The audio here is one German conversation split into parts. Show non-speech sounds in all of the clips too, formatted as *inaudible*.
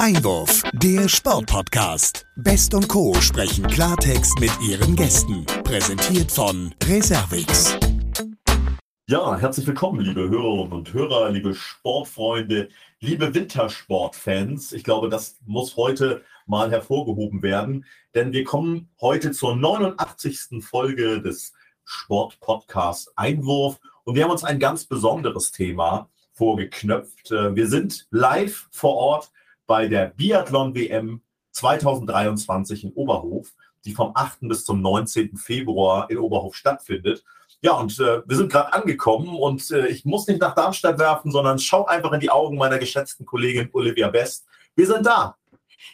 Einwurf, der Sportpodcast. Best und Co. sprechen Klartext mit ihren Gästen. Präsentiert von Reservix. Ja, herzlich willkommen, liebe Hörerinnen und Hörer, liebe Sportfreunde, liebe Wintersportfans. Ich glaube, das muss heute mal hervorgehoben werden, denn wir kommen heute zur 89. Folge des Sportpodcasts Einwurf und wir haben uns ein ganz besonderes Thema vorgeknöpft. Äh, wir sind live vor Ort bei der Biathlon-WM 2023 in Oberhof, die vom 8. bis zum 19. Februar in Oberhof stattfindet. Ja, und äh, wir sind gerade angekommen und äh, ich muss nicht nach Darmstadt werfen, sondern schau einfach in die Augen meiner geschätzten Kollegin Olivia Best. Wir sind da.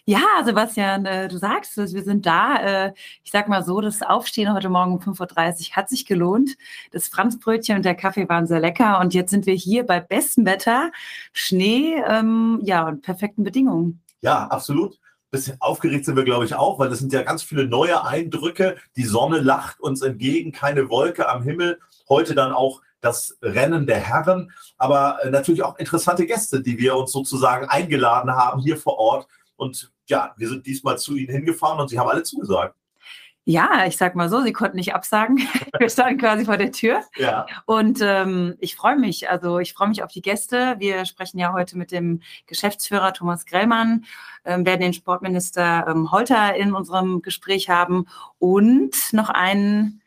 Ja, Sebastian, äh, du sagst es, wir sind da. Äh, ich sag mal so, das Aufstehen heute Morgen um 5.30 Uhr hat sich gelohnt. Das Franzbrötchen und der Kaffee waren sehr lecker und jetzt sind wir hier bei bestem Wetter, Schnee, ähm, ja, und perfekten Bedingungen. Ja, absolut. Bisschen aufgeregt sind wir, glaube ich, auch, weil das sind ja ganz viele neue Eindrücke. Die Sonne lacht uns entgegen, keine Wolke am Himmel. Heute dann auch das Rennen der Herren, aber äh, natürlich auch interessante Gäste, die wir uns sozusagen eingeladen haben hier vor Ort und ja, wir sind diesmal zu ihnen hingefahren und sie haben alle zugesagt. Ja, ich sag mal so, sie konnten nicht absagen. *laughs* Wir standen quasi vor der Tür. Ja. Und ähm, ich freue mich. Also ich freue mich auf die Gäste. Wir sprechen ja heute mit dem Geschäftsführer Thomas Grellmann, ähm, werden den Sportminister ähm, Holter in unserem Gespräch haben und noch einen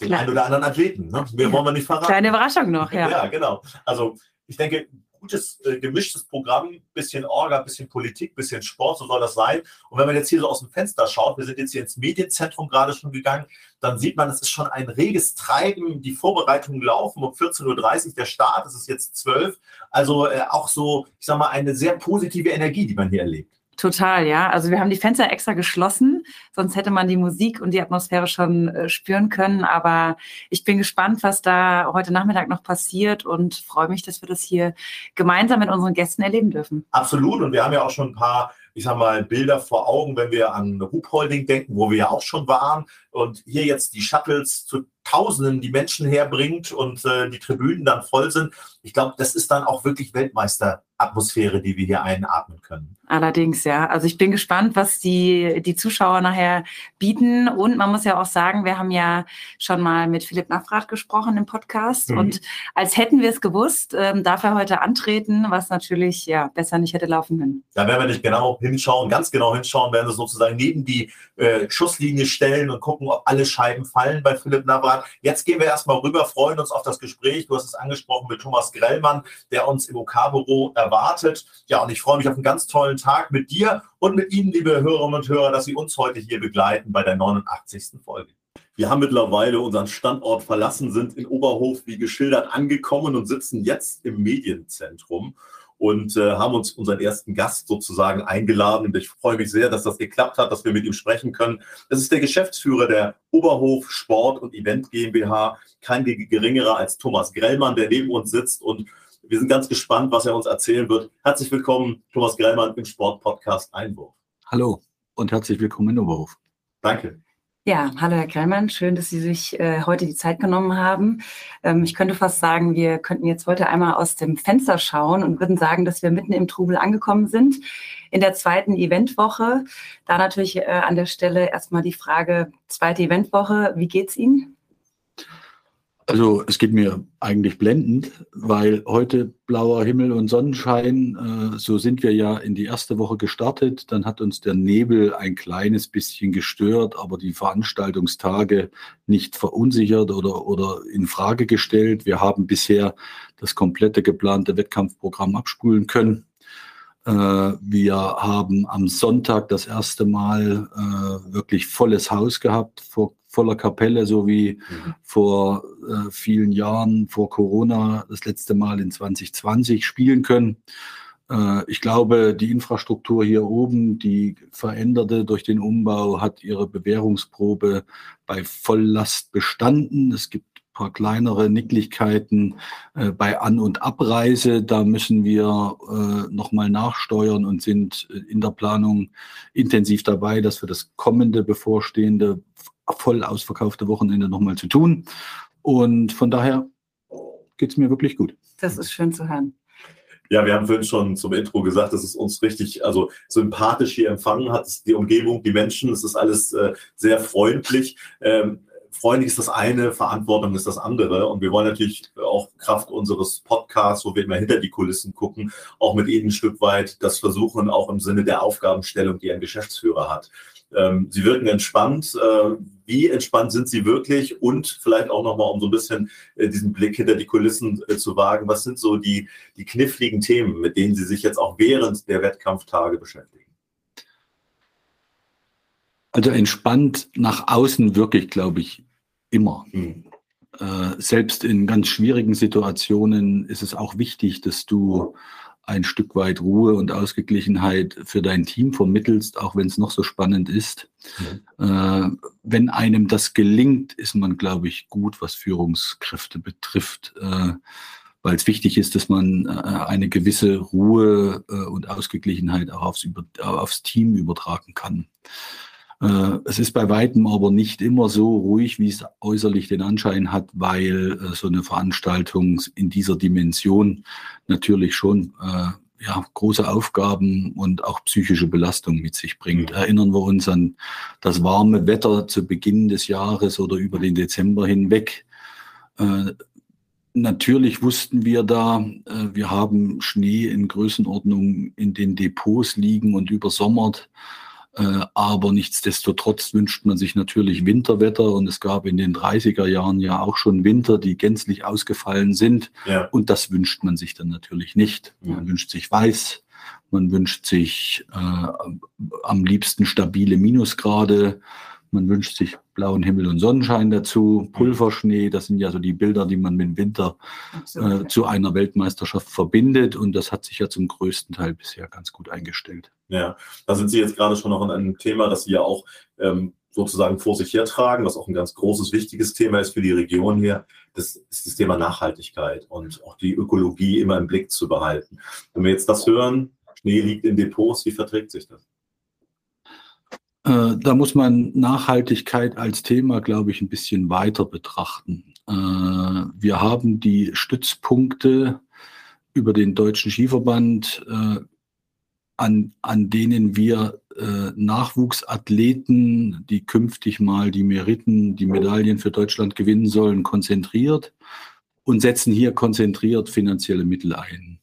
den einen oder anderen Athleten. Ne? Mehr ja. wollen wir nicht verraten. Kleine Überraschung noch, ja. ja, genau. Also ich denke, gutes, äh, gemischtes Programm, bisschen Orga, bisschen Politik, bisschen Sport, so soll das sein. Und wenn man jetzt hier so aus dem Fenster schaut, wir sind jetzt hier ins Medienzentrum gerade schon gegangen, dann sieht man, es ist schon ein reges Treiben, die Vorbereitungen laufen, um 14.30 Uhr der Start, es ist jetzt 12. Also äh, auch so, ich sag mal, eine sehr positive Energie, die man hier erlebt. Total, ja. Also wir haben die Fenster extra geschlossen, sonst hätte man die Musik und die Atmosphäre schon äh, spüren können. Aber ich bin gespannt, was da heute Nachmittag noch passiert und freue mich, dass wir das hier gemeinsam mit unseren Gästen erleben dürfen. Absolut. Und wir haben ja auch schon ein paar ich sag mal, Bilder vor Augen, wenn wir an Hub Holding denken, wo wir ja auch schon waren und hier jetzt die Shuttles zu Tausenden die Menschen herbringt und äh, die Tribünen dann voll sind. Ich glaube, das ist dann auch wirklich Weltmeisteratmosphäre, die wir hier einatmen können. Allerdings, ja. Also ich bin gespannt, was die, die Zuschauer nachher bieten. Und man muss ja auch sagen, wir haben ja schon mal mit Philipp Naffrath gesprochen im Podcast. Mhm. Und als hätten wir es gewusst, ähm, darf er heute antreten, was natürlich ja besser nicht hätte laufen können. Da werden wir nicht genau hinschauen, ganz genau hinschauen, werden wir sozusagen neben die äh, Schusslinie stellen und gucken, ob alle Scheiben fallen bei Philipp Naffrath. Jetzt gehen wir erstmal rüber, freuen uns auf das Gespräch. Du hast es angesprochen mit Thomas Grellmann, der uns im OK-Büro erwartet. Ja, und ich freue mich auf einen ganz tollen Tag mit dir und mit Ihnen, liebe Hörerinnen und Hörer, dass Sie uns heute hier begleiten bei der 89. Folge. Wir haben mittlerweile unseren Standort verlassen, sind in Oberhof wie geschildert angekommen und sitzen jetzt im Medienzentrum und äh, haben uns unseren ersten Gast sozusagen eingeladen. Und ich freue mich sehr, dass das geklappt hat, dass wir mit ihm sprechen können. Das ist der Geschäftsführer der Oberhof Sport und Event GmbH, kein geringerer als Thomas Grellmann, der neben uns sitzt und wir sind ganz gespannt, was er uns erzählen wird. Herzlich willkommen, Thomas Grellmann im Sportpodcast Einwurf. Hallo und herzlich willkommen in Oberhof. Danke. Ja, hallo Herr Grellmann, schön, dass Sie sich äh, heute die Zeit genommen haben. Ähm, ich könnte fast sagen, wir könnten jetzt heute einmal aus dem Fenster schauen und würden sagen, dass wir mitten im Trubel angekommen sind. In der zweiten Eventwoche. Da natürlich äh, an der Stelle erstmal die Frage, zweite Eventwoche, wie geht's Ihnen? Also es geht mir eigentlich blendend, weil heute blauer Himmel und Sonnenschein, äh, so sind wir ja in die erste Woche gestartet. Dann hat uns der Nebel ein kleines bisschen gestört, aber die Veranstaltungstage nicht verunsichert oder, oder in Frage gestellt. Wir haben bisher das komplette geplante Wettkampfprogramm abspulen können. Äh, wir haben am Sonntag das erste Mal äh, wirklich volles Haus gehabt vor voller Kapelle, so wie mhm. vor äh, vielen Jahren, vor Corona, das letzte Mal in 2020 spielen können. Ich glaube, die Infrastruktur hier oben, die veränderte durch den Umbau, hat ihre Bewährungsprobe bei Volllast bestanden. Es gibt paar kleinere Nicklichkeiten äh, bei An- und Abreise. Da müssen wir äh, nochmal nachsteuern und sind äh, in der Planung intensiv dabei, dass wir das kommende bevorstehende voll ausverkaufte Wochenende nochmal zu tun. Und von daher geht es mir wirklich gut. Das ist schön zu hören. Ja, wir haben vorhin schon zum Intro gesagt, dass es uns richtig, also sympathisch hier empfangen hat. Die Umgebung, die Menschen, es ist alles äh, sehr freundlich. Ähm, freundlich ist das eine, Verantwortung ist das andere. Und wir wollen natürlich auch Kraft unseres Podcasts, wo wir immer hinter die Kulissen gucken, auch mit Ihnen ein Stück weit das versuchen, auch im Sinne der Aufgabenstellung, die ein Geschäftsführer hat. Ähm, Sie wirken entspannt. Äh, wie entspannt sind Sie wirklich? Und vielleicht auch nochmal, um so ein bisschen äh, diesen Blick hinter die Kulissen äh, zu wagen, was sind so die, die kniffligen Themen, mit denen Sie sich jetzt auch während der Wettkampftage beschäftigen? Also entspannt nach außen wirklich, glaube ich, immer. Mhm. Äh, selbst in ganz schwierigen Situationen ist es auch wichtig, dass du ein Stück weit Ruhe und Ausgeglichenheit für dein Team vermittelst, auch wenn es noch so spannend ist. Mhm. Äh, wenn einem das gelingt, ist man, glaube ich, gut, was Führungskräfte betrifft, äh, weil es wichtig ist, dass man äh, eine gewisse Ruhe äh, und Ausgeglichenheit auch aufs, aufs Team übertragen kann. Äh, es ist bei weitem aber nicht immer so ruhig, wie es äußerlich den Anschein hat, weil äh, so eine Veranstaltung in dieser Dimension natürlich schon äh, ja, große Aufgaben und auch psychische Belastung mit sich bringt. Erinnern wir uns an das warme Wetter zu Beginn des Jahres oder über den Dezember hinweg. Äh, natürlich wussten wir da, äh, wir haben Schnee in Größenordnung in den Depots liegen und übersommert. Äh, aber nichtsdestotrotz wünscht man sich natürlich Winterwetter und es gab in den 30er Jahren ja auch schon Winter, die gänzlich ausgefallen sind. Ja. Und das wünscht man sich dann natürlich nicht. Man wünscht sich weiß, man wünscht sich äh, am liebsten stabile Minusgrade. Man wünscht sich blauen Himmel und Sonnenschein dazu, Pulverschnee, das sind ja so die Bilder, die man mit dem Winter äh, zu einer Weltmeisterschaft verbindet. Und das hat sich ja zum größten Teil bisher ganz gut eingestellt. Ja, da sind Sie jetzt gerade schon noch in einem Thema, das Sie ja auch ähm, sozusagen vor sich hertragen, was auch ein ganz großes, wichtiges Thema ist für die Region hier. Das ist das Thema Nachhaltigkeit und auch die Ökologie immer im Blick zu behalten. Wenn wir jetzt das hören, Schnee liegt in Depots, wie verträgt sich das? Äh, da muss man Nachhaltigkeit als Thema, glaube ich, ein bisschen weiter betrachten. Äh, wir haben die Stützpunkte über den Deutschen Skiverband, äh, an, an denen wir Nachwuchsathleten, die künftig mal die Meriten, die Medaillen für Deutschland gewinnen sollen, konzentriert und setzen hier konzentriert finanzielle Mittel ein.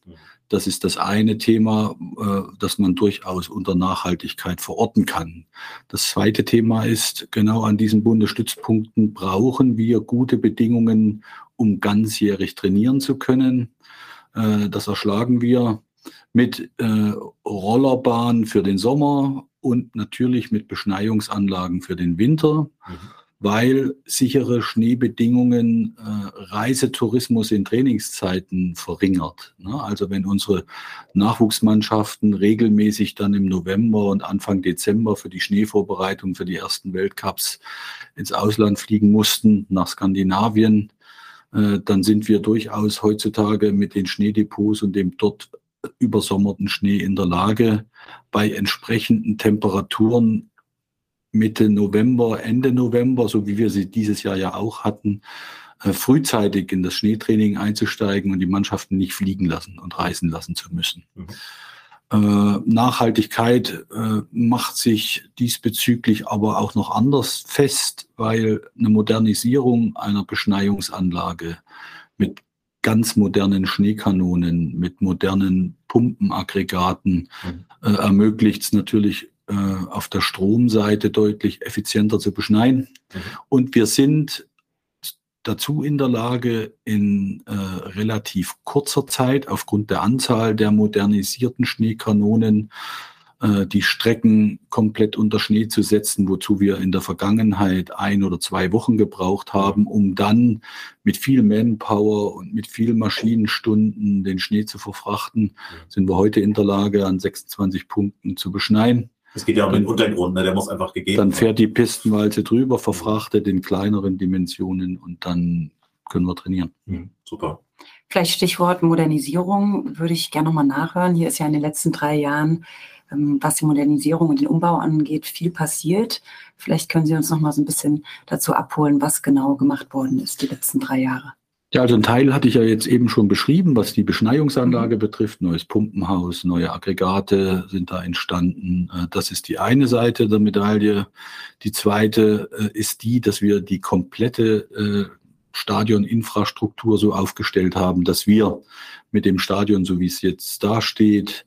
Das ist das eine Thema, äh, das man durchaus unter Nachhaltigkeit verorten kann. Das zweite Thema ist, genau an diesen Bundesstützpunkten brauchen wir gute Bedingungen, um ganzjährig trainieren zu können. Äh, das erschlagen wir mit äh, Rollerbahn für den Sommer und natürlich mit Beschneiungsanlagen für den Winter. Mhm weil sichere Schneebedingungen äh, Reisetourismus in Trainingszeiten verringert. Ne? Also wenn unsere Nachwuchsmannschaften regelmäßig dann im November und Anfang Dezember für die Schneevorbereitung für die ersten Weltcups ins Ausland fliegen mussten, nach Skandinavien, äh, dann sind wir durchaus heutzutage mit den Schneedepots und dem dort übersommerten Schnee in der Lage, bei entsprechenden Temperaturen Mitte November, Ende November, so wie wir sie dieses Jahr ja auch hatten, äh, frühzeitig in das Schneetraining einzusteigen und die Mannschaften nicht fliegen lassen und reisen lassen zu müssen. Mhm. Äh, Nachhaltigkeit äh, macht sich diesbezüglich aber auch noch anders fest, weil eine Modernisierung einer Beschneiungsanlage mit ganz modernen Schneekanonen, mit modernen Pumpenaggregaten mhm. äh, ermöglicht es natürlich äh, auf der Stromseite deutlich effizienter zu beschneien. Mhm. Und wir sind dazu in der Lage, in äh, relativ kurzer Zeit aufgrund der Anzahl der modernisierten Schneekanonen äh, die Strecken komplett unter Schnee zu setzen, wozu wir in der Vergangenheit ein oder zwei Wochen gebraucht haben, um dann mit viel Manpower und mit viel Maschinenstunden den Schnee zu verfrachten, sind wir heute in der Lage, an 26 Punkten zu beschneien. Es geht ja um den Untergrund, ne? der muss einfach gegeben Dann fährt die Pistenwalze drüber, verfrachtet in kleineren Dimensionen und dann können wir trainieren. Mhm, super. Vielleicht Stichwort Modernisierung würde ich gerne nochmal nachhören. Hier ist ja in den letzten drei Jahren, ähm, was die Modernisierung und den Umbau angeht, viel passiert. Vielleicht können Sie uns nochmal so ein bisschen dazu abholen, was genau gemacht worden ist die letzten drei Jahre. Ja, also ein Teil hatte ich ja jetzt eben schon beschrieben, was die Beschneiungsanlage mhm. betrifft. Neues Pumpenhaus, neue Aggregate sind da entstanden. Äh, das ist die eine Seite der Medaille. Die zweite äh, ist die, dass wir die komplette äh, Stadioninfrastruktur so aufgestellt haben, dass wir mit dem Stadion, so wie es jetzt dasteht,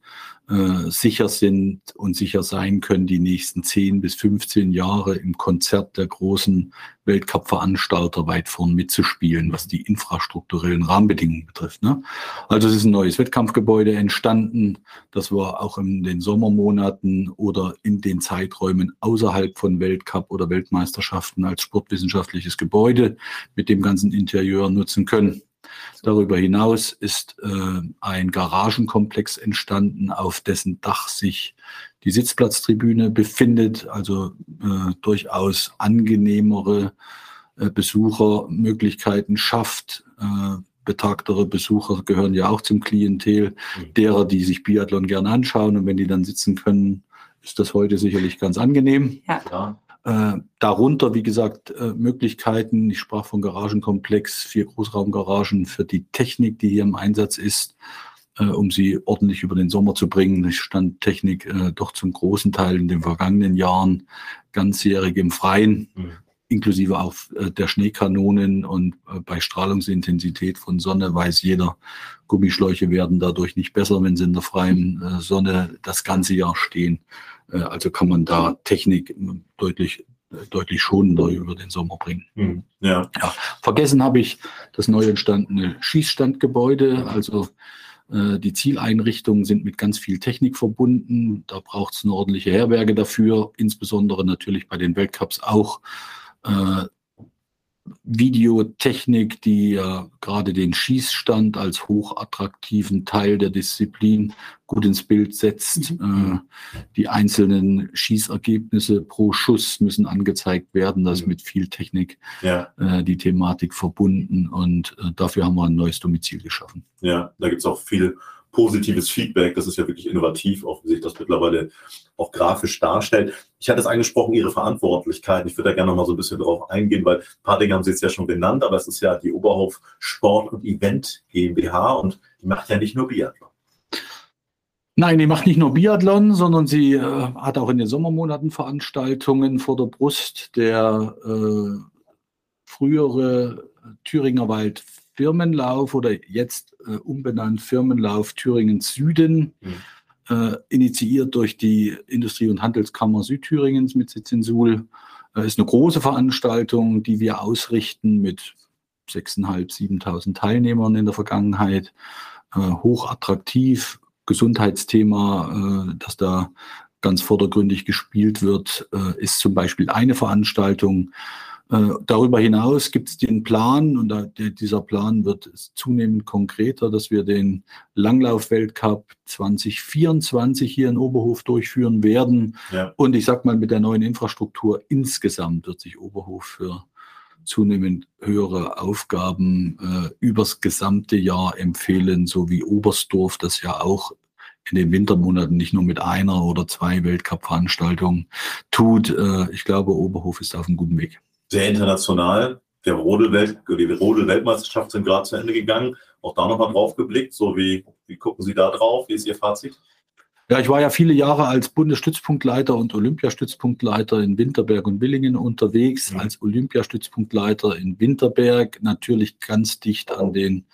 äh, sicher sind und sicher sein können, die nächsten 10 bis 15 Jahre im Konzert der großen Weltcup-Veranstalter weit vorn mitzuspielen, was die infrastrukturellen Rahmenbedingungen betrifft. Ne? Also es ist ein neues Wettkampfgebäude entstanden, das wir auch in den Sommermonaten oder in den Zeiträumen außerhalb von Weltcup oder Weltmeisterschaften als sportwissenschaftliches Gebäude mit dem ganzen Interieur nutzen können. Darüber hinaus ist äh, ein Garagenkomplex entstanden, auf dessen Dach sich die Sitzplatztribüne befindet, also äh, durchaus angenehmere äh, Besuchermöglichkeiten schafft. Äh, betagtere Besucher gehören ja auch zum Klientel mhm. derer, die sich Biathlon gerne anschauen und wenn die dann sitzen können, ist das heute sicherlich ganz angenehm. Ja. Äh, darunter, wie gesagt, äh, Möglichkeiten, ich sprach von Garagenkomplex, vier Großraumgaragen für die Technik, die hier im Einsatz ist, äh, um sie ordentlich über den Sommer zu bringen. Es stand Technik äh, doch zum großen Teil in den vergangenen Jahren ganzjährig im Freien. Mhm inklusive auch äh, der Schneekanonen und bei Strahlungsintensität von Sonne weiß jeder, Gummischläuche werden dadurch nicht besser, wenn sie in der freien Sonne das ganze Jahr stehen. Äh, also kann man da Technik deutlich deutlich schonender über den Sommer bringen. Mhm. Ja. ja. Vergessen habe ich das neu entstandene Schießstandgebäude. Also äh, die Zieleinrichtungen sind mit ganz viel Technik verbunden. Da braucht es eine ordentliche Herberge dafür, insbesondere natürlich bei den Weltcups auch. Äh, Videotechnik, die ja gerade den Schießstand als hochattraktiven Teil der Disziplin gut ins Bild setzt. Mhm. Äh, die einzelnen Schießergebnisse pro Schuss müssen angezeigt werden. Das ist mhm. mit viel Technik ja. äh, die Thematik verbunden und äh, dafür haben wir ein neues Domizil geschaffen. Ja, da gibt es auch viel positives Feedback. Das ist ja wirklich innovativ, auch wie sich das mittlerweile auch grafisch darstellt. Ich hatte es angesprochen, Ihre Verantwortlichkeiten. Ich würde da gerne noch mal so ein bisschen drauf eingehen, weil ein paar Dinge haben Sie jetzt ja schon genannt, aber es ist ja die Oberhof Sport und Event GmbH und die macht ja nicht nur Biathlon. Nein, die macht nicht nur Biathlon, sondern sie äh, hat auch in den Sommermonaten Veranstaltungen vor der Brust. Der äh, frühere Thüringer Wald Firmenlauf oder jetzt äh, umbenannt Firmenlauf Thüringen Süden, mhm. äh, initiiert durch die Industrie- und Handelskammer Südthüringens mit Sitz in Suhl. Äh, ist eine große Veranstaltung, die wir ausrichten mit 6.500, 7.000 Teilnehmern in der Vergangenheit. Äh, hochattraktiv, Gesundheitsthema, äh, das da ganz vordergründig gespielt wird, äh, ist zum Beispiel eine Veranstaltung. Äh, darüber hinaus gibt es den Plan, und da, der, dieser Plan wird zunehmend konkreter, dass wir den Langlauf-Weltcup 2024 hier in Oberhof durchführen werden. Ja. Und ich sag mal, mit der neuen Infrastruktur insgesamt wird sich Oberhof für zunehmend höhere Aufgaben äh, übers gesamte Jahr empfehlen, so wie Oberstdorf das ja auch in den Wintermonaten nicht nur mit einer oder zwei Weltcup-Veranstaltungen tut. Äh, ich glaube, Oberhof ist auf einem guten Weg sehr international. Der Rodel-Welt, die Rodel-Weltmeisterschaft sind gerade zu Ende gegangen. Auch da nochmal drauf geblickt. So wie, wie gucken Sie da drauf? Wie ist Ihr Fazit? Ja, ich war ja viele Jahre als Bundesstützpunktleiter und Olympiastützpunktleiter in Winterberg und Willingen unterwegs. Mhm. Als Olympiastützpunktleiter in Winterberg natürlich ganz dicht an den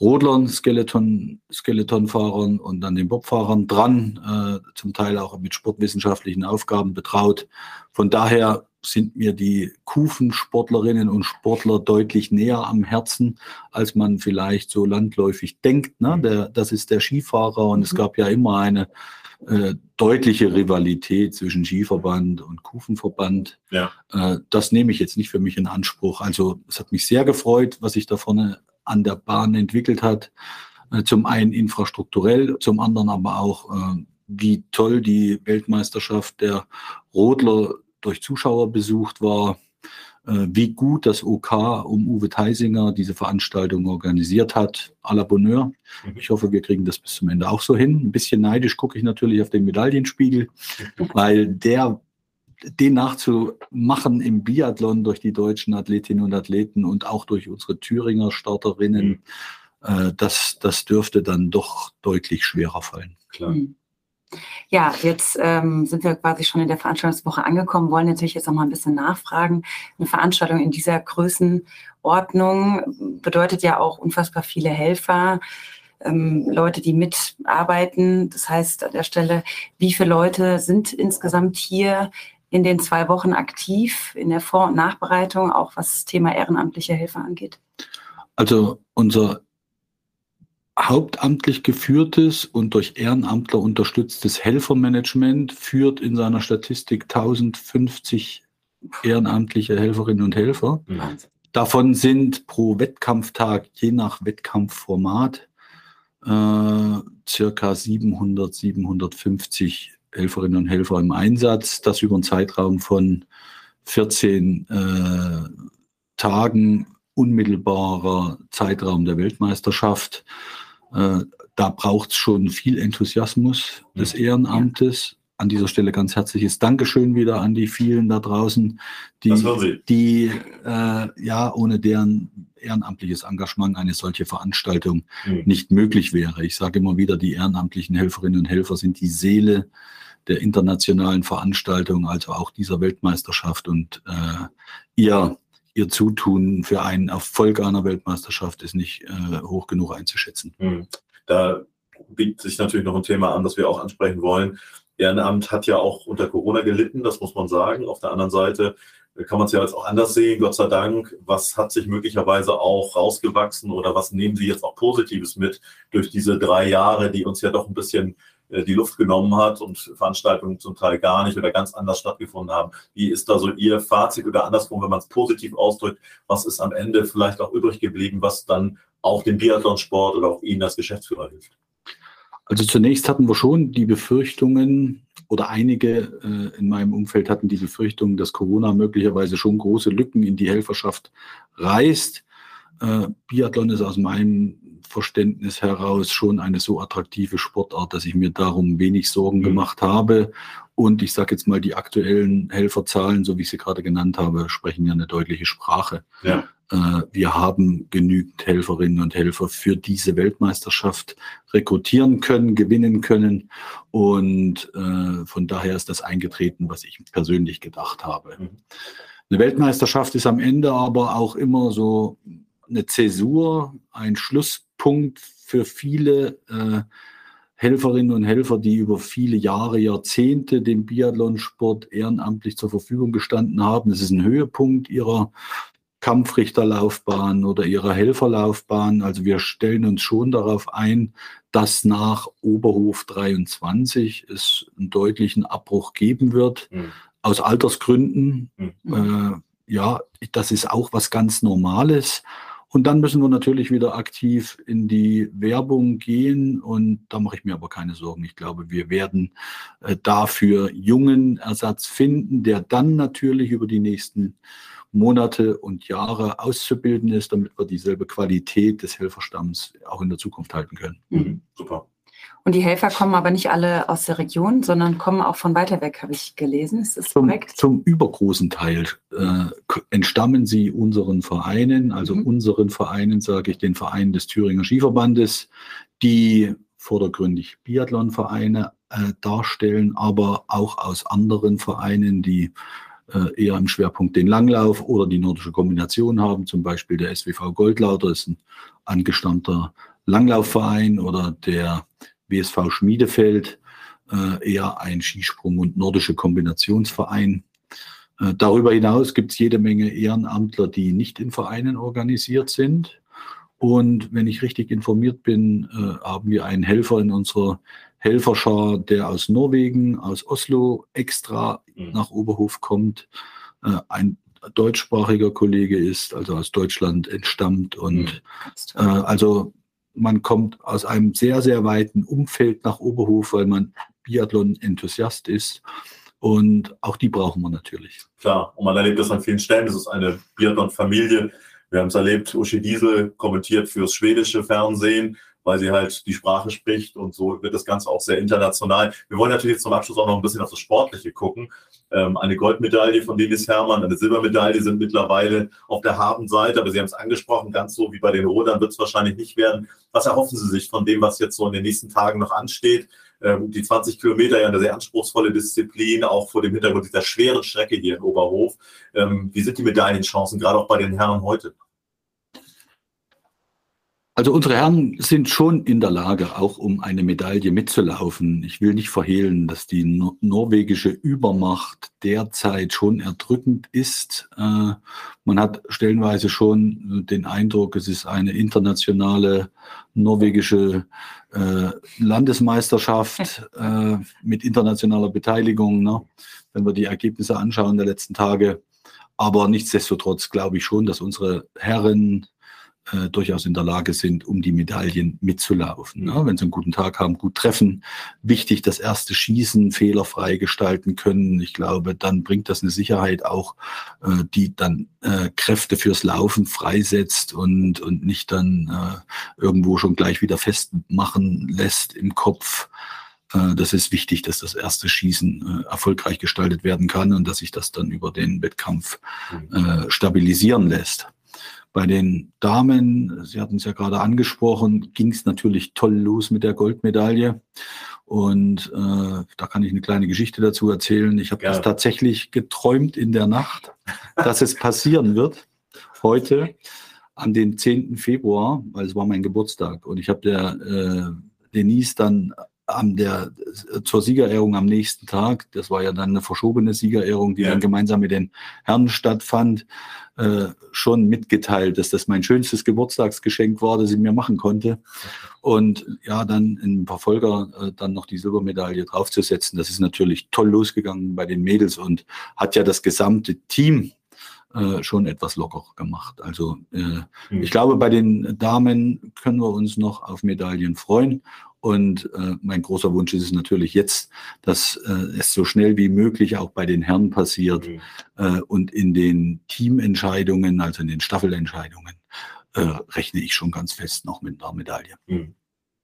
Rodlern, Skeleton, Skeletonfahrern und dann den Bobfahrern dran, äh, zum Teil auch mit sportwissenschaftlichen Aufgaben betraut. Von daher sind mir die Kufensportlerinnen und Sportler deutlich näher am Herzen, als man vielleicht so landläufig denkt. Ne? Der, das ist der Skifahrer und es mhm. gab ja immer eine äh, deutliche Rivalität zwischen Skiverband und Kufenverband. Ja. Äh, das nehme ich jetzt nicht für mich in Anspruch. Also es hat mich sehr gefreut, was sich da vorne an der Bahn entwickelt hat. Äh, zum einen infrastrukturell, zum anderen aber auch, äh, wie toll die Weltmeisterschaft der Rodler durch Zuschauer besucht war, äh, wie gut das OK um Uwe Theisinger diese Veranstaltung organisiert hat. À la Bonheur. Mhm. Ich hoffe, wir kriegen das bis zum Ende auch so hin. Ein bisschen neidisch gucke ich natürlich auf den Medaillenspiegel, *laughs* weil der den nachzumachen im Biathlon durch die deutschen Athletinnen und Athleten und auch durch unsere Thüringer Starterinnen, mhm. äh, das, das dürfte dann doch deutlich schwerer fallen. Klar. Mhm. Ja, jetzt ähm, sind wir quasi schon in der Veranstaltungswoche angekommen, wollen natürlich jetzt noch mal ein bisschen nachfragen. Eine Veranstaltung in dieser Größenordnung bedeutet ja auch unfassbar viele Helfer, ähm, Leute, die mitarbeiten. Das heißt an der Stelle, wie viele Leute sind insgesamt hier in den zwei Wochen aktiv in der Vor- und Nachbereitung, auch was das Thema ehrenamtliche Helfer angeht? Also unser hauptamtlich geführtes und durch Ehrenamtler unterstütztes Helfermanagement führt in seiner Statistik 1050 ehrenamtliche Helferinnen und Helfer. Wahnsinn. Davon sind pro Wettkampftag, je nach Wettkampfformat, äh, circa 700, 750 Helferinnen und Helfer im Einsatz. Das über einen Zeitraum von 14 äh, Tagen unmittelbarer Zeitraum der Weltmeisterschaft. Äh, da braucht es schon viel Enthusiasmus des Ehrenamtes. An dieser Stelle ganz herzliches Dankeschön wieder an die vielen da draußen, die, die äh, ja ohne deren ehrenamtliches Engagement eine solche Veranstaltung mhm. nicht möglich wäre. Ich sage immer wieder, die ehrenamtlichen Helferinnen und Helfer sind die Seele der internationalen Veranstaltung, also auch dieser Weltmeisterschaft. Und äh, ihr ihr Zutun für einen Erfolg einer Weltmeisterschaft ist nicht äh, hoch genug einzuschätzen. Hm. Da bietet sich natürlich noch ein Thema an, das wir auch ansprechen wollen. Ehrenamt hat ja auch unter Corona gelitten, das muss man sagen. Auf der anderen Seite kann man es ja jetzt auch anders sehen, Gott sei Dank. Was hat sich möglicherweise auch rausgewachsen oder was nehmen Sie jetzt auch Positives mit durch diese drei Jahre, die uns ja doch ein bisschen äh, die Luft genommen hat und Veranstaltungen zum Teil gar nicht oder ganz anders stattgefunden haben. Wie ist da so Ihr Fazit oder andersrum, wenn man es positiv ausdrückt, was ist am Ende vielleicht auch übrig geblieben, was dann auch dem Biathlonsport oder auch Ihnen als Geschäftsführer hilft? Also zunächst hatten wir schon die Befürchtungen oder einige äh, in meinem Umfeld hatten die Befürchtung, dass Corona möglicherweise schon große Lücken in die Helferschaft reißt. Äh, Biathlon ist aus meinem Verständnis heraus schon eine so attraktive Sportart, dass ich mir darum wenig Sorgen mhm. gemacht habe. Und ich sage jetzt mal, die aktuellen Helferzahlen, so wie ich sie gerade genannt habe, sprechen ja eine deutliche Sprache. Ja. Äh, wir haben genügend Helferinnen und Helfer für diese Weltmeisterschaft rekrutieren können, gewinnen können. Und äh, von daher ist das eingetreten, was ich persönlich gedacht habe. Mhm. Eine Weltmeisterschaft ist am Ende aber auch immer so eine Zäsur, ein Schlusspunkt für viele äh, Helferinnen und Helfer, die über viele Jahre, Jahrzehnte dem Biathlonsport ehrenamtlich zur Verfügung gestanden haben. Es ist ein Höhepunkt ihrer Kampfrichterlaufbahn oder ihrer Helferlaufbahn. Also wir stellen uns schon darauf ein, dass nach Oberhof 23 es einen deutlichen Abbruch geben wird. Mhm. Aus Altersgründen. Mhm. Äh, ja, das ist auch was ganz Normales. Und dann müssen wir natürlich wieder aktiv in die Werbung gehen. Und da mache ich mir aber keine Sorgen. Ich glaube, wir werden äh, dafür jungen Ersatz finden, der dann natürlich über die nächsten Monate und Jahre auszubilden ist, damit wir dieselbe Qualität des Helferstamms auch in der Zukunft halten können. Mhm. Super. Und die Helfer kommen aber nicht alle aus der Region, sondern kommen auch von weiter weg, habe ich gelesen. Ist das zum, korrekt? Zum übergroßen Teil äh, entstammen sie unseren Vereinen, also mhm. unseren Vereinen, sage ich, den Vereinen des Thüringer Skiverbandes, die vordergründig Biathlonvereine äh, darstellen, aber auch aus anderen Vereinen, die äh, eher im Schwerpunkt den Langlauf oder die nordische Kombination haben. Zum Beispiel der SWV Goldlauter ist ein angestammter Langlaufverein oder der WSV Schmiedefeld, äh, eher ein Skisprung- und nordische Kombinationsverein. Äh, darüber hinaus gibt es jede Menge Ehrenamtler, die nicht in Vereinen organisiert sind. Und wenn ich richtig informiert bin, äh, haben wir einen Helfer in unserer Helferschar, der aus Norwegen, aus Oslo extra mhm. nach Oberhof kommt, äh, ein deutschsprachiger Kollege ist, also aus Deutschland entstammt und mhm. äh, also man kommt aus einem sehr, sehr weiten Umfeld nach Oberhof, weil man Biathlon-Enthusiast ist. Und auch die brauchen wir natürlich. Klar, und man erlebt das an vielen Stellen. Das ist eine Biathlon-Familie. Wir haben es erlebt, Uschi Diesel kommentiert fürs schwedische Fernsehen weil sie halt die Sprache spricht und so wird das Ganze auch sehr international. Wir wollen natürlich zum Abschluss auch noch ein bisschen auf das Sportliche gucken. Ähm, eine Goldmedaille von Denis Hermann, eine Silbermedaille sind mittlerweile auf der Habenseite, aber Sie haben es angesprochen, ganz so wie bei den Rudern wird es wahrscheinlich nicht werden. Was erhoffen Sie sich von dem, was jetzt so in den nächsten Tagen noch ansteht? Ähm, die 20 Kilometer ja eine sehr anspruchsvolle Disziplin, auch vor dem Hintergrund dieser schweren Strecke hier in Oberhof. Ähm, wie sind die Medaillenchancen, gerade auch bei den Herren heute? Also unsere Herren sind schon in der Lage, auch um eine Medaille mitzulaufen. Ich will nicht verhehlen, dass die no norwegische Übermacht derzeit schon erdrückend ist. Äh, man hat stellenweise schon den Eindruck, es ist eine internationale norwegische äh, Landesmeisterschaft äh, mit internationaler Beteiligung, ne? wenn wir die Ergebnisse anschauen der letzten Tage. Aber nichtsdestotrotz glaube ich schon, dass unsere Herren äh, durchaus in der Lage sind, um die Medaillen mitzulaufen. Ne? Wenn sie einen guten Tag haben, gut treffen. Wichtig, das erste Schießen fehlerfrei gestalten können. Ich glaube, dann bringt das eine Sicherheit auch, äh, die dann äh, Kräfte fürs Laufen freisetzt und, und nicht dann äh, irgendwo schon gleich wieder festmachen lässt im Kopf. Äh, das ist wichtig, dass das erste Schießen äh, erfolgreich gestaltet werden kann und dass sich das dann über den Wettkampf mhm. äh, stabilisieren lässt. Bei den Damen, Sie hatten es ja gerade angesprochen, ging es natürlich toll los mit der Goldmedaille. Und äh, da kann ich eine kleine Geschichte dazu erzählen. Ich habe ja. das tatsächlich geträumt in der Nacht, dass es passieren wird. Heute an den 10. Februar, weil es war mein Geburtstag. Und ich habe der äh, Denise dann am der, zur Siegerehrung am nächsten Tag, das war ja dann eine verschobene Siegerehrung, die ja. dann gemeinsam mit den Herren stattfand, äh, schon mitgeteilt, dass das mein schönstes Geburtstagsgeschenk war, das ich mir machen konnte. Und ja, dann im Verfolger äh, dann noch die Silbermedaille draufzusetzen, das ist natürlich toll losgegangen bei den Mädels und hat ja das gesamte Team äh, schon etwas locker gemacht. Also äh, mhm. ich glaube, bei den Damen können wir uns noch auf Medaillen freuen. Und äh, mein großer Wunsch ist es natürlich jetzt, dass äh, es so schnell wie möglich auch bei den Herren passiert mhm. äh, und in den Teamentscheidungen, also in den Staffelentscheidungen, äh, rechne ich schon ganz fest noch mit einer Medaille. Mhm.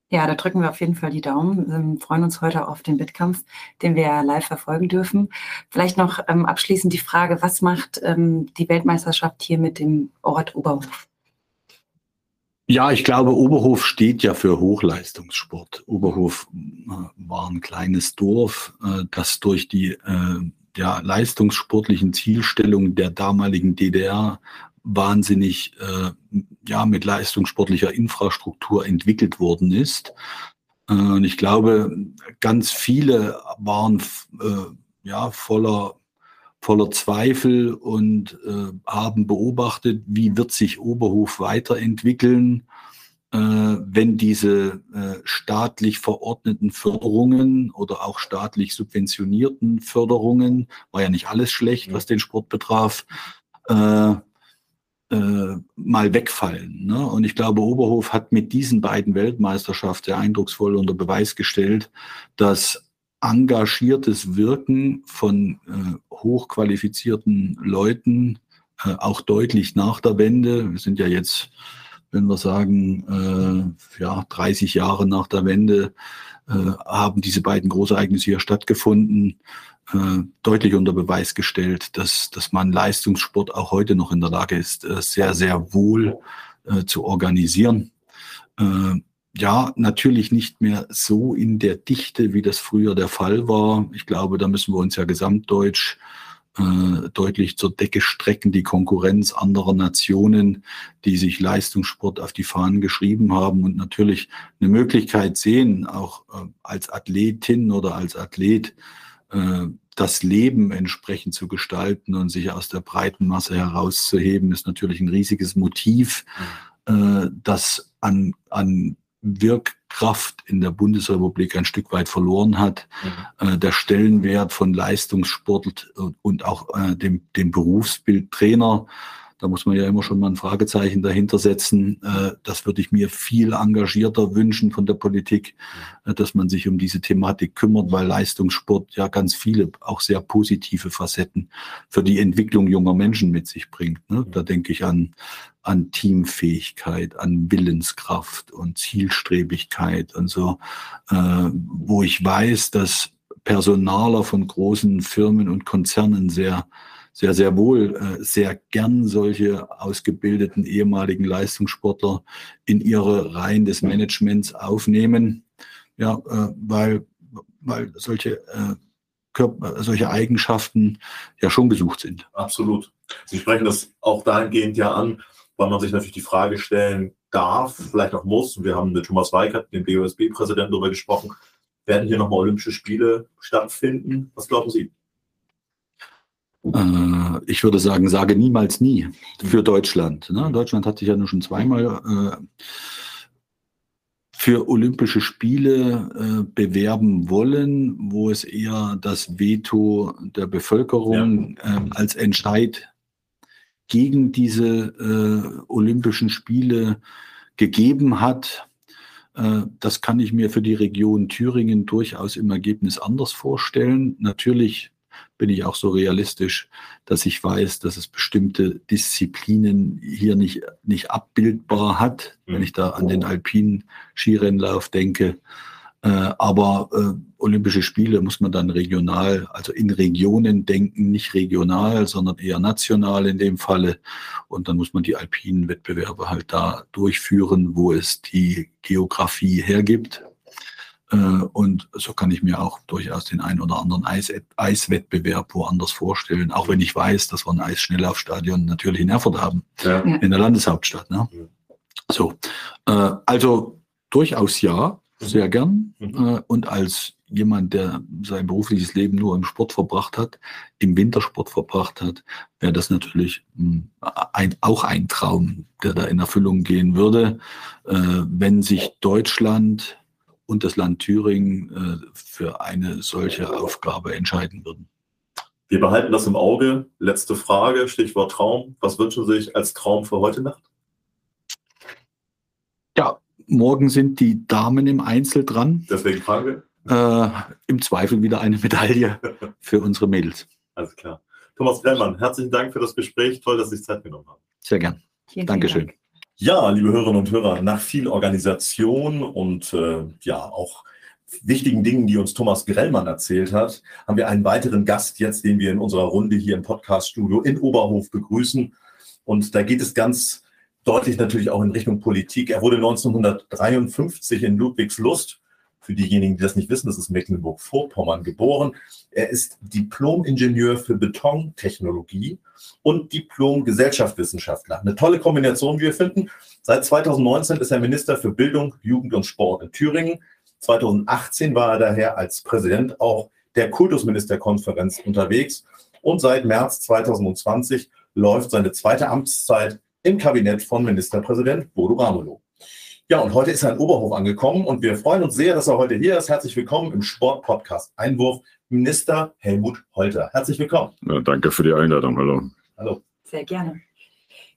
Ja, da drücken wir auf jeden Fall die Daumen. Wir ähm, freuen uns heute auf den Wettkampf, den wir live verfolgen dürfen. Vielleicht noch ähm, abschließend die Frage, was macht ähm, die Weltmeisterschaft hier mit dem Ort Oberhof? Ja, ich glaube, Oberhof steht ja für Hochleistungssport. Oberhof äh, war ein kleines Dorf, äh, das durch die äh, ja, leistungssportlichen Zielstellungen der damaligen DDR wahnsinnig ja, mit leistungssportlicher Infrastruktur entwickelt worden ist. Und ich glaube, ganz viele waren ja, voller voller Zweifel und äh, haben beobachtet, wie wird sich Oberhof weiterentwickeln, äh, wenn diese äh, staatlich verordneten Förderungen oder auch staatlich subventionierten Förderungen, war ja nicht alles schlecht, was den Sport betraf, äh, äh, mal wegfallen. Ne? Und ich glaube, Oberhof hat mit diesen beiden Weltmeisterschaften sehr eindrucksvoll unter Beweis gestellt, dass engagiertes Wirken von äh, hochqualifizierten Leuten, äh, auch deutlich nach der Wende. Wir sind ja jetzt, wenn wir sagen, äh, ja, 30 Jahre nach der Wende, äh, haben diese beiden Großereignisse hier stattgefunden, äh, deutlich unter Beweis gestellt, dass, dass man Leistungssport auch heute noch in der Lage ist, äh, sehr, sehr wohl zu organisieren ja, natürlich nicht mehr so in der Dichte, wie das früher der Fall war. Ich glaube, da müssen wir uns ja gesamtdeutsch äh, deutlich zur Decke strecken. Die Konkurrenz anderer Nationen, die sich Leistungssport auf die Fahnen geschrieben haben und natürlich eine Möglichkeit sehen, auch äh, als Athletin oder als Athlet äh, das Leben entsprechend zu gestalten und sich aus der breiten Masse herauszuheben, ist natürlich ein riesiges Motiv, mhm. äh, das an, an Wirkkraft in der Bundesrepublik ein Stück weit verloren hat. Mhm. Äh, der Stellenwert von Leistungssport und, auch äh, dem, dem Berufsbild Trainer, Da muss man ja immer schon mal ein Fragezeichen dahinter setzen. Äh, das würde ich mir viel engagierter wünschen von der Politik, äh, dass man sich um diese Thematik kümmert, weil Leistungssport ja ganz viele, auch sehr positive Facetten für die Entwicklung junger Menschen mit sich bringt. Ne? Da denke ich an, an Teamfähigkeit, an Willenskraft und Zielstrebigkeit und so, äh, wo ich weiß, dass Personaler von großen Firmen und Konzernen sehr, sehr, sehr wohl äh, sehr gern solche ausgebildeten ehemaligen Leistungssportler in ihre Reihen des Managements aufnehmen. Ja, äh, weil, weil solche, äh, Körper, solche Eigenschaften ja schon gesucht sind. Absolut. Sie sprechen das auch dahingehend ja an, weil man sich natürlich die Frage stellen darf, vielleicht auch muss. Wir haben mit Thomas Weikert, dem BOSB-Präsidenten, darüber gesprochen, werden hier nochmal Olympische Spiele stattfinden? Was glauben Sie? Äh, ich würde sagen, sage niemals nie für Deutschland. Ne? Deutschland hat sich ja nur schon zweimal äh, für Olympische Spiele äh, bewerben wollen, wo es eher das Veto der Bevölkerung ja. Ähm, als Entscheid gegen diese Olympischen Spiele gegeben hat. Äh, das kann ich mir für die Region Thüringen durchaus im Ergebnis anders vorstellen. Natürlich bin ich auch so realistisch, dass ich weiß, dass es bestimmte Disziplinen hier nicht, nicht abbildbar hat. Wenn mhm. ich da an den alpinen Skirennlauf denke, äh, aber äh, Olympische Spiele muss man dann regional, also in Regionen denken, nicht regional, sondern eher national in dem Falle. Und dann muss man die alpinen Wettbewerbe halt da durchführen, wo es die Geografie hergibt. Äh, und so kann ich mir auch durchaus den einen oder anderen Eis, Eiswettbewerb woanders vorstellen, auch wenn ich weiß, dass wir ein Eisschnelllaufstadion natürlich in Erfurt haben, ja. in der Landeshauptstadt. Ne? So, äh, also durchaus ja sehr gern. Mhm. Äh, und als jemand, der sein berufliches Leben nur im Sport verbracht hat, im Wintersport verbracht hat, wäre das natürlich hm, ein, auch ein Traum, der da in Erfüllung gehen würde, äh, wenn sich Deutschland und das Land Thüringen äh, für eine solche Aufgabe entscheiden würden. Wir behalten das im Auge. Letzte Frage, Stichwort Traum. Was wünschen Sie sich als Traum für heute Nacht? Morgen sind die Damen im Einzel dran. Deswegen Frage. Äh, Im Zweifel wieder eine Medaille *laughs* für unsere Mädels. Alles klar. Thomas Grellmann, herzlichen Dank für das Gespräch. Toll, dass Sie sich Zeit genommen haben. Sehr gern. Vielen, Dankeschön. Dank. Ja, liebe Hörerinnen und Hörer, nach viel Organisation und äh, ja auch wichtigen Dingen, die uns Thomas Grellmann erzählt hat, haben wir einen weiteren Gast jetzt, den wir in unserer Runde hier im Podcaststudio in Oberhof begrüßen. Und da geht es ganz deutlich natürlich auch in Richtung Politik. Er wurde 1953 in Ludwigslust, für diejenigen, die das nicht wissen, das ist Mecklenburg-Vorpommern geboren. Er ist Diplom-Ingenieur für Betontechnologie und Diplom-Gesellschaftswissenschaftler. Eine tolle Kombination, wie wir finden. Seit 2019 ist er Minister für Bildung, Jugend und Sport in Thüringen. 2018 war er daher als Präsident auch der Kultusministerkonferenz unterwegs. Und seit März 2020 läuft seine zweite Amtszeit im Kabinett von Ministerpräsident Bodo Ramelow. Ja, und heute ist er in Oberhof angekommen und wir freuen uns sehr, dass er heute hier ist. Herzlich willkommen im Sportpodcast Einwurf, Minister Helmut Holter. Herzlich willkommen. Ja, danke für die Einladung. Hallo. Hallo. Sehr gerne.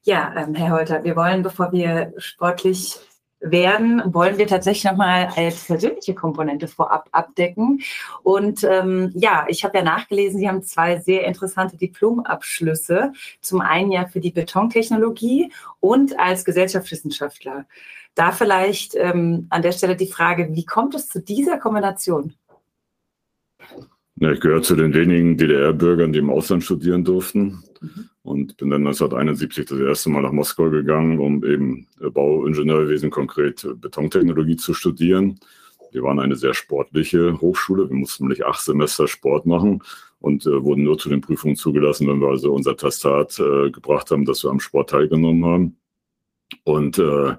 Ja, ähm, Herr Holter, wir wollen, bevor wir sportlich werden, wollen wir tatsächlich nochmal als persönliche Komponente vorab abdecken. Und ähm, ja, ich habe ja nachgelesen, Sie haben zwei sehr interessante Diplomabschlüsse. Zum einen ja für die Betontechnologie und als Gesellschaftswissenschaftler. Da vielleicht ähm, an der Stelle die Frage, wie kommt es zu dieser Kombination? Ja, ich gehöre zu den wenigen DDR-Bürgern, die im Ausland studieren durften. Mhm und bin dann 1971 das erste Mal nach Moskau gegangen, um eben Bauingenieurwesen, konkret Betontechnologie zu studieren. Wir waren eine sehr sportliche Hochschule. Wir mussten nämlich acht Semester Sport machen und äh, wurden nur zu den Prüfungen zugelassen, wenn wir also unser Testat äh, gebracht haben, dass wir am Sport teilgenommen haben. Und äh,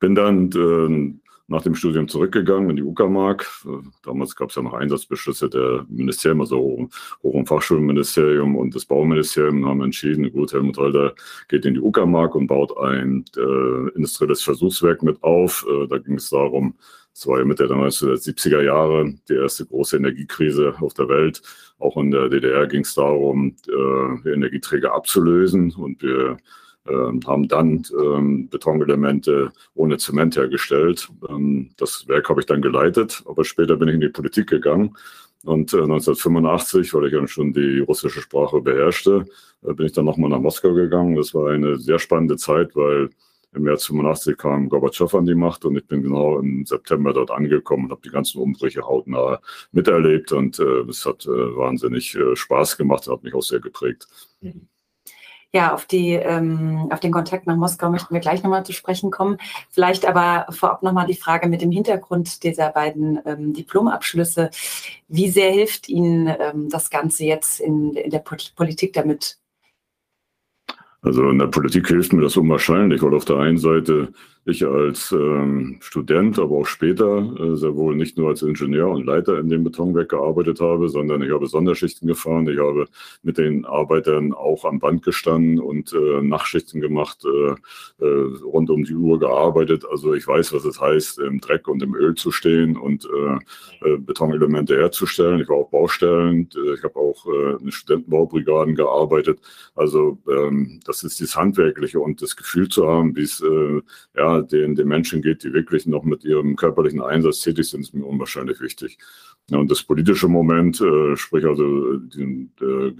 bin dann äh, nach dem Studium zurückgegangen in die Uckermark. Damals gab es ja noch Einsatzbeschlüsse der Ministerien, also Hoch- und Fachschulministerium und das Bauministerium haben entschieden, gut, Helmut Holder geht in die Uckermark und baut ein äh, industrielles Versuchswerk mit auf. Äh, da ging es darum, es war ja Mitte der 1970er Jahre die erste große Energiekrise auf der Welt. Auch in der DDR ging es darum, äh, Energieträger abzulösen und wir haben dann ähm, Betonelemente ohne Zement hergestellt. Ähm, das Werk habe ich dann geleitet, aber später bin ich in die Politik gegangen. Und äh, 1985, weil ich dann schon die russische Sprache beherrschte, äh, bin ich dann nochmal nach Moskau gegangen. Das war eine sehr spannende Zeit, weil im März 85 kam Gorbatschow an die Macht und ich bin genau im September dort angekommen und habe die ganzen Umbrüche hautnah miterlebt und äh, es hat äh, wahnsinnig äh, Spaß gemacht und hat mich auch sehr geprägt. Ja, auf, die, ähm, auf den Kontakt nach Moskau möchten wir gleich nochmal zu sprechen kommen. Vielleicht aber vorab nochmal die Frage mit dem Hintergrund dieser beiden ähm, Diplomabschlüsse. Wie sehr hilft Ihnen ähm, das Ganze jetzt in, in der Politik damit also in der Politik hilft mir das unwahrscheinlich, weil auf der einen Seite ich als ähm, Student, aber auch später äh, sehr wohl nicht nur als Ingenieur und Leiter in dem Betonwerk gearbeitet habe, sondern ich habe Sonderschichten gefahren, ich habe mit den Arbeitern auch am Band gestanden und äh, Nachtschichten gemacht, äh, äh, rund um die Uhr gearbeitet. Also ich weiß, was es heißt, im Dreck und im Öl zu stehen und äh, äh, Betonelemente herzustellen. Ich war auf Baustellen, ich habe auch in Studentenbaubrigaden gearbeitet. Also ähm, das ist das Handwerkliche und das Gefühl zu haben, wie es ja den, den Menschen geht, die wirklich noch mit ihrem körperlichen Einsatz tätig sind, ist mir unwahrscheinlich wichtig. Ja, und das politische Moment, äh, sprich also den äh,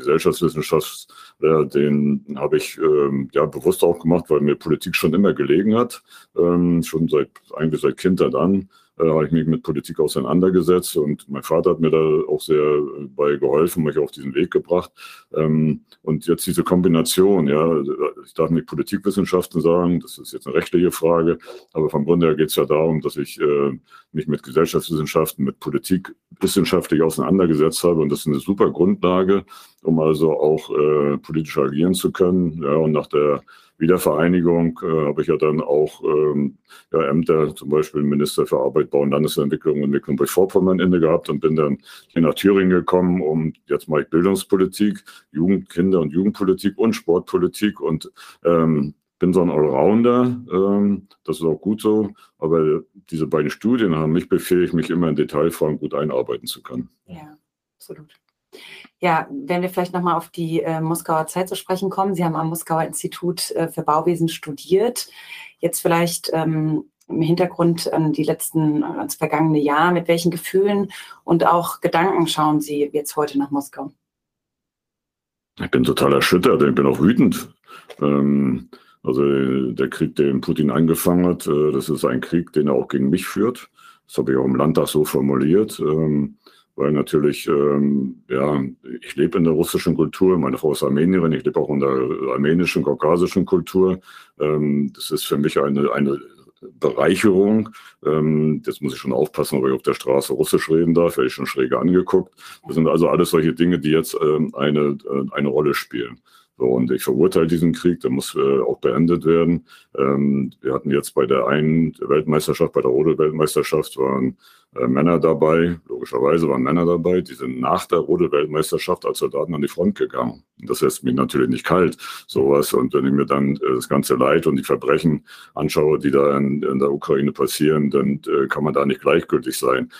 den habe ich äh, ja bewusst auch gemacht, weil mir Politik schon immer gelegen hat, ähm, schon seit eigentlich seit Kindheit an äh, habe ich mich mit Politik auseinandergesetzt und mein Vater hat mir da auch sehr äh, bei geholfen, mich auf diesen Weg gebracht. Ähm, und jetzt diese Kombination, ja, ich darf nicht Politikwissenschaften sagen, das ist jetzt eine rechtliche Frage, aber vom Grunde her geht es ja darum, dass ich äh, mich mit Gesellschaftswissenschaften, mit Politik wissenschaftlich auseinandergesetzt habe und das ist eine super Grundlage, um also auch äh, politisch agieren zu können. Ja, und nach der Wiedervereinigung äh, habe ich ja dann auch ähm, ja, Ämter, zum Beispiel Minister für Arbeit, Bau und Landesentwicklung in Mecklenburg-Vorpommern inne gehabt und bin dann hier nach Thüringen gekommen, um jetzt mache ich Bildungspolitik, Jugend, Kinder- und Jugendpolitik und Sportpolitik und ähm, bin so ein Allrounder, ähm, das ist auch gut so, aber diese beiden Studien haben mich befähigt, mich immer in Detailfragen gut einarbeiten zu können. Ja, absolut. Ja, wenn wir vielleicht nochmal auf die äh, Moskauer Zeit zu sprechen kommen. Sie haben am Moskauer Institut äh, für Bauwesen studiert. Jetzt vielleicht ähm, im Hintergrund an die letzten, ans vergangene Jahr. Mit welchen Gefühlen und auch Gedanken schauen Sie jetzt heute nach Moskau? Ich bin total erschüttert. Ich bin auch wütend. Ähm, also der Krieg, den Putin angefangen hat, äh, das ist ein Krieg, den er auch gegen mich führt. Das habe ich auch im Landtag so formuliert. Ähm, weil natürlich, ähm, ja, ich lebe in der russischen Kultur, meine Frau ist Armenierin, ich lebe auch in der armenischen, kaukasischen Kultur. Ähm, das ist für mich eine, eine Bereicherung. Ähm, jetzt muss ich schon aufpassen, ob ich auf der Straße Russisch reden darf, werde ich schon schräge angeguckt. Das sind also alles solche Dinge, die jetzt ähm, eine, äh, eine Rolle spielen. So, und ich verurteile diesen Krieg, der muss äh, auch beendet werden. Ähm, wir hatten jetzt bei der einen Weltmeisterschaft, bei der Rodel-Weltmeisterschaft, waren äh, Männer dabei, logischerweise waren Männer dabei, die sind nach der Rodel-Weltmeisterschaft als Soldaten an die Front gegangen. Das lässt mich natürlich nicht kalt, sowas. Und wenn ich mir dann äh, das ganze Leid und die Verbrechen anschaue, die da in, in der Ukraine passieren, dann äh, kann man da nicht gleichgültig sein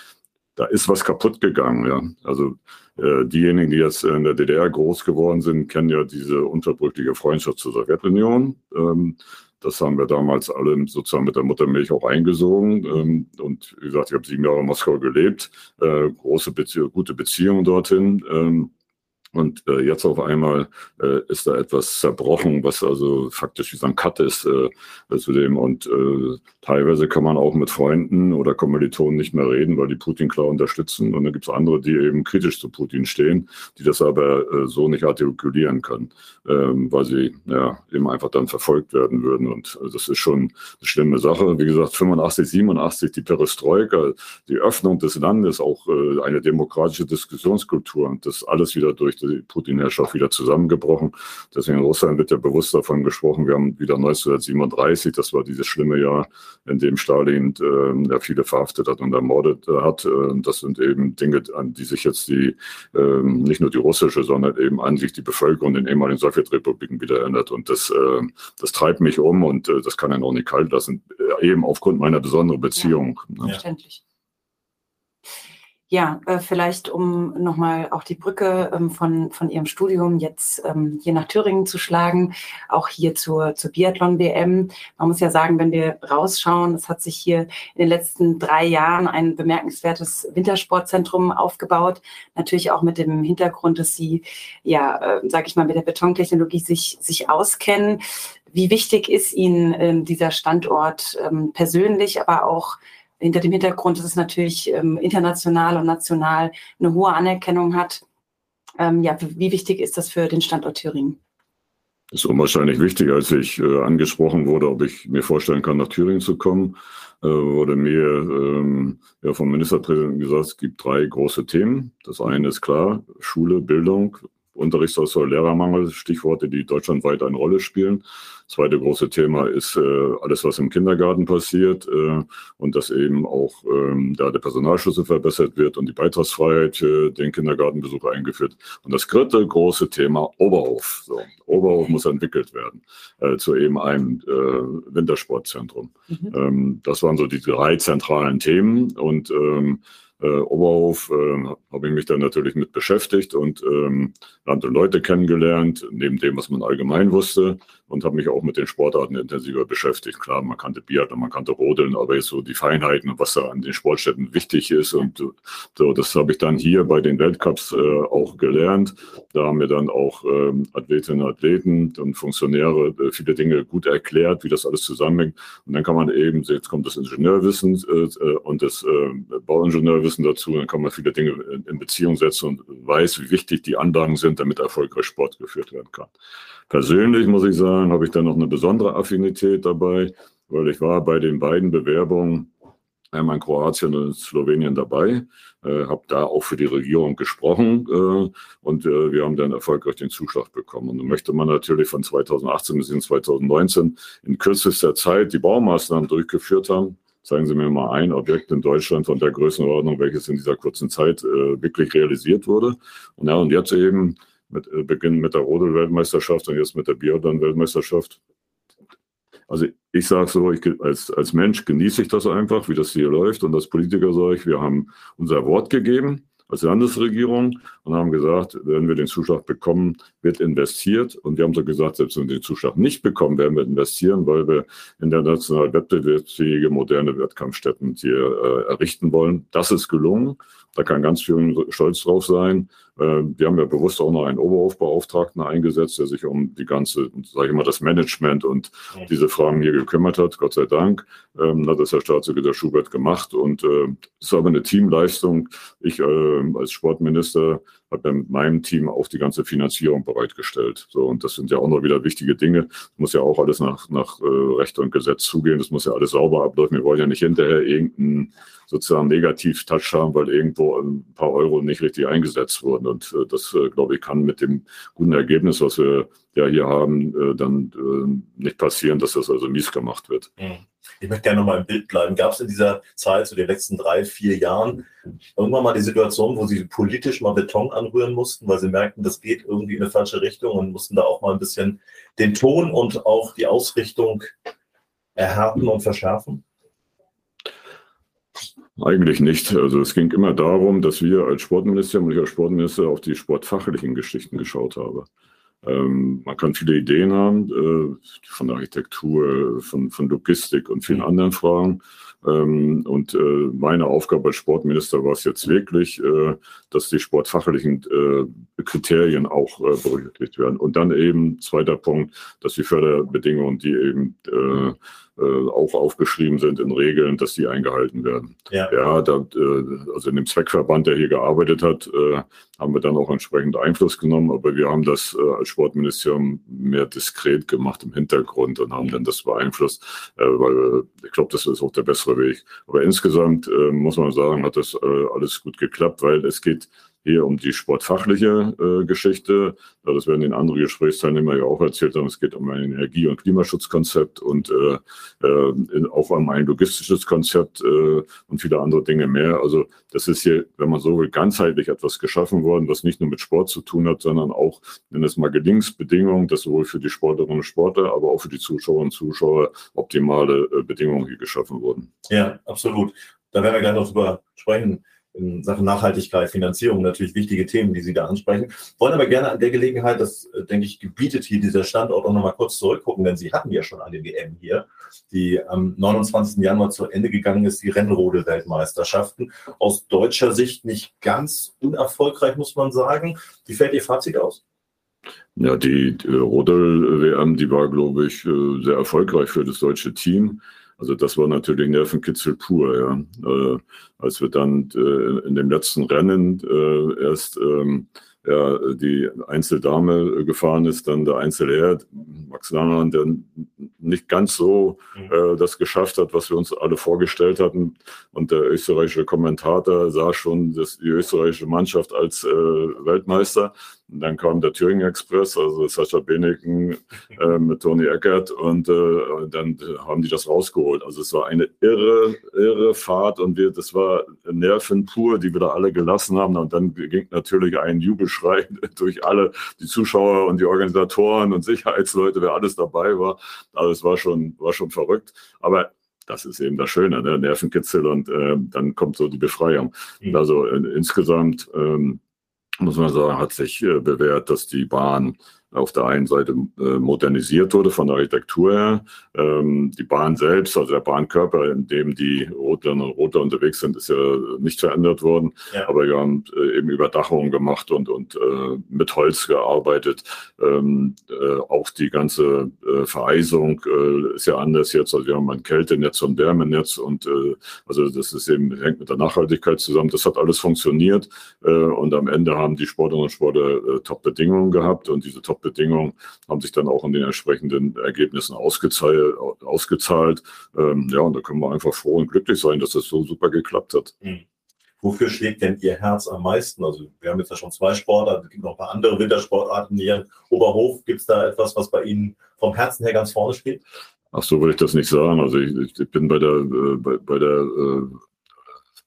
da ist was kaputt gegangen. Ja. Also diejenigen, die jetzt in der DDR groß geworden sind, kennen ja diese unverbrüchliche Freundschaft zur Sowjetunion. Ähm, das haben wir damals alle sozusagen mit der Muttermilch auch eingesogen. Ähm, und wie gesagt, ich habe sieben Jahre in Moskau gelebt, äh, große Bezie gute Beziehungen dorthin. Und äh, jetzt auf einmal äh, ist da etwas zerbrochen, was also faktisch wie so ein Cut ist äh, zu dem. Und äh, teilweise kann man auch mit Freunden oder Kommilitonen nicht mehr reden, weil die Putin klar unterstützen. Und dann gibt es andere, die eben kritisch zu Putin stehen, die das aber äh, so nicht artikulieren können, ähm, weil sie ja eben einfach dann verfolgt werden würden. Und äh, das ist schon eine schlimme Sache. Wie gesagt, 85, 87 die Perestroika, die Öffnung des Landes, auch äh, eine demokratische Diskussionskultur und das alles wieder durch die Putin-Herrschaft wieder zusammengebrochen. Deswegen in Russland wird ja bewusst davon gesprochen, wir haben wieder 1937, das war dieses schlimme Jahr, in dem Stalin äh, ja viele verhaftet hat und ermordet äh, hat. Äh, das sind eben Dinge, an die sich jetzt die, äh, nicht nur die russische, sondern eben an sich die Bevölkerung in den ehemaligen Sowjetrepubliken wieder erinnert. Und das, äh, das treibt mich um und äh, das kann einen auch nicht kalt lassen, eben aufgrund meiner besonderen Beziehung. Ja, verständlich. Ja, äh, vielleicht um nochmal auch die Brücke ähm, von, von Ihrem Studium jetzt ähm, hier nach Thüringen zu schlagen, auch hier zur, zur Biathlon-WM. Man muss ja sagen, wenn wir rausschauen, es hat sich hier in den letzten drei Jahren ein bemerkenswertes Wintersportzentrum aufgebaut. Natürlich auch mit dem Hintergrund, dass Sie, ja, äh, sag ich mal, mit der Betontechnologie sich, sich auskennen. Wie wichtig ist Ihnen äh, dieser Standort ähm, persönlich, aber auch hinter dem Hintergrund, dass es natürlich ähm, international und national eine hohe Anerkennung hat. Ähm, ja, wie wichtig ist das für den Standort Thüringen? Das ist unwahrscheinlich wichtig, als ich äh, angesprochen wurde, ob ich mir vorstellen kann, nach Thüringen zu kommen, äh, wurde mir ähm, ja, vom Ministerpräsidenten gesagt, es gibt drei große Themen. Das eine ist klar, Schule, Bildung, Unterrichtsausfall, Lehrermangel, Stichworte, die deutschlandweit eine Rolle spielen. Zweite große Thema ist äh, alles, was im Kindergarten passiert äh, und dass eben auch ähm, da der Personalschlüssel verbessert wird und die Beitragsfreiheit für den Kindergartenbesuch eingeführt. Und das dritte große Thema Oberhof. So, Oberhof muss entwickelt werden äh, zu eben einem äh, Wintersportzentrum. Mhm. Ähm, das waren so die drei zentralen Themen und ähm, äh, Oberhof äh, habe ich mich dann natürlich mit beschäftigt und ähm, Land und Leute kennengelernt, neben dem, was man allgemein wusste und habe mich auch mit den Sportarten intensiver beschäftigt. Klar, man kannte Biathlon, man kannte Rodeln, aber jetzt so die Feinheiten und was da an den Sportstätten wichtig ist und so, das habe ich dann hier bei den Weltcups äh, auch gelernt. Da haben mir dann auch ähm, Athletinnen und Athleten und Funktionäre äh, viele Dinge gut erklärt, wie das alles zusammenhängt. Und dann kann man eben, jetzt kommt das Ingenieurwissen äh, und das äh, Bauingenieurwissen dazu, dann kann man viele Dinge in, in Beziehung setzen und weiß, wie wichtig die Anlagen sind, damit erfolgreich Sport geführt werden kann. Persönlich muss ich sagen, habe ich da noch eine besondere Affinität dabei, weil ich war bei den beiden Bewerbungen einmal in Kroatien und in Slowenien dabei, äh, habe da auch für die Regierung gesprochen äh, und äh, wir haben dann erfolgreich den Zuschlag bekommen. Und dann möchte man natürlich von 2018 bis 2019 in kürzester Zeit die Baumaßnahmen durchgeführt haben. Zeigen Sie mir mal ein Objekt in Deutschland von der Größenordnung, welches in dieser kurzen Zeit äh, wirklich realisiert wurde. Und, ja, und jetzt eben mit äh, Beginn mit der Rodel-Weltmeisterschaft und jetzt mit der Biathlon-Weltmeisterschaft. Also ich sage so, ich, als, als Mensch genieße ich das einfach, wie das hier läuft. Und als Politiker sage ich, wir haben unser Wort gegeben als Landesregierung und haben gesagt, wenn wir den Zuschlag bekommen, wird investiert. Und wir haben so gesagt, selbst wenn wir den Zuschlag nicht bekommen, werden wir investieren, weil wir international wettbewerbsfähige, moderne Wettkampfstätten hier äh, errichten wollen. Das ist gelungen. Da kann ganz viel stolz drauf sein. Äh, wir haben ja bewusst auch noch einen Oberhofbeauftragten eingesetzt, der sich um die ganze, sage ich mal, das Management und diese Fragen hier gekümmert hat. Gott sei Dank ähm, hat das Herr Staatssekretär Schubert gemacht und es äh, ist aber eine Teamleistung. Ich äh, als Sportminister habe mit meinem Team auch die ganze Finanzierung bereitgestellt. So und das sind ja auch noch wieder wichtige Dinge. Das muss ja auch alles nach nach äh, Recht und Gesetz zugehen. Das muss ja alles sauber ablaufen. Wir wollen ja nicht hinterher irgendeinen sozusagen Negativ-Touch haben, weil irgendwo ein paar Euro nicht richtig eingesetzt wurden. Und äh, das, äh, glaube ich, kann mit dem guten Ergebnis, was wir ja hier haben, äh, dann nicht passieren, dass das also mies gemacht wird. Mhm. Ich möchte gerne nochmal im Bild bleiben. Gab es in dieser Zeit, so den letzten drei, vier Jahren, irgendwann mal die Situation, wo Sie politisch mal Beton anrühren mussten, weil Sie merkten, das geht irgendwie in eine falsche Richtung und mussten da auch mal ein bisschen den Ton und auch die Ausrichtung erhärten und verschärfen? Eigentlich nicht. Also es ging immer darum, dass wir als Sportministerium und ich als Sportminister auf die sportfachlichen Geschichten geschaut haben. Ähm, man kann viele Ideen haben, äh, von Architektur, von, von Logistik und vielen mhm. anderen Fragen. Ähm, und äh, meine Aufgabe als Sportminister war es jetzt wirklich, äh, dass die sportfachlichen äh, Kriterien auch äh, berücksichtigt werden. Und dann eben, zweiter Punkt, dass die Förderbedingungen, die eben äh, auch aufgeschrieben sind in Regeln, dass die eingehalten werden. Ja, ja da, äh, also in dem Zweckverband, der hier gearbeitet hat, äh, haben wir dann auch entsprechend Einfluss genommen, aber wir haben das äh, als Sportministerium mehr diskret gemacht im Hintergrund und haben dann das beeinflusst, äh, weil ich glaube, das ist auch der bessere Weg. Aber insgesamt muss man sagen, hat das alles gut geklappt, weil es geht hier um die sportfachliche äh, Geschichte. Ja, das werden den anderen Gesprächsteilnehmer ja auch erzählt haben. Es geht um ein Energie- und Klimaschutzkonzept und äh, äh, auch um ein logistisches Konzept äh, und viele andere Dinge mehr. Also das ist hier, wenn man so will, ganzheitlich etwas geschaffen worden, was nicht nur mit Sport zu tun hat, sondern auch, wenn es mal Gelingensbedingungen, das sowohl für die Sportlerinnen und Sportler, aber auch für die Zuschauerinnen und Zuschauer optimale äh, Bedingungen hier geschaffen wurden. Ja, absolut. Da werden wir gleich noch drüber sprechen in Sachen Nachhaltigkeit, Finanzierung natürlich wichtige Themen, die Sie da ansprechen. Wollen aber gerne an der Gelegenheit, das äh, denke ich, gebietet hier dieser Standort auch nochmal kurz zurückgucken, denn Sie hatten ja schon eine WM hier, die am 29. Januar zu Ende gegangen ist, die Rennrode-Weltmeisterschaften. Aus deutscher Sicht nicht ganz unerfolgreich, muss man sagen. Wie fällt Ihr Fazit aus? Ja, die, die Rodel-WM, die war, glaube ich, äh, sehr erfolgreich für das deutsche Team. Also das war natürlich Nervenkitzel pur, ja. Äh, als wir dann äh, in dem letzten Rennen äh, erst ähm, ja, die Einzeldame gefahren ist, dann der Einzelherr, Max Langermann, der nicht ganz so mhm. äh, das geschafft hat, was wir uns alle vorgestellt hatten. Und der österreichische Kommentator sah schon das, die österreichische Mannschaft als äh, Weltmeister. Und dann kam der Thüringen Express, also Sascha Beneken äh, mit Toni Eckert und äh, dann haben die das rausgeholt. Also es war eine irre, irre Fahrt und wir, das war Nerven pur, die wir da alle gelassen haben. Und dann ging natürlich ein Jubelschrei *laughs* durch alle, die Zuschauer und die Organisatoren und Sicherheitsleute, wer alles dabei war. Also es war schon, war schon verrückt. Aber das ist eben das Schöne, der ne? Nervenkitzel und äh, dann kommt so die Befreiung. Mhm. Also äh, insgesamt ähm, muss man sagen, hat sich äh, bewährt, dass die Bahn auf der einen Seite äh, modernisiert wurde von der Architektur her. Ähm, die Bahn selbst, also der Bahnkörper, in dem die Rotlerinnen und Rotler unterwegs sind, ist ja nicht verändert worden. Ja. Aber wir haben äh, eben Überdachungen gemacht und, und äh, mit Holz gearbeitet. Ähm, äh, auch die ganze Vereisung ist ja anders jetzt. Also wir haben ein Kältenetz und Wärmenetz und also das ist eben, hängt mit der Nachhaltigkeit zusammen. Das hat alles funktioniert und am Ende haben die Sportlerinnen und Sportler Top-Bedingungen gehabt und diese Top Bedingungen haben sich dann auch in den entsprechenden Ergebnissen ausgezahlt. ausgezahlt. Ähm, ja, und da können wir einfach froh und glücklich sein, dass das so super geklappt hat. Mhm. Wofür schlägt denn Ihr Herz am meisten? Also wir haben jetzt ja schon zwei Sportarten, es gibt noch ein paar andere Wintersportarten hier. Oberhof, gibt es da etwas, was bei Ihnen vom Herzen her ganz vorne steht? Ach so würde ich das nicht sagen. Also ich, ich bin bei der, äh, bei, bei der äh,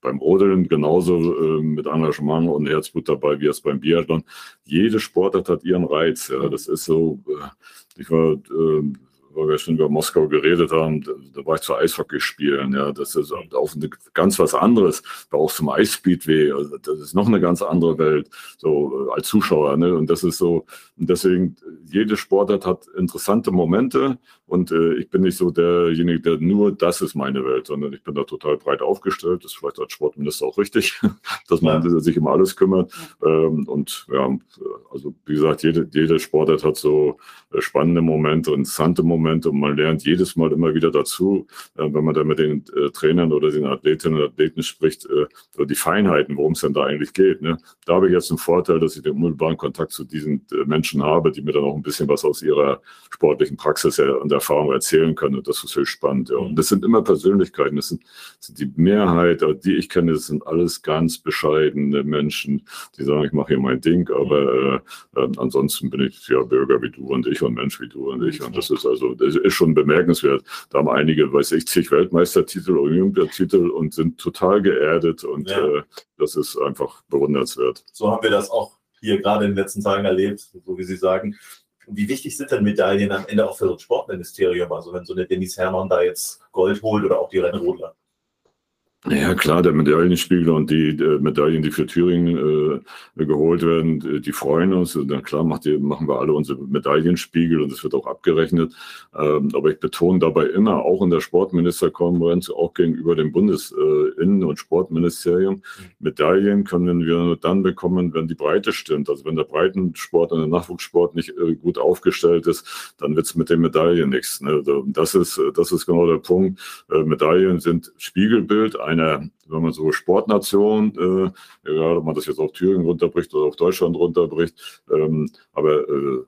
beim Rodeln genauso äh, mit Engagement und Herzblut dabei wie es beim Biathlon. Jede Sportart hat ihren Reiz. Ja. Das ist so, äh, ich war äh, weil wir schon über Moskau geredet haben, da, da war ich zu Eishockey spielen. Ja, das ist auch eine, ganz was anderes. Da auch zum Eisspeedway. Also das ist noch eine ganz andere Welt, so äh, als Zuschauer. Ne? Und das ist so, und deswegen, jede Sportart hat interessante Momente. Und äh, ich bin nicht so derjenige, der nur das ist meine Welt, sondern ich bin da total breit aufgestellt. Das ist vielleicht als Sportminister auch richtig, *laughs* dass man ja. sich um alles kümmert. Ähm, und ja, also wie gesagt, jede, jede Sportart hat so äh, spannende Momente, interessante Momente. Und man lernt jedes Mal immer wieder dazu, äh, wenn man da mit den äh, Trainern oder den Athletinnen und Athleten spricht, äh, die Feinheiten, worum es denn da eigentlich geht. Ne? Da habe ich jetzt einen Vorteil, dass ich den unmittelbaren Kontakt zu diesen Menschen habe, die mir dann auch ein bisschen was aus ihrer sportlichen Praxis und Erfahrung erzählen können. Und das ist höchst spannend. Ja. Und das sind immer Persönlichkeiten. Das sind, das sind die Mehrheit, die ich kenne, das sind alles ganz bescheidene Menschen, die sagen, ich mache hier mein Ding, aber äh, ansonsten bin ich ja Bürger wie du und ich und Mensch wie du und ich. Und das ist also das ist schon bemerkenswert. Da haben einige, weiß ich, zig Weltmeistertitel, Olympiatitel und sind total geerdet und ja. äh, das ist einfach bewundernswert. So haben wir das auch hier gerade in den letzten Tagen erlebt, so wie Sie sagen. Wie wichtig sind denn Medaillen am Ende auch für das Sportministerium? Also wenn so eine Denise Herrmann da jetzt Gold holt oder auch die Rennrodler? Ja, klar, der Medaillenspiegel und die äh, Medaillen, die für Thüringen äh, geholt werden, äh, die freuen uns. Und dann klar die, machen wir alle unsere Medaillenspiegel und es wird auch abgerechnet. Ähm, aber ich betone dabei immer, auch in der Sportministerkonferenz, auch gegenüber dem Bundesinnen- und Sportministerium, mhm. Medaillen können wir nur dann bekommen, wenn die Breite stimmt. Also wenn der Breitensport und der Nachwuchssport nicht äh, gut aufgestellt ist, dann wird es mit den Medaillen nichts. Ne? Also das, ist, das ist genau der Punkt. Äh, Medaillen sind Spiegelbild eine, wenn man so Sportnation, äh, egal ob man das jetzt auf Thüringen runterbricht oder auf Deutschland runterbricht, ähm, aber äh,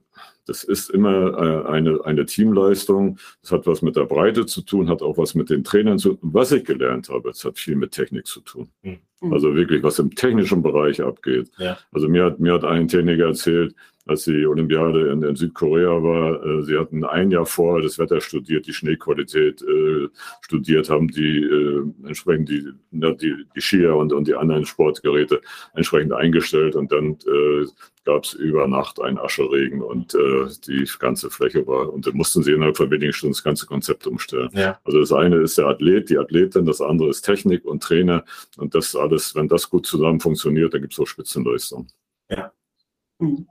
das ist immer äh, eine, eine Teamleistung. Das hat was mit der Breite zu tun, hat auch was mit den Trainern zu tun. Was ich gelernt habe, es hat viel mit Technik zu tun. Mhm. Also wirklich, was im technischen Bereich abgeht. Ja. Also mir hat, mir hat ein Techniker erzählt, als die Olympiade in, in Südkorea war. Äh, sie hatten ein Jahr vorher das Wetter studiert, die Schneequalität äh, studiert, haben die äh, entsprechend die da die, die Skier und, und die anderen Sportgeräte entsprechend eingestellt und dann äh, gab es über Nacht einen Ascheregen und äh, die ganze Fläche war, und dann mussten sie innerhalb von wenigen Stunden das ganze Konzept umstellen. Ja. Also das eine ist der Athlet, die Athletin, das andere ist Technik und Trainer und das alles, wenn das gut zusammen funktioniert, dann gibt es auch Spitzenleistung. Ja. Mhm.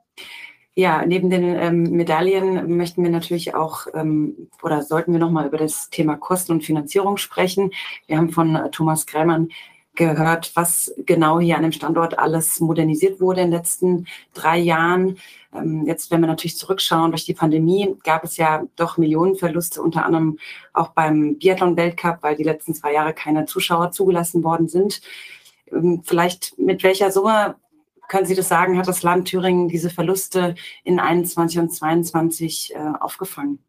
Ja, neben den ähm, Medaillen möchten wir natürlich auch ähm, oder sollten wir nochmal über das Thema Kosten und Finanzierung sprechen. Wir haben von äh, Thomas Krämann gehört, was genau hier an dem Standort alles modernisiert wurde in den letzten drei Jahren. Ähm, jetzt, wenn wir natürlich zurückschauen, durch die Pandemie gab es ja doch Millionenverluste, unter anderem auch beim Biathlon-Weltcup, weil die letzten zwei Jahre keine Zuschauer zugelassen worden sind. Ähm, vielleicht mit welcher Summe können Sie das sagen, hat das Land Thüringen diese Verluste in 21 und 22 äh, aufgefangen?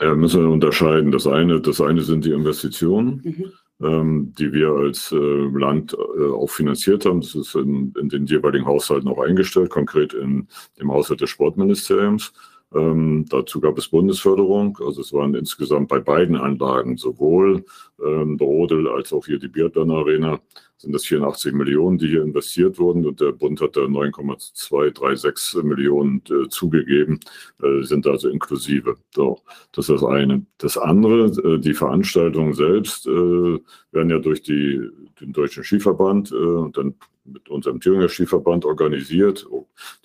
Ja, müssen wir unterscheiden. Das eine, das eine sind die Investitionen. Mhm ähm, die wir als äh, Land äh, auch finanziert haben. Das ist in, in, den jeweiligen Haushalten auch eingestellt, konkret in dem Haushalt des Sportministeriums. Ähm, dazu gab es Bundesförderung. Also es waren insgesamt bei beiden Anlagen, sowohl ähm, der Rodel als auch hier die Biathlon Arena, sind das 84 Millionen, die hier investiert wurden. Und der Bund hat da 9,236 Millionen äh, zugegeben, äh, sind also inklusive. So, das ist das eine. Das andere, äh, die Veranstaltungen selbst äh, werden ja durch die, den Deutschen Skiverband äh, und dann mit unserem Thüringer Skiverband organisiert.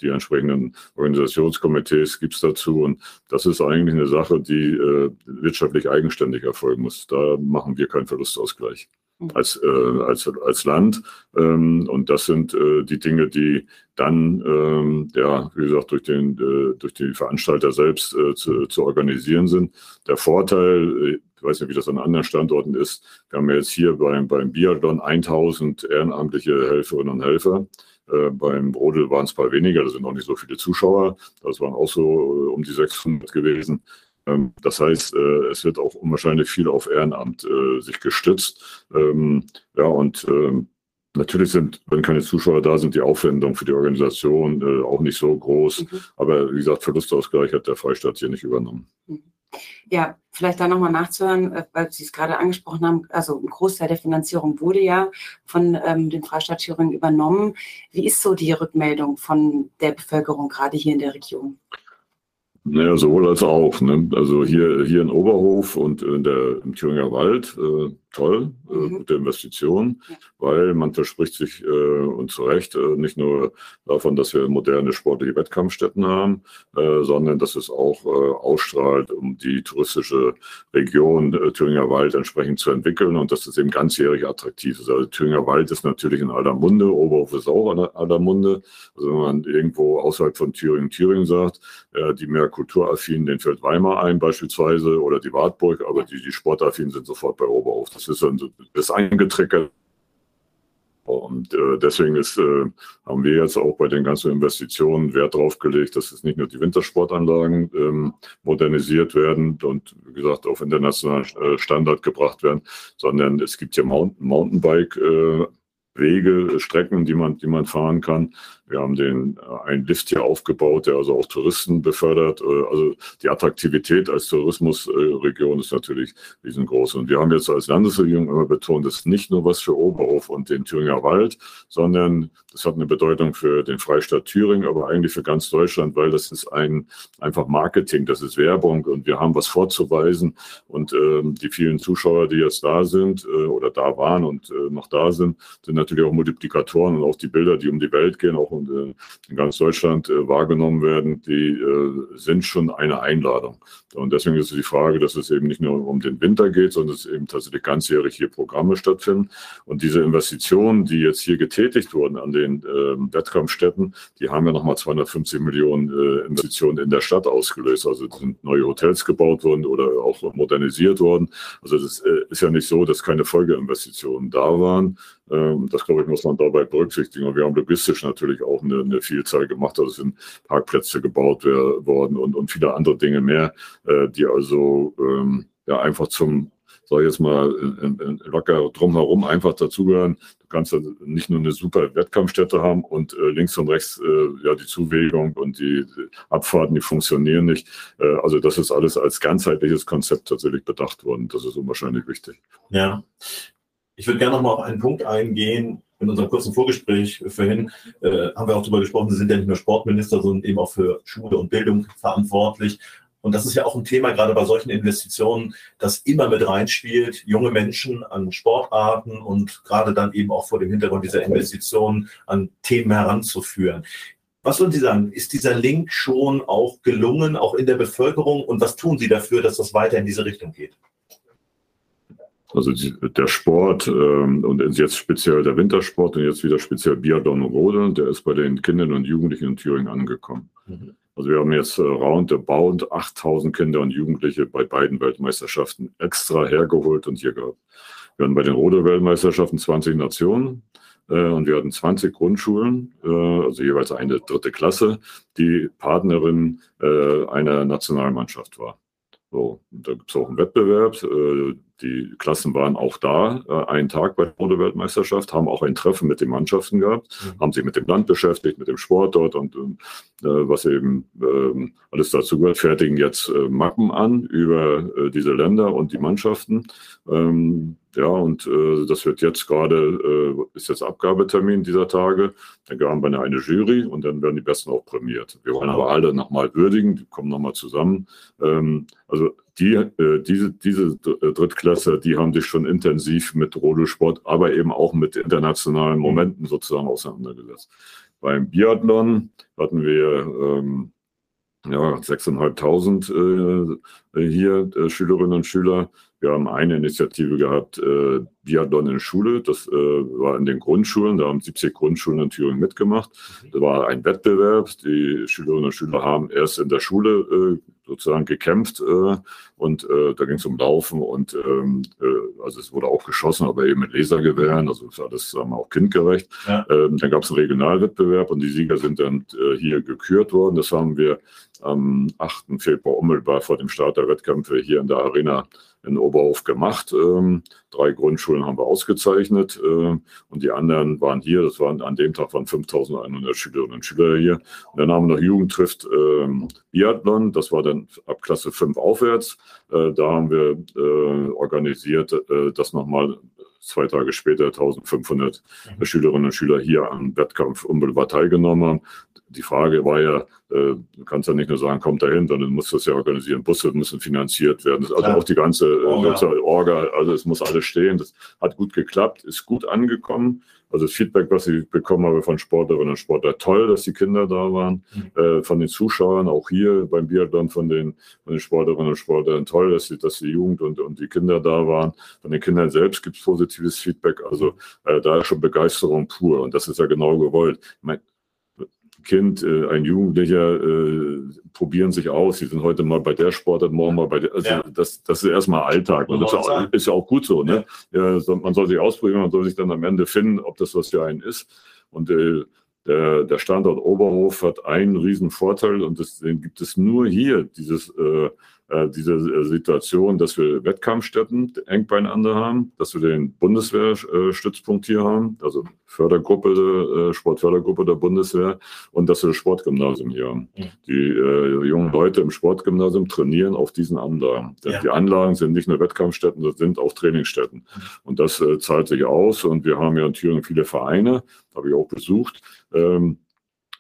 Die entsprechenden Organisationskomitees gibt es dazu. Und das ist eigentlich eine Sache, die äh, wirtschaftlich eigenständig erfolgen muss. Da machen wir keinen Verlustausgleich. Als, äh, als, als Land. Ähm, und das sind äh, die Dinge, die dann, ähm, ja, wie gesagt, durch, den, äh, durch die Veranstalter selbst äh, zu, zu organisieren sind. Der Vorteil, äh, ich weiß nicht, wie das an anderen Standorten ist. Wir haben jetzt hier beim, beim Biathlon 1000 ehrenamtliche Helferinnen und Helfer. Äh, beim Rodel waren es ein paar weniger, da sind noch nicht so viele Zuschauer. Das waren auch so äh, um die 600 gewesen. Ähm, das heißt, äh, es wird auch unwahrscheinlich viel auf Ehrenamt äh, sich gestützt. Ähm, ja, und ähm, Natürlich sind, wenn keine Zuschauer da sind, die Aufwendungen für die Organisation äh, auch nicht so groß. Mhm. Aber wie gesagt, Verlustausgleich hat der Freistaat hier nicht übernommen. Mhm. Ja, vielleicht da nochmal nachzuhören, äh, weil Sie es gerade angesprochen haben. Also ein Großteil der Finanzierung wurde ja von ähm, dem Freistaat Thüringen übernommen. Wie ist so die Rückmeldung von der Bevölkerung gerade hier in der Region? Naja, sowohl als auch. Ne? Also hier, hier in Oberhof und in der, im Thüringer Wald äh, toll, äh, mhm. gute Investition, ja. weil man verspricht sich äh, und zu Recht äh, nicht nur davon, dass wir moderne sportliche Wettkampfstätten haben, sondern dass es auch ausstrahlt, um die touristische Region Thüringer Wald entsprechend zu entwickeln und dass es eben ganzjährig attraktiv ist. Also Thüringer Wald ist natürlich in aller Munde, Oberhof ist auch in aller Munde. Also wenn man irgendwo außerhalb von Thüringen, Thüringen sagt, die mehr kulturaffinen, den fällt Weimar ein beispielsweise oder die Wartburg, aber die, die sportaffinen sind sofort bei Oberhof. Das ist, das eingetrickert. Und äh, deswegen ist, äh, haben wir jetzt auch bei den ganzen Investitionen Wert darauf gelegt, dass es nicht nur die Wintersportanlagen ähm, modernisiert werden und wie gesagt auf internationalen äh, Standard gebracht werden, sondern es gibt ja Mountain, Mountainbike äh, Strecken, die man, die man fahren kann. Wir haben den äh, einen Lift hier aufgebaut, der also auch Touristen befördert. Äh, also die Attraktivität als Tourismusregion ist natürlich riesengroß. Und wir haben jetzt als Landesregierung immer betont, das ist nicht nur was für Oberhof und den Thüringer Wald, sondern das hat eine Bedeutung für den Freistaat Thüringen, aber eigentlich für ganz Deutschland, weil das ist ein einfach Marketing, das ist Werbung und wir haben was vorzuweisen. Und äh, die vielen Zuschauer, die jetzt da sind äh, oder da waren und äh, noch da sind, sind natürlich auch Multiplikatoren und auch die Bilder, die um die Welt gehen, auch und äh, in ganz Deutschland äh, wahrgenommen werden, die äh, sind schon eine Einladung. Und deswegen ist die Frage, dass es eben nicht nur um den Winter geht, sondern dass eben tatsächlich ganzjährig hier Programme stattfinden. Und diese Investitionen, die jetzt hier getätigt wurden an den äh, Wettkampfstätten, die haben ja nochmal 250 Millionen Investitionen in der Stadt ausgelöst. Also sind neue Hotels gebaut worden oder auch modernisiert worden. Also das ist ja nicht so, dass keine Folgeinvestitionen da waren. Ähm, das, glaube ich, muss man dabei berücksichtigen. Und wir haben logistisch natürlich auch eine, eine Vielzahl gemacht. Also sind Parkplätze gebaut worden und, und viele andere Dinge mehr, äh, die also ähm, ja einfach zum, sag ich jetzt mal, locker drumherum einfach dazugehören. Du kannst ja nicht nur eine super Wettkampfstätte haben und äh, links und rechts äh, ja die Zuwegung und die Abfahrten, die funktionieren nicht. Also das ist alles als ganzheitliches Konzept tatsächlich bedacht worden. Das ist unwahrscheinlich wichtig. Ja. Ich würde gerne noch mal auf einen Punkt eingehen. In unserem kurzen Vorgespräch vorhin äh, haben wir auch darüber gesprochen, Sie sind ja nicht nur Sportminister, sondern eben auch für Schule und Bildung verantwortlich. Und das ist ja auch ein Thema, gerade bei solchen Investitionen, das immer mit reinspielt, junge Menschen an Sportarten und gerade dann eben auch vor dem Hintergrund dieser Investitionen an Themen heranzuführen. Was würden Sie sagen? Ist dieser Link schon auch gelungen, auch in der Bevölkerung? Und was tun Sie dafür, dass das weiter in diese Richtung geht? Also die, der Sport ähm, und jetzt speziell der Wintersport und jetzt wieder speziell Biathlon und Rodeln, der ist bei den Kindern und Jugendlichen in Thüringen angekommen. Mhm. Also wir haben jetzt äh, roundabout 8000 Kinder und Jugendliche bei beiden Weltmeisterschaften extra hergeholt und hier gehabt. Wir hatten bei den Rodel-Weltmeisterschaften 20 Nationen äh, und wir hatten 20 Grundschulen, äh, also jeweils eine dritte Klasse, die Partnerin äh, einer Nationalmannschaft war. So, da gibt es auch einen Wettbewerb. Äh, die Klassen waren auch da, äh, einen Tag bei der Modeweltmeisterschaft, haben auch ein Treffen mit den Mannschaften gehabt, mhm. haben sich mit dem Land beschäftigt, mit dem Sport dort und äh, was eben äh, alles dazu gehört, fertigen jetzt äh, Mappen an über äh, diese Länder und die Mannschaften. Ähm, ja, und äh, das wird jetzt gerade, äh, ist jetzt Abgabetermin dieser Tage. Dann haben wir eine Jury und dann werden die Besten auch prämiert. Wir wollen aber alle nochmal würdigen, die kommen nochmal zusammen. Ähm, also die, äh, diese, diese äh, Drittklasse, die haben sich schon intensiv mit Rodelsport, aber eben auch mit internationalen Momenten sozusagen auseinandergesetzt. Beim Biathlon hatten wir ähm, ja, 6.500 äh, hier äh, Schülerinnen und Schüler. Wir haben eine Initiative gehabt, äh, Biathlon in Schule. Das äh, war in den Grundschulen. Da haben 70 Grundschulen in Thüringen mitgemacht. Mhm. Das war ein Wettbewerb. Die Schülerinnen und Schüler haben erst in der Schule äh, sozusagen gekämpft äh, und äh, da ging es um Laufen und ähm, äh, also es wurde auch geschossen, aber eben mit Lasergewehren, also das war das sagen wir, auch kindgerecht. Ja. Ähm, dann gab es einen Regionalwettbewerb und die Sieger sind dann äh, hier gekürt worden. Das haben wir am 8. Februar unmittelbar vor dem Start der Wettkämpfe hier in der Arena in Oberhof gemacht. Ähm, drei Grundschulen haben wir ausgezeichnet äh, und die anderen waren hier. Das waren an dem Tag waren 5.100 Schülerinnen und Schüler hier. Und dann haben wir noch Jugend trifft ähm, Biathlon. Das war dann ab Klasse 5 aufwärts. Äh, da haben wir äh, organisiert, äh, das nochmal zwei Tage später 1500 mhm. Schülerinnen und Schüler hier am Wettkampf unmittelbar teilgenommen haben die Frage war ja, äh, du kannst ja nicht nur sagen, kommt dahin, sondern du musst das ja organisieren. Busse müssen finanziert werden. Also Klar. auch die ganze äh, Orga. Orga, also es muss alles stehen. Das hat gut geklappt, ist gut angekommen. Also das Feedback, was ich bekommen habe von Sportlerinnen und Sportlern, toll, dass die Kinder da waren. Mhm. Äh, von den Zuschauern, auch hier beim Biathlon von den, von den Sportlerinnen und Sportlern, toll, dass die, dass die Jugend und, und die Kinder da waren. Von den Kindern selbst gibt es positives Feedback. Also äh, da ist schon Begeisterung pur. Und das ist ja genau gewollt. Ich mein, Kind, äh, ein Jugendlicher äh, probieren sich aus. Sie sind heute mal bei der Sportart, morgen mal bei der. Also ja. das, das ist erstmal Alltag. Und das ist, ja auch gut so. Ne? Ja. Man soll sich ausprobieren, man soll sich dann am Ende finden, ob das was für einen ist. Und äh, der, der Standort Oberhof hat einen riesen Vorteil und das, den gibt es nur hier, dieses äh, diese äh, Situation, dass wir Wettkampfstätten eng beieinander haben, dass wir den Bundeswehrstützpunkt hier haben, also Fördergruppe, äh, Sportfördergruppe der Bundeswehr und dass wir das Sportgymnasium hier haben. Die äh, jungen Leute im Sportgymnasium trainieren auf diesen Anlagen. Ja. Die Anlagen sind nicht nur Wettkampfstätten, das sind auch Trainingsstätten. Mhm. Und das äh, zahlt sich aus und wir haben ja in Thüringen viele Vereine, habe ich auch besucht. Ähm,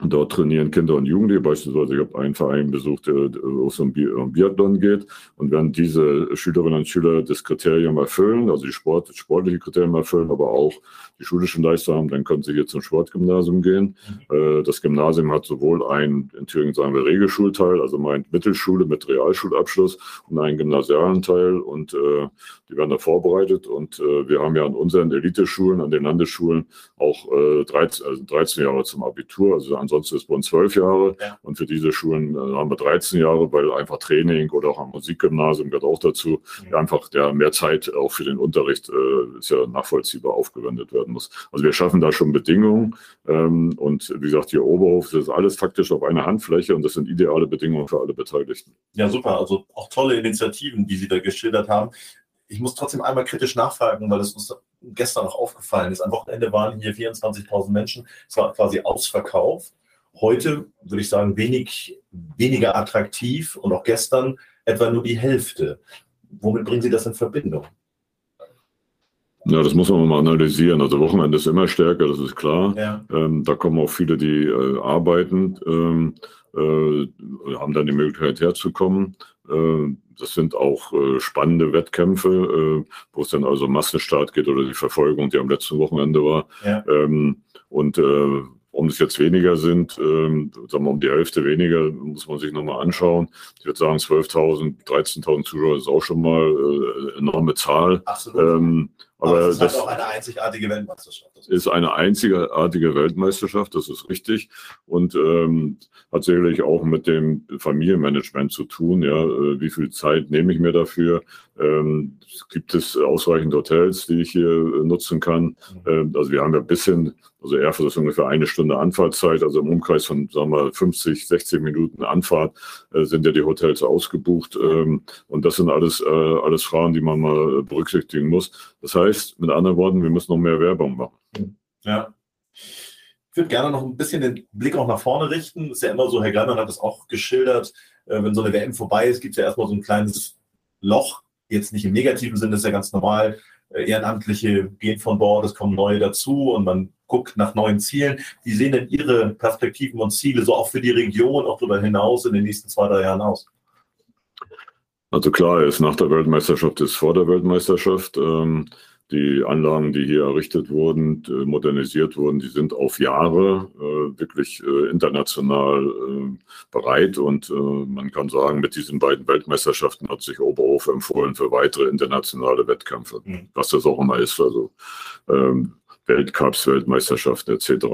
und dort trainieren Kinder und Jugendliche. Beispielsweise, ich habe einen Verein besucht, der, um, Bi um Biathlon geht. Und wenn diese Schülerinnen und Schüler das Kriterium erfüllen, also die Sport, sportliche Kriterium erfüllen, aber auch die schulischen Leistungen haben, dann können sie hier zum Sportgymnasium gehen. Mhm. Das Gymnasium hat sowohl ein, in Thüringen sagen wir Regelschulteil, also meint Mittelschule mit Realschulabschluss und einen gymnasialen Teil. Und äh, die werden da vorbereitet. Und äh, wir haben ja an unseren Eliteschulen, an den Landesschulen auch äh, 13, also 13 Jahre zum Abitur. Also an ansonsten ist bei uns zwölf Jahre. Ja. Und für diese Schulen äh, haben wir 13 Jahre, weil einfach Training oder auch am Musikgymnasium gehört auch dazu. Ja. Einfach ja, mehr Zeit auch für den Unterricht äh, ist ja nachvollziehbar aufgewendet werden muss. Also wir schaffen da schon Bedingungen. Ähm, und wie gesagt, hier Oberhof das ist alles faktisch auf einer Handfläche und das sind ideale Bedingungen für alle Beteiligten. Ja, super. Also auch tolle Initiativen, die Sie da geschildert haben. Ich muss trotzdem einmal kritisch nachfragen, weil es uns gestern noch aufgefallen ist. Am Wochenende waren hier 24.000 Menschen. Es war quasi ausverkauft heute, würde ich sagen, wenig, weniger attraktiv und auch gestern etwa nur die Hälfte. Womit bringen Sie das in Verbindung? Ja, das muss man mal analysieren. Also Wochenende ist immer stärker, das ist klar. Ja. Ähm, da kommen auch viele, die äh, arbeiten, ähm, äh, haben dann die Möglichkeit herzukommen. Äh, das sind auch äh, spannende Wettkämpfe, äh, wo es dann also Massenstart geht oder die Verfolgung, die am letzten Wochenende war. Ja. Ähm, und äh, Warum es jetzt weniger sind, ähm, sagen wir um die Hälfte weniger, muss man sich nochmal anschauen. Ich würde sagen, 12.000, 13.000 Zuschauer ist auch schon mal äh, enorme Zahl. Ähm, aber, aber das ist halt auch eine einzigartige Weltmeisterschaft. Das ist eine einzigartige Weltmeisterschaft, das ist richtig. Und ähm, hat sicherlich auch mit dem Familienmanagement zu tun. Ja, äh, wie viel Zeit nehme ich mir dafür? Ähm, gibt es ausreichend Hotels, die ich hier äh, nutzen kann? Mhm. Ähm, also wir haben ja ein bisschen, also Erfurt ist ungefähr eine Stunde Anfahrtzeit, also im Umkreis von, sagen wir, 50, 60 Minuten Anfahrt äh, sind ja die Hotels ausgebucht. Ähm, und das sind alles, äh, alles Fragen, die man mal berücksichtigen muss. Das heißt, mit anderen Worten, wir müssen noch mehr Werbung machen. Ja. Ich würde gerne noch ein bisschen den Blick auch nach vorne richten. Ist ja immer so, Herr Gleimann hat es auch geschildert, äh, wenn so eine WM vorbei ist, gibt es ja erstmal so ein kleines Loch. Jetzt nicht im negativen Sinne, ist ja ganz normal. Äh, Ehrenamtliche gehen von Bord, es kommen neue dazu und man guckt nach neuen Zielen. Wie sehen denn Ihre Perspektiven und Ziele so auch für die Region, auch darüber hinaus in den nächsten zwei, drei Jahren aus? Also klar ist nach der Weltmeisterschaft ist vor der Weltmeisterschaft. Ähm, die Anlagen, die hier errichtet wurden, äh, modernisiert wurden, die sind auf Jahre äh, wirklich äh, international äh, bereit. Und äh, man kann sagen, mit diesen beiden Weltmeisterschaften hat sich Oberhof empfohlen für weitere internationale Wettkämpfe, mhm. was das auch immer ist. Also ähm, Weltcups, Weltmeisterschaften etc.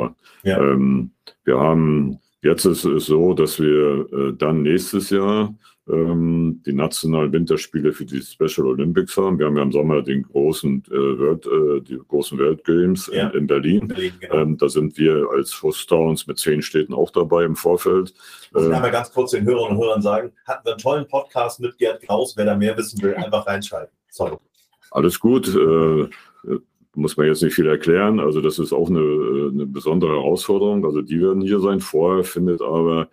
Ja. Ähm, wir haben jetzt ist es so, dass wir äh, dann nächstes Jahr ähm, die nationalen Winterspiele für die Special Olympics haben. Wir haben ja im Sommer den großen äh, World, äh, die großen World Games ja. in, in, Berlin. Berlin genau. ähm, da sind wir als Host Towns mit zehn Städten auch dabei im Vorfeld. Ich muss äh, ganz kurz den Hörerinnen und Hörern sagen, hatten wir einen tollen Podcast mit Gerd Kraus. Wer da mehr wissen will, einfach reinschalten. Sorry. Alles gut. Äh, muss man jetzt nicht viel erklären. Also das ist auch eine, eine besondere Herausforderung. Also die werden hier sein. Vorher findet aber äh,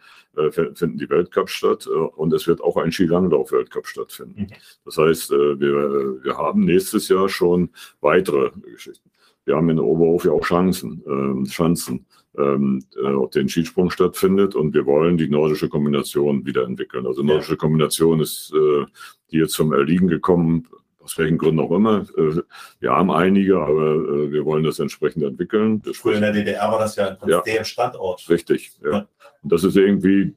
finden die Weltcups statt äh, und es wird auch ein Skilanglauf-Weltcup stattfinden. Mhm. Das heißt, äh, wir, wir haben nächstes Jahr schon weitere Geschichten. Wir haben in Oberhof ja auch Chancen, äh, Chancen ähm, äh, den Skisprung stattfindet und wir wollen die nordische Kombination wiederentwickeln. Also nordische ja. Kombination ist äh, hier zum Erliegen gekommen, aus welchen Gründen auch immer. Äh, wir haben einige, aber äh, wir wollen das entsprechend entwickeln. Früher in der DDR war das ja ja. der Standort. Richtig, ja. Und das ist irgendwie,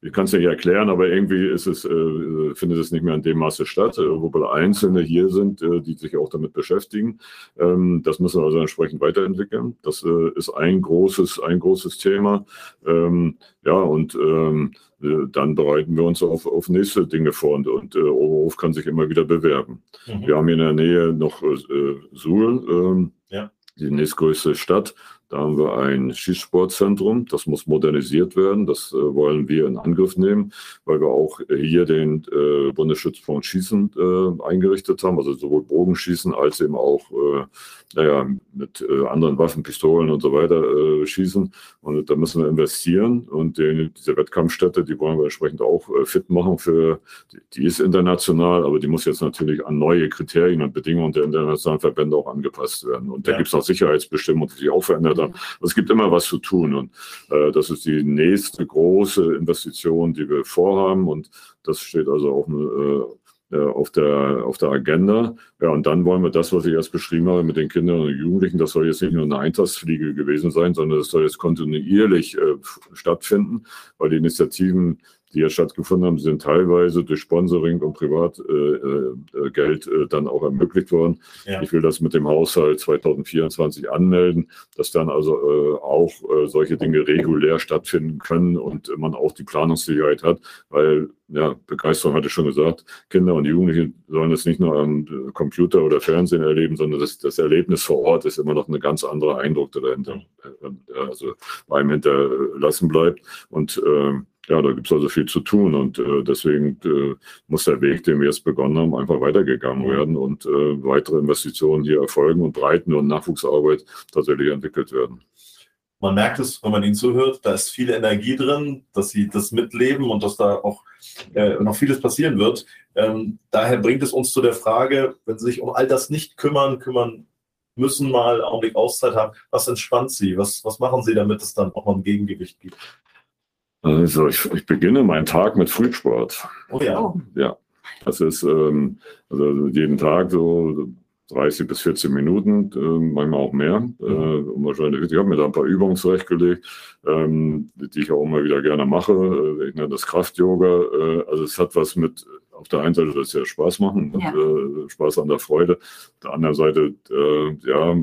ich kann es nicht erklären, aber irgendwie ist es, äh, findet es nicht mehr in dem Maße statt, äh, wobei Einzelne hier sind, äh, die sich auch damit beschäftigen. Ähm, das müssen wir also entsprechend weiterentwickeln. Das äh, ist ein großes, ein großes Thema. Ähm, ja, und ähm, äh, dann bereiten wir uns auf, auf nächste Dinge vor und, und äh, Oberhof kann sich immer wieder bewerben. Mhm. Wir haben hier in der Nähe noch äh, Suhl, ähm, ja. die nächstgrößte Stadt. Da haben wir ein Schießsportzentrum, das muss modernisiert werden. Das äh, wollen wir in Angriff nehmen, weil wir auch hier den äh, Bundesschützpunkt Schießen äh, eingerichtet haben, also sowohl Bogenschießen als eben auch äh, naja, mit äh, anderen Waffen, Pistolen und so weiter äh, schießen. Und da müssen wir investieren. Und die, diese Wettkampfstätte, die wollen wir entsprechend auch fit machen für, die, die ist international, aber die muss jetzt natürlich an neue Kriterien und Bedingungen der internationalen Verbände auch angepasst werden. Und da ja. gibt es auch Sicherheitsbestimmungen, die sich auch verändert weiter. Also es gibt immer was zu tun und äh, das ist die nächste große Investition, die wir vorhaben und das steht also auch äh, äh, auf der, auf der Agenda. Ja, und dann wollen wir das, was ich erst beschrieben habe mit den Kindern und Jugendlichen, das soll jetzt nicht nur eine Eintagsfliege gewesen sein, sondern das soll jetzt kontinuierlich äh, stattfinden, weil die Initiativen die ja stattgefunden haben, sind teilweise durch Sponsoring und Privatgeld äh, äh, äh, dann auch ermöglicht worden. Ja. Ich will das mit dem Haushalt 2024 anmelden, dass dann also äh, auch äh, solche Dinge regulär stattfinden können und man auch die Planungssicherheit hat, weil ja, Begeisterung hatte ich schon gesagt, Kinder und Jugendliche sollen es nicht nur am äh, Computer oder Fernsehen erleben, sondern das, das Erlebnis vor Ort ist immer noch ein ganz anderer Eindruck, der dahinter, also beim hinterlassen bleibt. Und ähm, ja, da gibt es also viel zu tun und äh, deswegen äh, muss der Weg, den wir jetzt begonnen haben, einfach weitergegangen werden und äh, weitere Investitionen hier erfolgen und Breiten- und Nachwuchsarbeit tatsächlich entwickelt werden. Man merkt es, wenn man ihnen zuhört, da ist viel Energie drin, dass sie das mitleben und dass da auch äh, noch vieles passieren wird. Ähm, daher bringt es uns zu der Frage, wenn Sie sich um all das nicht kümmern, kümmern müssen, mal einen Augenblick Auszeit haben, was entspannt Sie? Was, was machen Sie, damit es dann auch mal ein Gegengewicht gibt? Also ich, ich beginne meinen Tag mit Frühsport. Oh ja. Ja, das ist ähm, also jeden Tag so 30 bis 40 Minuten, äh, manchmal auch mehr. Mhm. Äh, wahrscheinlich, ich habe mir da ein paar Übungen zurechtgelegt, ähm, die ich auch immer wieder gerne mache. Äh, ich nenne das Kraft-Yoga. Äh, also es hat was mit, auf der einen Seite das ja Spaß machen, ja. Äh, Spaß an der Freude. Auf der anderen Seite, ja,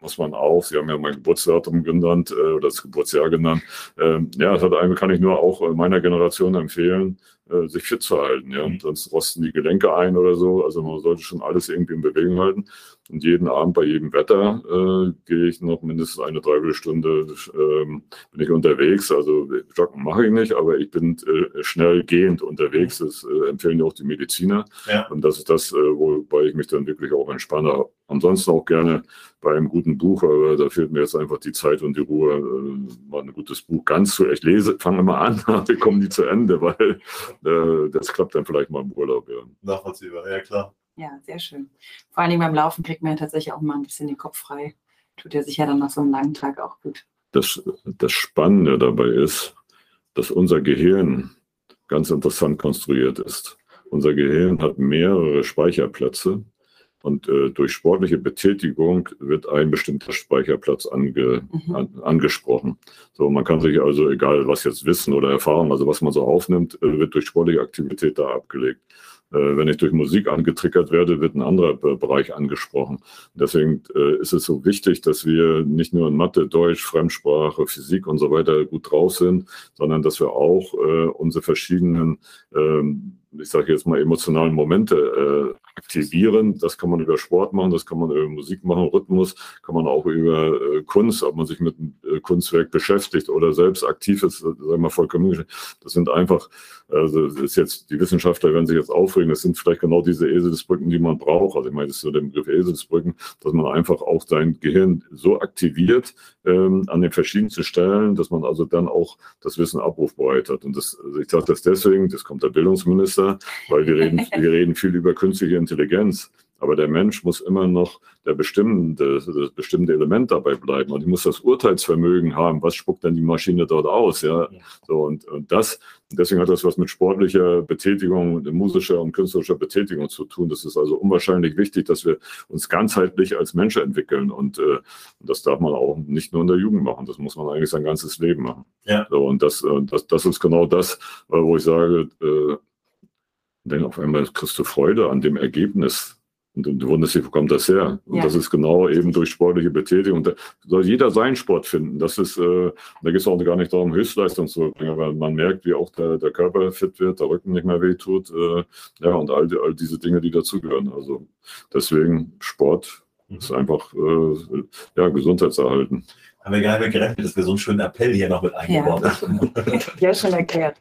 muss man auch, Sie haben ja mein Geburtsdatum genannt oder das Geburtsjahr genannt. Ähm, ja, das hat einem, kann ich nur auch meiner Generation empfehlen, äh, sich fit zu halten. Ja? Mhm. Sonst rosten die Gelenke ein oder so. Also man sollte schon alles irgendwie in Bewegung halten. Und jeden Abend bei jedem Wetter äh, gehe ich noch mindestens eine Dreiviertelstunde ähm, bin ich unterwegs. Also Joggen mache ich nicht, aber ich bin äh, schnell gehend unterwegs. Das äh, empfehlen ja auch die Mediziner. Ja. Und das ist das, äh, wobei ich mich dann wirklich auch entspanne. Ansonsten auch gerne bei einem guten Buch, aber da fehlt mir jetzt einfach die Zeit und die Ruhe, äh, mal ein gutes Buch ganz zu. Ich lese, fange immer an, *laughs* wir kommen nie zu Ende, weil äh, das klappt dann vielleicht mal im Urlaub. Ja. Nachvollziehbar, ja klar. Ja, sehr schön. Vor allen Dingen beim Laufen kriegt man ja tatsächlich auch mal ein bisschen den Kopf frei. Tut ja sicher dann nach so einem langen Tag auch gut. Das, das Spannende dabei ist, dass unser Gehirn ganz interessant konstruiert ist. Unser Gehirn hat mehrere Speicherplätze und äh, durch sportliche Betätigung wird ein bestimmter Speicherplatz ange, mhm. an, angesprochen. So, man kann sich also, egal was jetzt Wissen oder Erfahrung, also was man so aufnimmt, äh, wird durch sportliche Aktivität da abgelegt. Äh, wenn ich durch Musik angetriggert werde, wird ein anderer Bereich angesprochen. Deswegen äh, ist es so wichtig, dass wir nicht nur in Mathe, Deutsch, Fremdsprache, Physik und so weiter gut drauf sind, sondern dass wir auch äh, unsere verschiedenen ähm, ich sage jetzt mal, emotionalen Momente äh, aktivieren. Das kann man über Sport machen, das kann man über Musik machen, Rhythmus, kann man auch über äh, Kunst, ob man sich mit äh, Kunstwerk beschäftigt oder selbst aktiv ist, sagen wir vollkommen. Das sind einfach, also ist jetzt, die Wissenschaftler werden sich jetzt aufregen, das sind vielleicht genau diese Eselsbrücken, die man braucht. Also ich meine, das ist so der Begriff Eselsbrücken, dass man einfach auch sein Gehirn so aktiviert ähm, an den verschiedensten Stellen, dass man also dann auch das Wissen abrufbereit hat. Und das, also ich sage das deswegen, das kommt der Bildungsminister besser, weil wir reden, *laughs* wir reden viel über künstliche Intelligenz. Aber der Mensch muss immer noch der bestimmende, das bestimmende Element dabei bleiben. Und ich muss das Urteilsvermögen haben. Was spuckt denn die Maschine dort aus? Ja, so und, und das, deswegen hat das was mit sportlicher Betätigung, musischer und künstlerischer Betätigung zu tun. Das ist also unwahrscheinlich wichtig, dass wir uns ganzheitlich als Menschen entwickeln. Und äh, das darf man auch nicht nur in der Jugend machen. Das muss man eigentlich sein ganzes Leben machen. Ja. So, und das, äh, das, das ist genau das, äh, wo ich sage, äh, denn auf einmal kriegst du Freude an dem Ergebnis. Und du wunderst dich, wo kommt das her? Und ja. das ist genau eben durch sportliche Betätigung. Da soll jeder seinen Sport finden. Das ist, äh, da geht es auch gar nicht darum, Höchstleistung zu bringen, aber man merkt, wie auch der, der Körper fit wird, der Rücken nicht mehr wehtut. Äh, ja, und all, all diese Dinge, die dazugehören. Also deswegen Sport mhm. ist einfach äh, ja, gesundheitserhalten haben wir gar nicht gerechnet, dass wir so einen schönen Appell hier noch mit eingebaut haben. *laughs* Ja, schon erklärt.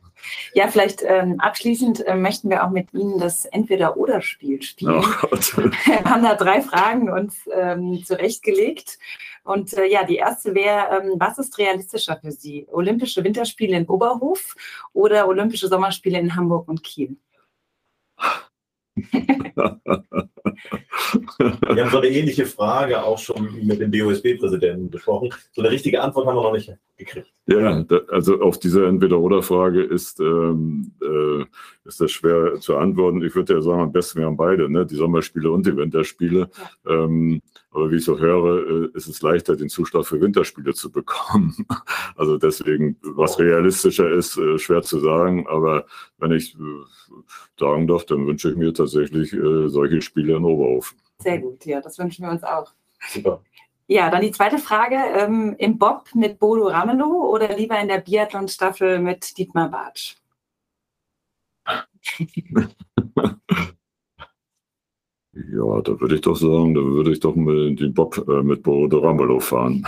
Ja, vielleicht ähm, abschließend äh, möchten wir auch mit Ihnen das Entweder-Oder-Spiel spielen. Oh wir haben da drei Fragen uns ähm, zurechtgelegt. Und äh, ja, die erste wäre, ähm, was ist realistischer für Sie? Olympische Winterspiele in Oberhof oder Olympische Sommerspiele in Hamburg und Kiel? Wir haben so eine ähnliche Frage auch schon mit dem DOSB-Präsidenten besprochen. So eine richtige Antwort haben wir noch nicht gekriegt. Ja, also auf diese Entweder-Oder-Frage ist, ähm, äh, ist das schwer zu antworten. Ich würde ja sagen, am besten wären beide, ne? die Sommerspiele und die Winterspiele. Ja. Ähm, aber wie ich so höre, äh, ist es leichter, den Zuschlag für Winterspiele zu bekommen. *laughs* Also deswegen, was realistischer ist, äh, schwer zu sagen. Aber wenn ich äh, sagen darf, dann wünsche ich mir tatsächlich solche Spiele in Oberhof. Sehr gut, ja, das wünschen wir uns auch. Super. Ja, dann die zweite Frage. Ähm, Im Bob mit Bodo Ramelow oder lieber in der Biathlon-Staffel mit Dietmar Bartsch? *laughs* Ja, da würde ich doch sagen, da würde ich doch mit den Bob äh, mit Bodo Ramelow fahren.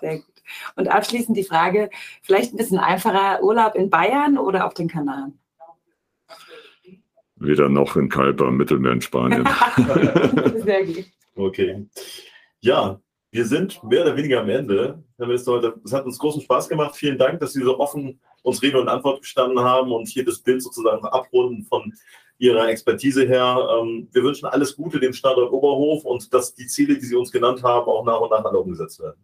Sehr gut. Und abschließend die Frage, vielleicht ein bisschen einfacher, Urlaub in Bayern oder auf den Kanaren? Weder noch in Kalper, Mittelmeer in Spanien. *laughs* Sehr gut. Okay. Ja, wir sind mehr oder weniger am Ende. Es hat uns großen Spaß gemacht. Vielen Dank, dass Sie so offen uns Rede und Antwort gestanden haben und hier das Bild sozusagen abrunden von Ihrer Expertise her. Ähm, wir wünschen alles Gute dem Standort Oberhof und dass die Ziele, die Sie uns genannt haben, auch nach und nach alle umgesetzt werden.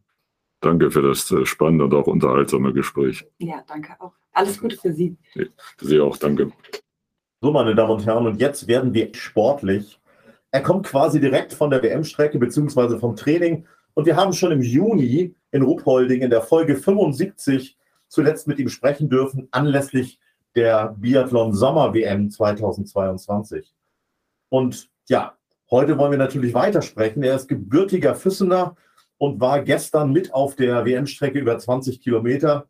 Danke für das äh, spannende und auch unterhaltsame Gespräch. Ja, danke auch. Alles Gute für Sie. Für Sie auch, danke. So, meine Damen und Herren, und jetzt werden wir sportlich. Er kommt quasi direkt von der WM-Strecke beziehungsweise vom Training. Und wir haben schon im Juni in Ruppolding in der Folge 75 zuletzt mit ihm sprechen dürfen, anlässlich der Biathlon Sommer WM 2022. Und ja, heute wollen wir natürlich weitersprechen. Er ist gebürtiger Füssener und war gestern mit auf der WM-Strecke über 20 Kilometer.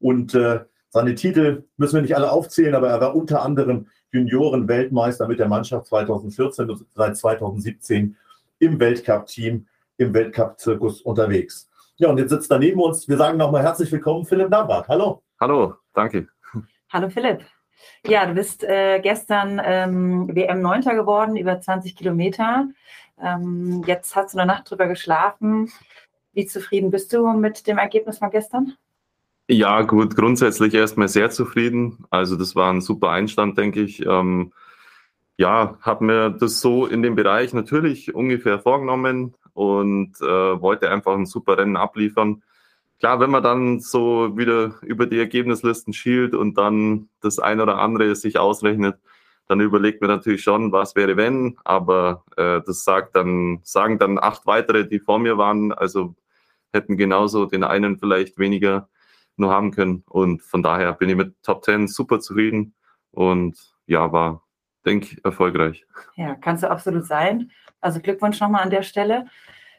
Und äh, seine Titel müssen wir nicht alle aufzählen, aber er war unter anderem Junioren-Weltmeister mit der Mannschaft 2014 und seit 2017 im Weltcup-Team, im Weltcup-Zirkus unterwegs. Ja, und jetzt sitzt daneben uns, wir sagen nochmal herzlich willkommen, Philipp Nabrat. Hallo. Hallo, danke. Hallo Philipp. Ja, du bist äh, gestern ähm, WM 9. geworden, über 20 Kilometer. Ähm, jetzt hast du eine Nacht drüber geschlafen. Wie zufrieden bist du mit dem Ergebnis von gestern? Ja, gut, grundsätzlich erstmal sehr zufrieden. Also das war ein super Einstand, denke ich. Ähm, ja, habe mir das so in dem Bereich natürlich ungefähr vorgenommen und äh, wollte einfach ein super Rennen abliefern. Klar, wenn man dann so wieder über die Ergebnislisten schielt und dann das ein oder andere sich ausrechnet, dann überlegt man natürlich schon, was wäre wenn, aber äh, das sagt dann, sagen dann acht weitere, die vor mir waren, also hätten genauso den einen vielleicht weniger nur haben können. Und von daher bin ich mit Top 10 super zufrieden und ja, war, denke ich, erfolgreich. Ja, kannst du absolut sein. Also Glückwunsch nochmal an der Stelle.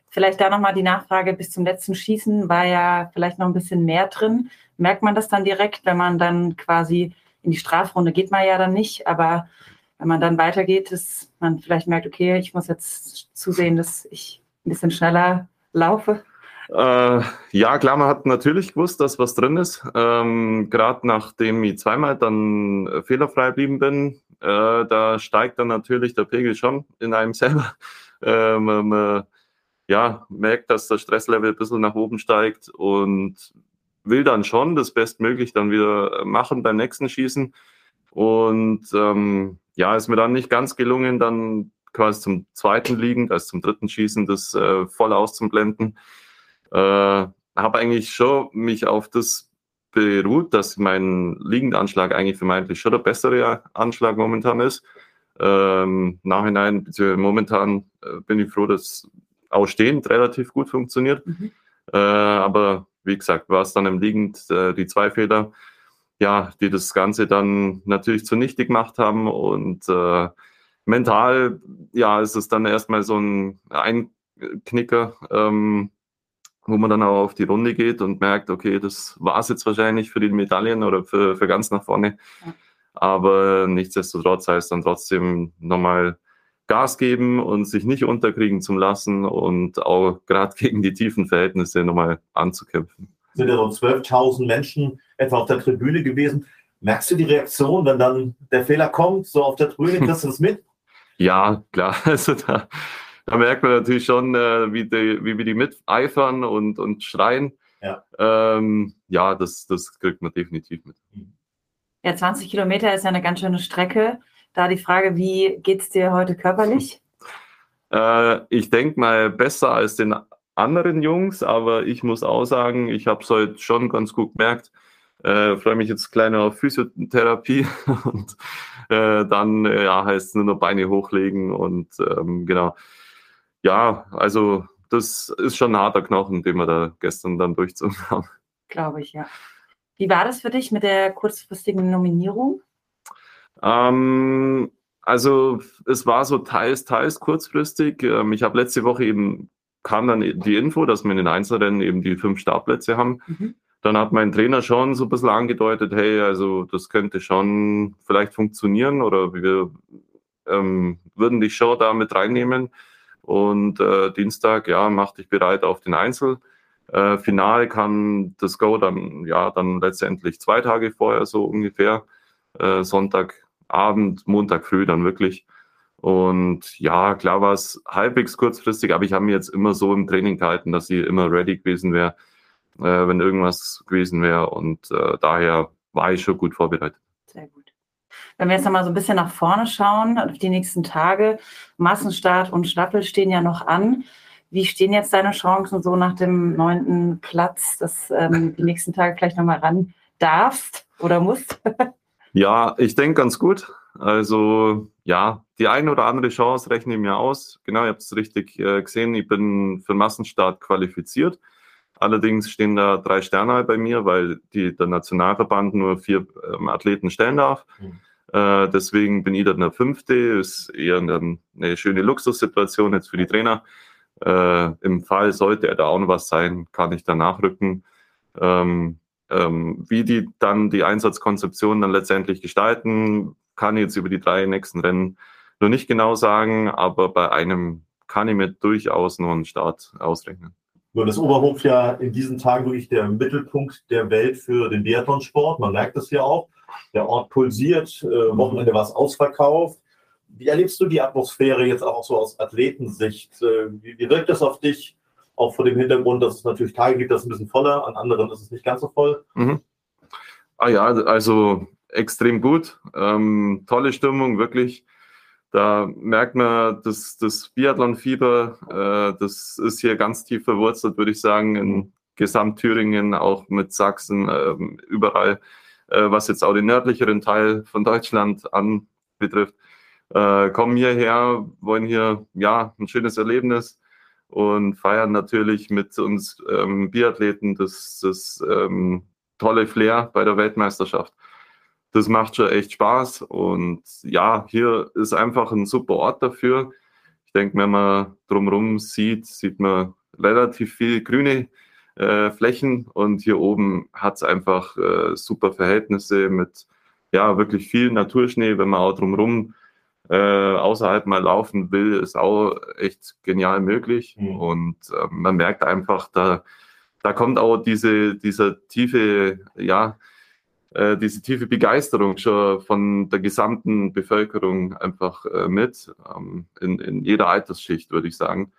Vielleicht da nochmal die Nachfrage, bis zum letzten Schießen war ja vielleicht noch ein bisschen mehr drin. Merkt man das dann direkt, wenn man dann quasi in die Strafrunde geht man ja dann nicht, aber wenn man dann weitergeht, dass man vielleicht merkt, okay, ich muss jetzt zusehen, dass ich ein bisschen schneller laufe. Äh, ja, klar, man hat natürlich gewusst, dass was drin ist. Ähm, Gerade nachdem ich zweimal dann fehlerfrei geblieben bin, äh, da steigt dann natürlich der Pegel schon in einem *laughs* selber. Äh, man, man, ja, merkt, dass der Stresslevel ein bisschen nach oben steigt und will dann schon das bestmöglich dann wieder machen beim nächsten Schießen. Und ähm, ja, ist mir dann nicht ganz gelungen, dann quasi zum zweiten liegend, also zum dritten Schießen, das äh, voll auszublenden. Äh, habe eigentlich schon mich auf das beruht, dass mein Liegendanschlag eigentlich vermeintlich schon der bessere Anschlag momentan ist. Ähm, Nachhinein, beziehungsweise momentan äh, bin ich froh, dass auch stehend relativ gut funktioniert. Mhm. Äh, aber wie gesagt, war es dann im Liegend äh, die zwei Fehler, ja, die das Ganze dann natürlich zunichte gemacht haben. Und äh, mental, ja, ist es dann erstmal so ein Einknicker. Ähm, wo man dann auch auf die Runde geht und merkt, okay, das war es jetzt wahrscheinlich für die Medaillen oder für, für ganz nach vorne. Ja. Aber nichtsdestotrotz heißt dann trotzdem nochmal Gas geben und sich nicht unterkriegen zu lassen und auch gerade *laughs* gegen die tiefen Verhältnisse nochmal anzukämpfen. Sind ja so 12.000 Menschen etwa auf der Tribüne gewesen. Merkst du die Reaktion, wenn dann der Fehler kommt, so auf der Tribüne, *laughs* kriegst du das mit? Ja, klar. *laughs* Also da, da merkt man natürlich schon, äh, wie, die, wie wir die miteifern und, und schreien. Ja, ähm, ja das, das kriegt man definitiv mit. Ja, 20 Kilometer ist ja eine ganz schöne Strecke. Da die Frage, wie geht es dir heute körperlich? *laughs* Äh, ich denke mal besser als den anderen Jungs, aber ich muss auch sagen, ich habe es heute schon ganz gut gemerkt. Äh, freue mich jetzt kleiner auf Physiotherapie *laughs* und äh, dann äh, ja, heißt es nur noch Beine hochlegen und ähm, genau ja, also das ist schon ein harter Knochen, den wir da gestern dann durchzogen *laughs* haben. Glaube ich, ja. Wie war das für dich mit der kurzfristigen Nominierung? Ähm, also es war so teils, teils kurzfristig. Ähm, ich habe letzte Woche eben kam dann die Info, dass wir in den Einzelrennen eben die fünf Startplätze haben. Mhm. Dann hat mein Trainer schon so ein bisschen angedeutet, hey, also das könnte schon vielleicht funktionieren oder wir ähm, würden dich schon da mit reinnehmen. Und äh, Dienstag, ja, mach dich bereit auf den Einzel. Äh, Final kann das Go dann, ja, dann letztendlich zwei Tage vorher, so ungefähr. Äh, Sonntagabend, Montag früh dann wirklich. Und ja, klar war es halbwegs kurzfristig, aber ich habe mir jetzt immer so im Training gehalten, dass ich immer ready gewesen wäre, äh, wenn irgendwas gewesen wäre. Und äh, daher war ich schon gut vorbereitet. Sehr gut. Wenn wir jetzt nochmal so ein bisschen nach vorne schauen, auf die nächsten Tage, Massenstart und Staffel stehen ja noch an. Wie stehen jetzt deine Chancen so nach dem neunten Platz, dass ähm, die nächsten Tage vielleicht nochmal ran darfst oder musst? *laughs* ja, ich denke ganz gut. Also ja, die eine oder andere Chance rechne ich mir aus. Genau, ihr habt es richtig äh, gesehen. Ich bin für Massenstart qualifiziert. Allerdings stehen da drei Sterne bei mir, weil die, der Nationalverband nur vier ähm, Athleten stellen darf. Mhm. Äh, deswegen bin ich dann der Fünfte. Ist eher eine, eine schöne Luxussituation jetzt für die Trainer. Äh, Im Fall sollte er da auch noch was sein, kann ich da nachrücken. Ähm, ähm, wie die dann die Einsatzkonzeption dann letztendlich gestalten, kann ich jetzt über die drei nächsten Rennen noch nicht genau sagen, aber bei einem kann ich mir durchaus nur einen Start ausrechnen. Nur das Oberhof ja in diesen Tagen wirklich der Mittelpunkt der Welt für den Biathlonsport. Man merkt es ja auch. Der Ort pulsiert, äh, Wochenende war es ausverkauft. Wie erlebst du die Atmosphäre jetzt auch so aus Athletensicht? Äh, wie, wie wirkt das auf dich? Auch vor dem Hintergrund, dass es natürlich Tage gibt, das ist ein bisschen voller, an anderen ist es nicht ganz so voll. Mhm. Ah ja, also extrem gut. Ähm, tolle Stimmung, wirklich. Da merkt man, dass das Biathlon-Fieber, äh, das ist hier ganz tief verwurzelt, würde ich sagen, in Gesamtthüringen, auch mit Sachsen, äh, überall, äh, was jetzt auch den nördlicheren Teil von Deutschland anbetrifft. Äh, kommen hierher, wollen hier ja ein schönes Erlebnis und feiern natürlich mit uns ähm, Biathleten das, das ähm, tolle Flair bei der Weltmeisterschaft das macht schon echt Spaß. Und ja, hier ist einfach ein super Ort dafür. Ich denke, wenn man drumherum sieht, sieht man relativ viel grüne äh, Flächen und hier oben hat es einfach äh, super Verhältnisse mit ja wirklich viel Naturschnee. Wenn man auch drumherum äh, außerhalb mal laufen will, ist auch echt genial möglich. Mhm. Und äh, man merkt einfach, da, da kommt auch diese, dieser tiefe, ja, äh, diese tiefe Begeisterung schon von der gesamten Bevölkerung einfach äh, mit, ähm, in, in jeder Altersschicht, würde ich sagen.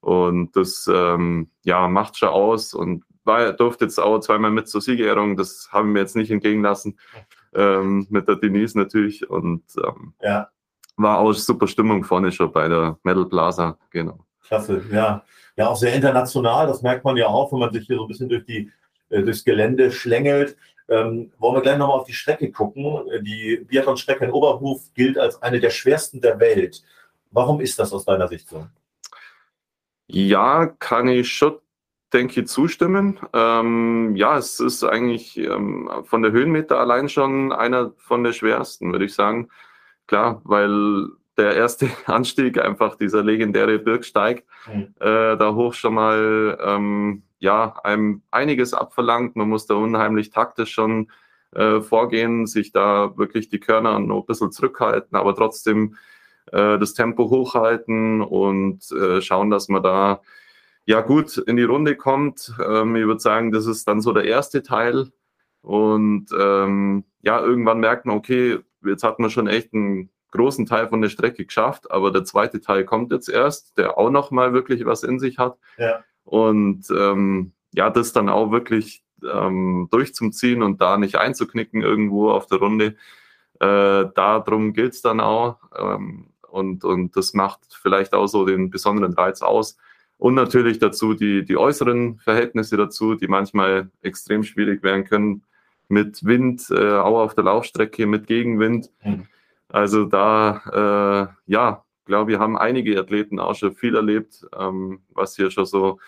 Und das ähm, ja, macht schon aus und war, durfte jetzt auch zweimal mit zur Siegerehrung, das haben wir jetzt nicht entgegenlassen, ähm, mit der Denise natürlich. Und ähm, ja. war auch super Stimmung vorne schon bei der Metal Plaza, genau. Klasse, ja. Ja, auch sehr international, das merkt man ja auch, wenn man sich hier so ein bisschen durch die äh, durchs Gelände schlängelt. Ähm, wollen wir gleich nochmal auf die Strecke gucken. Die Biathlon-Strecke in Oberhof gilt als eine der schwersten der Welt. Warum ist das aus deiner Sicht so? Ja, kann ich schon, denke ich, zustimmen. Ähm, ja, es ist eigentlich ähm, von der Höhenmeter allein schon einer von der schwersten, würde ich sagen. Klar, weil der erste *laughs* Anstieg einfach dieser legendäre Birksteig mhm. äh, da hoch schon mal ähm, ja, einem einiges abverlangt. Man muss da unheimlich taktisch schon äh, vorgehen, sich da wirklich die Körner noch ein bisschen zurückhalten, aber trotzdem äh, das Tempo hochhalten und äh, schauen, dass man da ja gut in die Runde kommt. Ähm, ich würde sagen, das ist dann so der erste Teil. Und ähm, ja, irgendwann merkt man, okay, jetzt hat man schon echt einen großen Teil von der Strecke geschafft, aber der zweite Teil kommt jetzt erst, der auch noch mal wirklich was in sich hat. Ja. Und ähm, ja, das dann auch wirklich ähm, durchzuziehen und da nicht einzuknicken irgendwo auf der Runde. Äh, darum gilt es dann auch. Ähm, und, und das macht vielleicht auch so den besonderen Reiz aus. Und natürlich dazu die, die äußeren Verhältnisse dazu, die manchmal extrem schwierig werden können. Mit Wind, äh, auch auf der Laufstrecke, mit Gegenwind. Mhm. Also da, äh, ja, glaube, wir haben einige Athleten auch schon viel erlebt, ähm, was hier schon so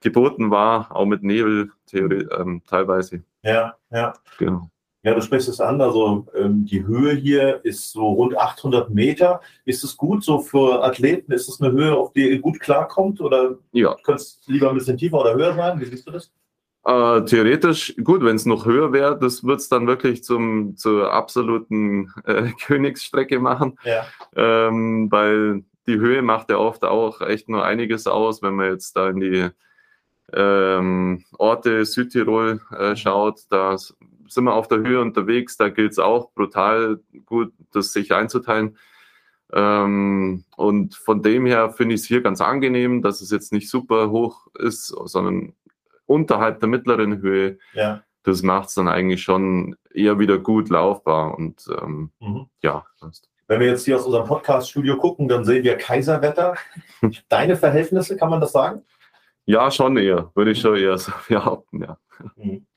geboten war, auch mit Nebel ähm, teilweise. Ja, ja. Genau. Ja, du sprichst es an. Also ähm, die Höhe hier ist so rund 800 Meter. Ist es gut so für Athleten? Ist es eine Höhe, auf die ihr gut klarkommt? Oder ja. könnte es lieber ein bisschen tiefer oder höher sein? Wie siehst du das? Äh, theoretisch, gut, wenn es noch höher wäre, das wird es dann wirklich zum, zur absoluten äh, *laughs* Königsstrecke machen. Ja. Ähm, weil die Höhe macht ja oft auch echt nur einiges aus, wenn man jetzt da in die ähm, Orte Südtirol äh, mhm. schaut. Da sind wir auf der Höhe unterwegs, da gilt es auch brutal gut, das sich einzuteilen. Ähm, und von dem her finde ich es hier ganz angenehm, dass es jetzt nicht super hoch ist, sondern unterhalb der mittleren Höhe. Ja. das macht es dann eigentlich schon eher wieder gut laufbar. Und ähm, Mhm. ja. Wenn wir jetzt hier aus unserem Podcast-Studio gucken, dann sehen wir Kaiserwetter. *laughs* Deine Verhältnisse, kann man das sagen? ja, schon eher, würde ich schon eher so *laughs* behaupten, ja.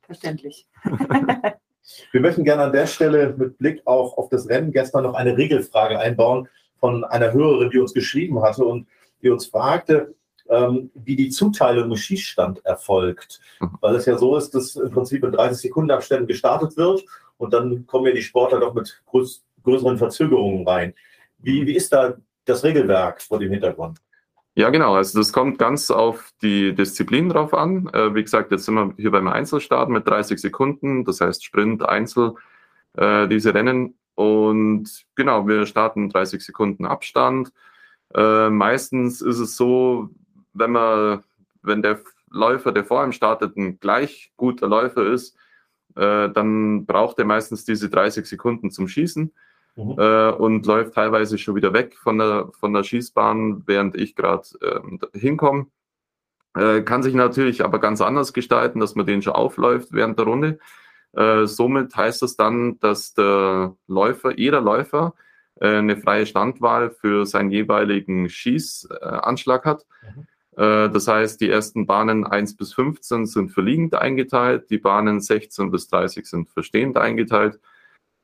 Verständlich. *laughs* Wir möchten gerne an der Stelle mit Blick auch auf das Rennen gestern noch eine Regelfrage einbauen von einer Hörerin, die uns geschrieben hatte und die uns fragte, ähm, wie die Zuteilung im Schießstand erfolgt. Mhm. Weil es ja so ist, dass im Prinzip in 30 Sekunden Abständen gestartet wird und dann kommen ja die Sportler doch mit größ größeren Verzögerungen rein. Wie, wie ist da das Regelwerk vor dem Hintergrund? Ja, genau. Also das kommt ganz auf die Disziplin drauf an. Äh, wie gesagt, jetzt sind wir hier beim Einzelstart mit 30 Sekunden, das heißt Sprint, Einzel, äh, diese Rennen. Und genau, wir starten 30 Sekunden Abstand. Äh, meistens ist es so, wenn man, wenn der Läufer, der vor ihm startet, ein gleich guter Läufer ist, äh, dann braucht er meistens diese 30 Sekunden zum Schießen Mhm. äh, und läuft teilweise schon wieder weg von der, von der Schießbahn, während ich gerade ähm, hinkomme. Äh, kann sich natürlich aber ganz anders gestalten, dass man den schon aufläuft während der Runde. Äh, somit heißt es dann, dass der Läufer, jeder Läufer, äh, eine freie Standwahl für seinen jeweiligen Schießanschlag hat. Mhm. Äh, das heißt, die ersten Bahnen 1 bis 15 sind für liegend eingeteilt, die Bahnen 16 bis 30 sind für stehend eingeteilt.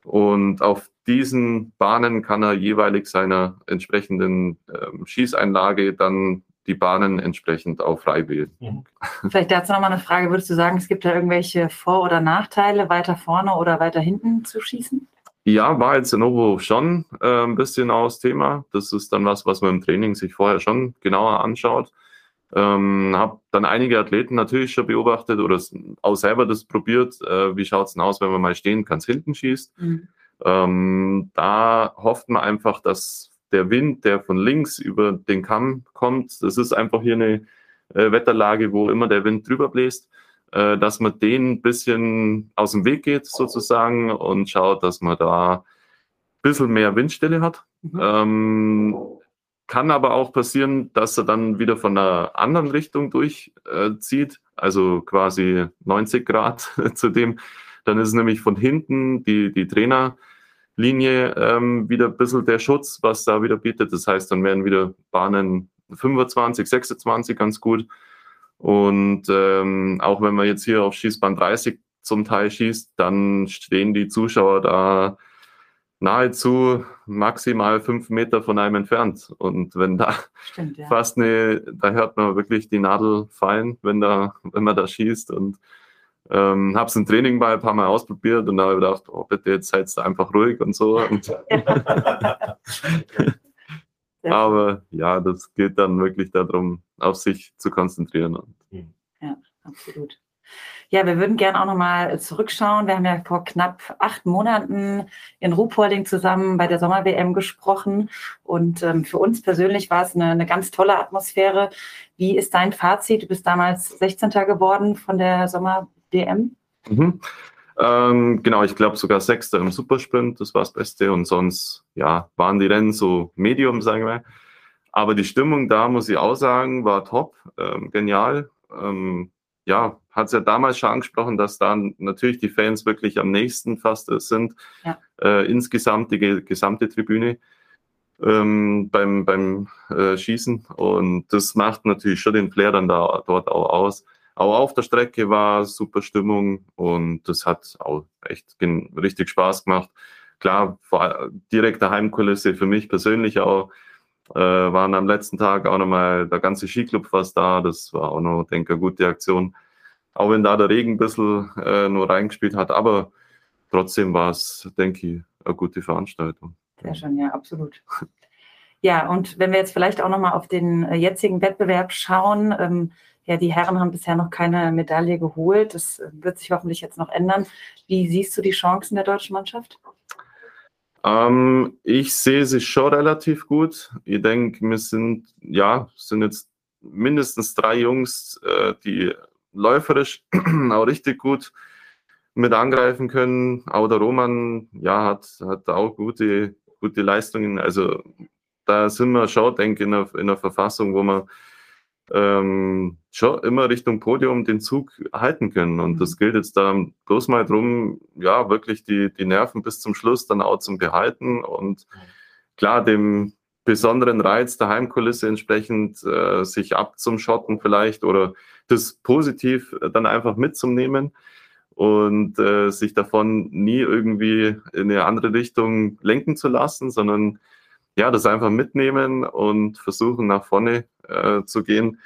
Und auf diesen Bahnen kann er jeweilig seiner entsprechenden ähm, Schießeinlage dann die Bahnen entsprechend auch frei wählen. Vielleicht dazu nochmal eine Frage. Würdest du sagen, es gibt da irgendwelche Vor- oder Nachteile, weiter vorne oder weiter hinten zu schießen? Ja, war jetzt in Novo schon äh, ein bisschen aus Thema. Das ist dann was, was man im Training sich vorher schon genauer anschaut. Ähm, habe dann einige Athleten natürlich schon beobachtet oder auch selber das probiert. Äh, wie schaut's denn aus, wenn man mal stehen ganz hinten schießt? Mhm. Ähm, da hofft man einfach, dass der Wind, der von links über den Kamm kommt, das ist einfach hier eine äh, Wetterlage, wo immer der Wind drüber bläst, äh, dass man den ein bisschen aus dem Weg geht sozusagen und schaut, dass man da ein bisschen mehr Windstille hat. Mhm. Ähm, kann aber auch passieren, dass er dann wieder von einer anderen Richtung durchzieht, äh, also quasi 90 Grad *laughs* zu dem. Dann ist nämlich von hinten die, die Trainerlinie ähm, wieder ein bisschen der Schutz, was da wieder bietet. Das heißt, dann werden wieder Bahnen 25, 26 ganz gut. Und ähm, auch wenn man jetzt hier auf Schießbahn 30 zum Teil schießt, dann stehen die Zuschauer da nahezu maximal fünf Meter von einem entfernt. Und wenn da Stimmt, ja. fast eine, da hört man wirklich die Nadel fallen, wenn da, wenn man da schießt. Und ähm, habe es im Training mal ein paar Mal ausprobiert und da habe ich gedacht, oh bitte, jetzt seid ihr einfach ruhig und so. Und, *laughs* *laughs* aber ja, das geht dann wirklich darum, auf sich zu konzentrieren. Und, Absolut. Ja, wir würden gerne auch nochmal zurückschauen. Wir haben ja vor knapp acht Monaten in Ruhpolding zusammen bei der Sommer-WM gesprochen. Und ähm, für uns persönlich war es eine, eine ganz tolle Atmosphäre. Wie ist dein Fazit? Du bist damals 16. geworden von der Sommer-WM. Mhm. Ähm, genau, ich glaube sogar Sechster im Supersprint, das war das Beste. Und sonst, ja, waren die Rennen so Medium, sagen wir. Aber die Stimmung da, muss ich auch sagen, war top, ähm, genial. Ähm, ja, hat es ja damals schon angesprochen, dass da natürlich die Fans wirklich am nächsten fast sind. Ja. Äh, insgesamt die ge- gesamte Tribüne ähm, beim, beim äh, Schießen. Und das macht natürlich schon den Flair dann da dort auch aus. Auch auf der Strecke war super Stimmung und das hat auch echt richtig Spaß gemacht. Klar, vor, direkte Heimkulisse für mich persönlich auch. Äh, waren am letzten Tag auch nochmal der ganze Skiclub fast da. Das war auch noch, denke ich, eine gute Aktion. Auch wenn da der Regen ein bisschen äh, nur reingespielt hat, aber trotzdem war es, denke ich, eine gute Veranstaltung. Sehr schön, ja, absolut. Ja, und wenn wir jetzt vielleicht auch nochmal auf den äh, jetzigen Wettbewerb schauen, ähm, ja, die Herren haben bisher noch keine Medaille geholt. Das äh, wird sich hoffentlich jetzt noch ändern. Wie siehst du die Chancen der deutschen Mannschaft? Ähm, ich sehe sie schon relativ gut. Ich denke, wir sind, ja, sind jetzt mindestens drei Jungs, äh, die läuferisch *clears throat* auch richtig gut mit angreifen können. Auch der Roman, ja, hat, hat auch gute, gute Leistungen. Also da sind wir schon, denke ich, in in einer Verfassung, wo wir ähm, schon immer Richtung Podium den Zug halten können. Und das gilt jetzt da bloß mal drum, ja, wirklich die, die Nerven bis zum Schluss dann auch zum Behalten und klar, dem besonderen Reiz der Heimkulisse entsprechend äh, sich abzuschotten vielleicht oder das positiv dann einfach mitzunehmen und äh, sich davon nie irgendwie in eine andere Richtung lenken zu lassen, sondern ja, das einfach mitnehmen und versuchen nach vorne äh, zu gehen.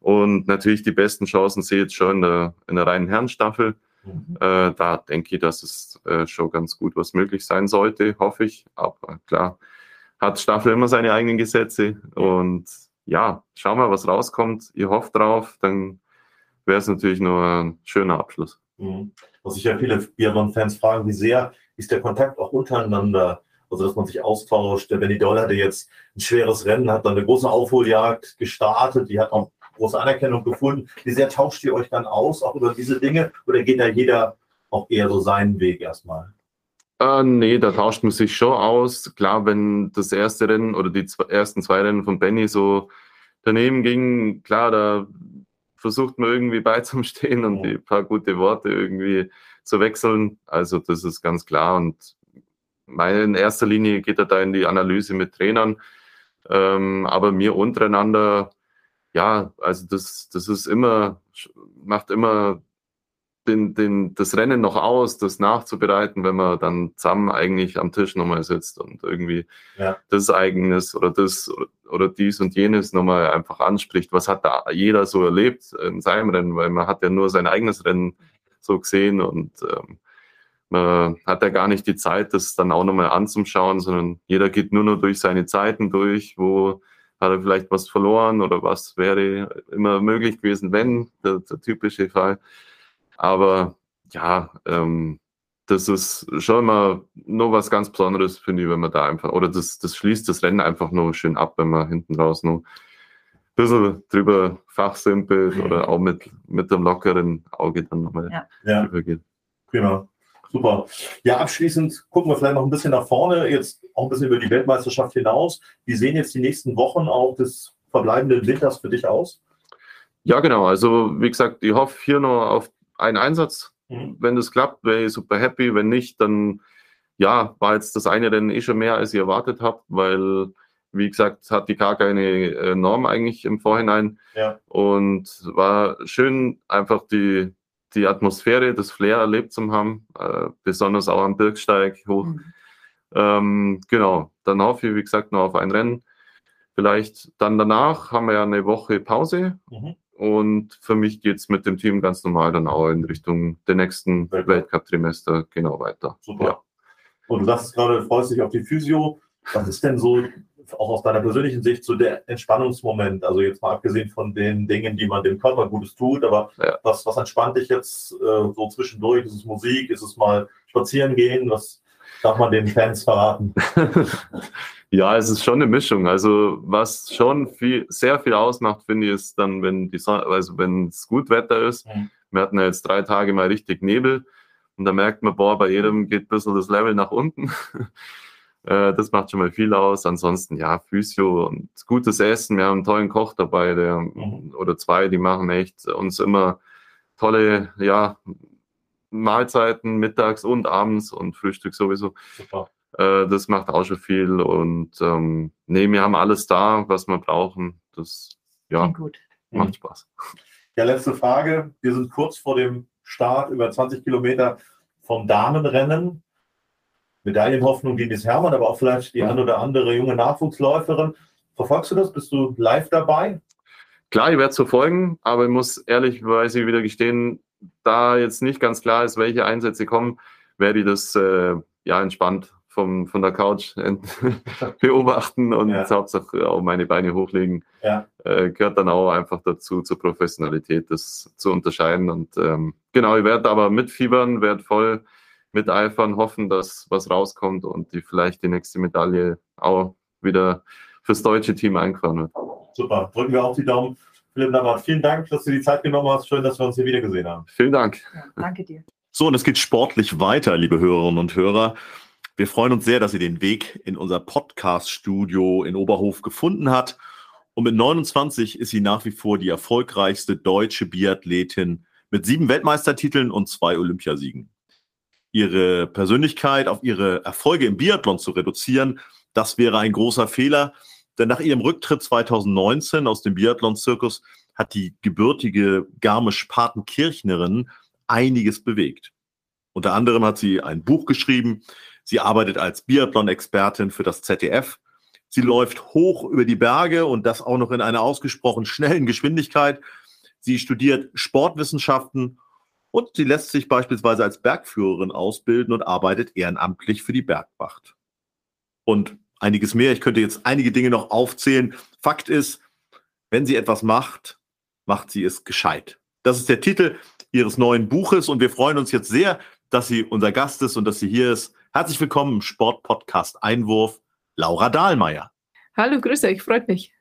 Und natürlich die besten Chancen sehe ich jetzt schon in der, in der reinen Herrenstaffel. Mhm. Äh, da denke ich, dass es äh, schon ganz gut was möglich sein sollte, hoffe ich. Aber klar, hat Staffel immer seine eigenen Gesetze. Und ja, schauen wir, was rauskommt. Ihr hofft drauf, dann wäre es natürlich nur ein schöner Abschluss. Mhm. Was sich ja viele Biathlon-Fans fragen, wie sehr ist der Kontakt auch untereinander? Also, dass man sich austauscht. Der Benny Doll hatte jetzt ein schweres Rennen, hat dann eine große Aufholjagd gestartet. Die hat auch große Anerkennung gefunden. Wie sehr tauscht ihr euch dann aus, auch über diese Dinge? Oder geht da jeder auch eher so seinen Weg erstmal? Äh, nee, da tauscht man sich schon aus. Klar, wenn das erste Rennen oder die zwei, ersten zwei Rennen von Benny so daneben ging, klar, da versucht man irgendwie beizustehen *laughs* und die paar gute Worte irgendwie zu wechseln. Also das ist ganz klar. Und in erster Linie geht er da in die Analyse mit Trainern. Ähm, aber mir untereinander, ja, also das, das ist immer, macht immer den, den, das Rennen noch aus, das nachzubereiten, wenn man dann zusammen eigentlich am Tisch nochmal sitzt und irgendwie ja. das Eigenes oder das oder, oder dies und jenes nochmal einfach anspricht. Was hat da jeder so erlebt in seinem Rennen, weil man hat ja nur sein eigenes Rennen so gesehen und ähm, hat ja gar nicht die Zeit, das dann auch nochmal anzuschauen, sondern jeder geht nur noch durch seine Zeiten durch, wo hat er vielleicht was verloren oder was wäre immer möglich gewesen, wenn, der, der typische Fall. Aber ja, ähm, das ist schon immer nur was ganz Besonderes, finde ich, wenn man da einfach, oder das, das schließt das Rennen einfach nur schön ab, wenn man hinten raus nur ein bisschen drüber fachsimpelt oder auch mit, mit einem lockeren Auge dann nochmal ja. drüber geht. Genau. Super. Ja, abschließend gucken wir vielleicht noch ein bisschen nach vorne, jetzt auch ein bisschen über die Weltmeisterschaft hinaus. Wie sehen jetzt die nächsten Wochen auch des verbleibenden Winters für dich aus? Ja, genau. Also, wie gesagt, ich hoffe hier noch auf einen Einsatz. Mhm. Wenn das klappt, wäre ich super happy. Wenn nicht, dann ja, war jetzt das eine Rennen eh schon mehr, als ich erwartet habe, weil, wie gesagt, hat die gar keine Norm eigentlich im Vorhinein. Ja. Und war schön, einfach die, die Atmosphäre, das Flair erlebt zu haben, äh, besonders auch am Birksteig hoch. Mhm. Ähm, genau, dann hoffe ich, wie gesagt, noch auf ein Rennen. Vielleicht dann danach haben wir ja eine Woche Pause. Mhm. Und für mich geht es mit dem Team ganz normal dann auch in Richtung der nächsten Weltcup-Trimester genau weiter. Super. Ja. Und du sagst gerade, freust dich auf die Physio. Was ist denn so, auch aus deiner persönlichen Sicht, so der Entspannungsmoment? Also jetzt mal abgesehen von den Dingen, die man dem Körper Gutes tut, aber ja. was, was entspannt dich jetzt äh, so zwischendurch? Ist es Musik? Ist es mal spazieren gehen? Was darf man den Fans verraten? *laughs* Ja, es ist schon eine Mischung. Also was schon viel, sehr viel ausmacht, finde ich, ist dann, wenn die Sonne, also wenn es gut Wetter ist. Mhm. Wir hatten ja jetzt drei Tage mal richtig Nebel und da merkt man, boah, bei jedem geht ein bisschen das Level nach unten. *laughs* Äh, das macht schon mal viel aus. Ansonsten, ja, Physio und gutes Essen. Wir haben einen tollen Koch dabei, der mhm. oder zwei, die machen echt uns immer tolle, ja, Mahlzeiten mittags und abends und Frühstück sowieso. Super. Äh, das macht auch schon viel. Und ähm, nee, wir haben alles da, was wir brauchen. Das ja, gut. macht mhm. Spaß. Ja, letzte Frage. Wir sind kurz vor dem Start über 20 Kilometer vom Damenrennen. Medaillenhoffnung gegen das Hermann, aber auch vielleicht die eine oder andere junge Nachwuchsläuferin. Verfolgst du das? Bist du live dabei? Klar, ich werde es verfolgen, aber ich muss ehrlichweise wieder gestehen, da jetzt nicht ganz klar ist, welche Einsätze kommen, werde ich das äh, ja entspannt vom, von der Couch *laughs* *laughs* beobachten und ja. Hauptsache auch meine Beine hochlegen. Ja. Äh, gehört dann auch einfach dazu, zur Professionalität, das zu unterscheiden. Und ähm, genau, ich werde aber mitfiebern, werde voll miteifern, hoffen, dass was rauskommt und die vielleicht die nächste Medaille auch wieder fürs deutsche Team eingefahren wird. Super, drücken wir auch die Daumen. Philipp Navrat, vielen Dank, dass du die Zeit genommen hast. Schön, dass wir uns hier wieder gesehen haben. Vielen Dank. Ja, danke dir. So, und es geht sportlich weiter, liebe Hörerinnen und Hörer. Wir freuen uns sehr, dass ihr den Weg in unser Podcast-Studio in Oberhof gefunden habt. Und mit 29 ist sie nach wie vor die erfolgreichste deutsche Biathletin mit sieben Weltmeistertiteln und zwei Olympiasiegen. Ihre Persönlichkeit auf ihre Erfolge im Biathlon zu reduzieren, das wäre ein großer Fehler. Denn nach ihrem Rücktritt 2019 aus dem Biathlon-Zirkus hat die gebürtige Garmisch-Partenkirchnerin einiges bewegt. Unter anderem hat sie ein Buch geschrieben. Sie arbeitet als Biathlon-Expertin für das ZDF. Sie läuft hoch über die Berge und das auch noch in einer ausgesprochen schnellen Geschwindigkeit. Sie studiert Sportwissenschaften und sie lässt sich beispielsweise als Bergführerin ausbilden und arbeitet ehrenamtlich für die Bergwacht. Und einiges mehr. Ich könnte jetzt einige Dinge noch aufzählen. Fakt ist, wenn sie etwas macht, macht sie es gescheit. Das ist der Titel ihres neuen Buches und wir freuen uns jetzt sehr, dass sie unser Gast ist und dass sie hier ist. Herzlich willkommen im Sportpodcast Einwurf, Laura Dahlmeier. Hallo, grüße euch, freut mich.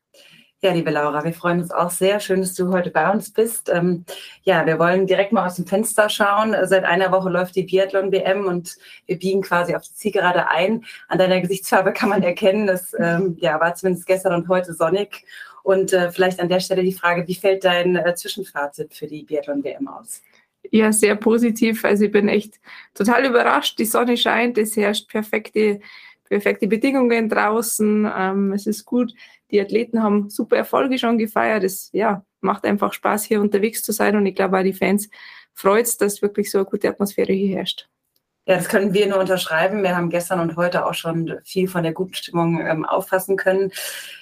Ja, liebe Laura, wir freuen uns auch sehr. Schön, dass du heute bei uns bist. Ähm, ja, wir wollen direkt mal aus dem Fenster schauen. Seit einer Woche läuft die Biathlon-WM und wir biegen quasi auf die Zielgerade ein. An deiner Gesichtsfarbe kann man erkennen, dass ähm, ja, war zumindest gestern und heute sonnig. Und äh, vielleicht an der Stelle die Frage, wie fällt dein äh, Zwischenfazit für die Biathlon-WM aus? Ja, sehr positiv. Also ich bin echt total überrascht. Die Sonne scheint, es herrscht perfekte perfekte Bedingungen draußen. Ähm, es ist gut. Die Athleten haben super Erfolge schon gefeiert. Es ja, macht einfach Spaß, hier unterwegs zu sein. Und ich glaube, auch die Fans freut es, dass wirklich so eine gute Atmosphäre hier herrscht. Ja, das können wir nur unterschreiben. Wir haben gestern und heute auch schon viel von der guten Stimmung ähm, auffassen können.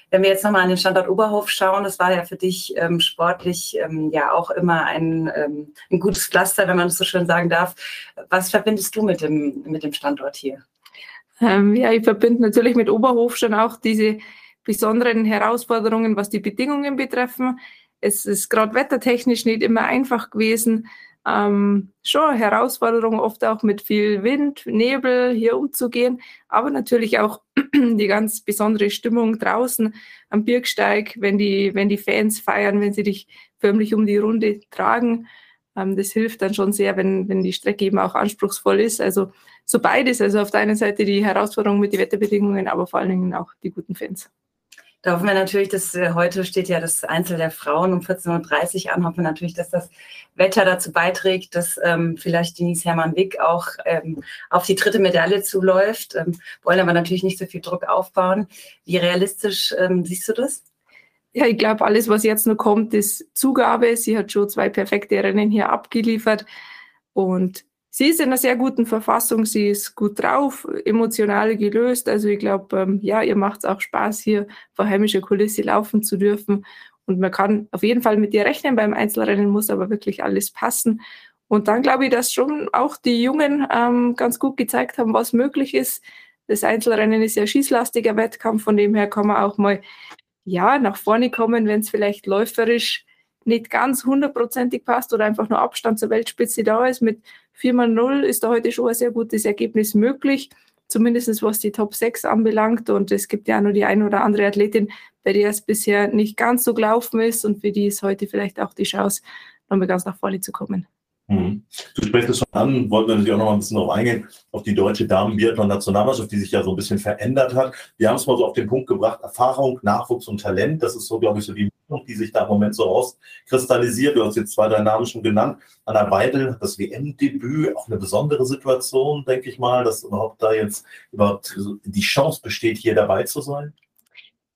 Wenn wir jetzt nochmal an den Standort Oberhof schauen, das war ja für dich ähm, sportlich ähm, ja auch immer ein, ähm, ein gutes Pflaster, wenn man es so schön sagen darf. Was verbindest du mit dem, mit dem Standort hier? Ähm, ja, ich verbinde natürlich mit Oberhof schon auch diese besonderen Herausforderungen, was die Bedingungen betreffen. Es ist gerade wettertechnisch nicht immer einfach gewesen. Ähm, schon eine Herausforderung, oft auch mit viel Wind, Nebel hier umzugehen, aber natürlich auch *clears throat* die ganz besondere Stimmung draußen am Birgsteig, wenn die, wenn die Fans feiern, wenn sie dich förmlich um die Runde tragen. Ähm, das hilft dann schon sehr, wenn, wenn die Strecke eben auch anspruchsvoll ist. Also so beides. Also auf der einen Seite die Herausforderung mit den Wetterbedingungen, aber vor allen Dingen auch die guten Fans. Da hoffen wir natürlich, dass äh, heute steht ja das Einzel der Frauen um 14.30 Uhr an. Hoffen wir natürlich, dass das Wetter dazu beiträgt, dass ähm, vielleicht Denise Hermann-Wick auch ähm, auf die dritte Medaille zuläuft. Ähm, wollen aber natürlich nicht so viel Druck aufbauen. Wie realistisch ähm, siehst du das? Ja, ich glaube, alles, was jetzt noch kommt, ist Zugabe. Sie hat schon zwei perfekte Rennen hier abgeliefert. Und sie ist in einer sehr guten Verfassung. Sie ist gut drauf, emotional gelöst. Also ich glaube, ähm, ja, ihr macht es auch Spaß, hier vor heimischer Kulisse laufen zu dürfen. Und man kann auf jeden Fall mit ihr rechnen. Beim Einzelrennen muss aber wirklich alles passen. Und dann glaube ich, dass schon auch die Jungen ähm, ganz gut gezeigt haben, was möglich ist. Das Einzelrennen ist ja schießlastiger Wettkampf, von dem her kann man auch mal ja, nach vorne kommen, wenn es vielleicht läuferisch nicht ganz hundertprozentig passt oder einfach nur Abstand zur Weltspitze da ist. Mit 4 mal 0 ist da heute schon ein sehr gutes Ergebnis möglich, zumindest was die Top 6 anbelangt. Und es gibt ja nur die eine oder andere Athletin, bei der es bisher nicht ganz so gelaufen ist und für die ist heute vielleicht auch die Chance, nochmal ganz nach vorne zu kommen. Mhm. Du sprichst es schon an, wollten wir natürlich auch noch mal ein bisschen darauf eingehen, auf die deutsche Damen-Biathlon-Nationalmannschaft, die sich ja so ein bisschen verändert hat. Wir haben es mal so auf den Punkt gebracht, Erfahrung, Nachwuchs und Talent, das ist so, glaube ich, so die Mischung, die sich da im Moment so rauskristallisiert. Du hast jetzt zwei, drei Namen schon genannt. Anna Weidel hat das WM-Debüt, auch eine besondere Situation, denke ich mal, dass überhaupt da jetzt überhaupt die Chance besteht, hier dabei zu sein.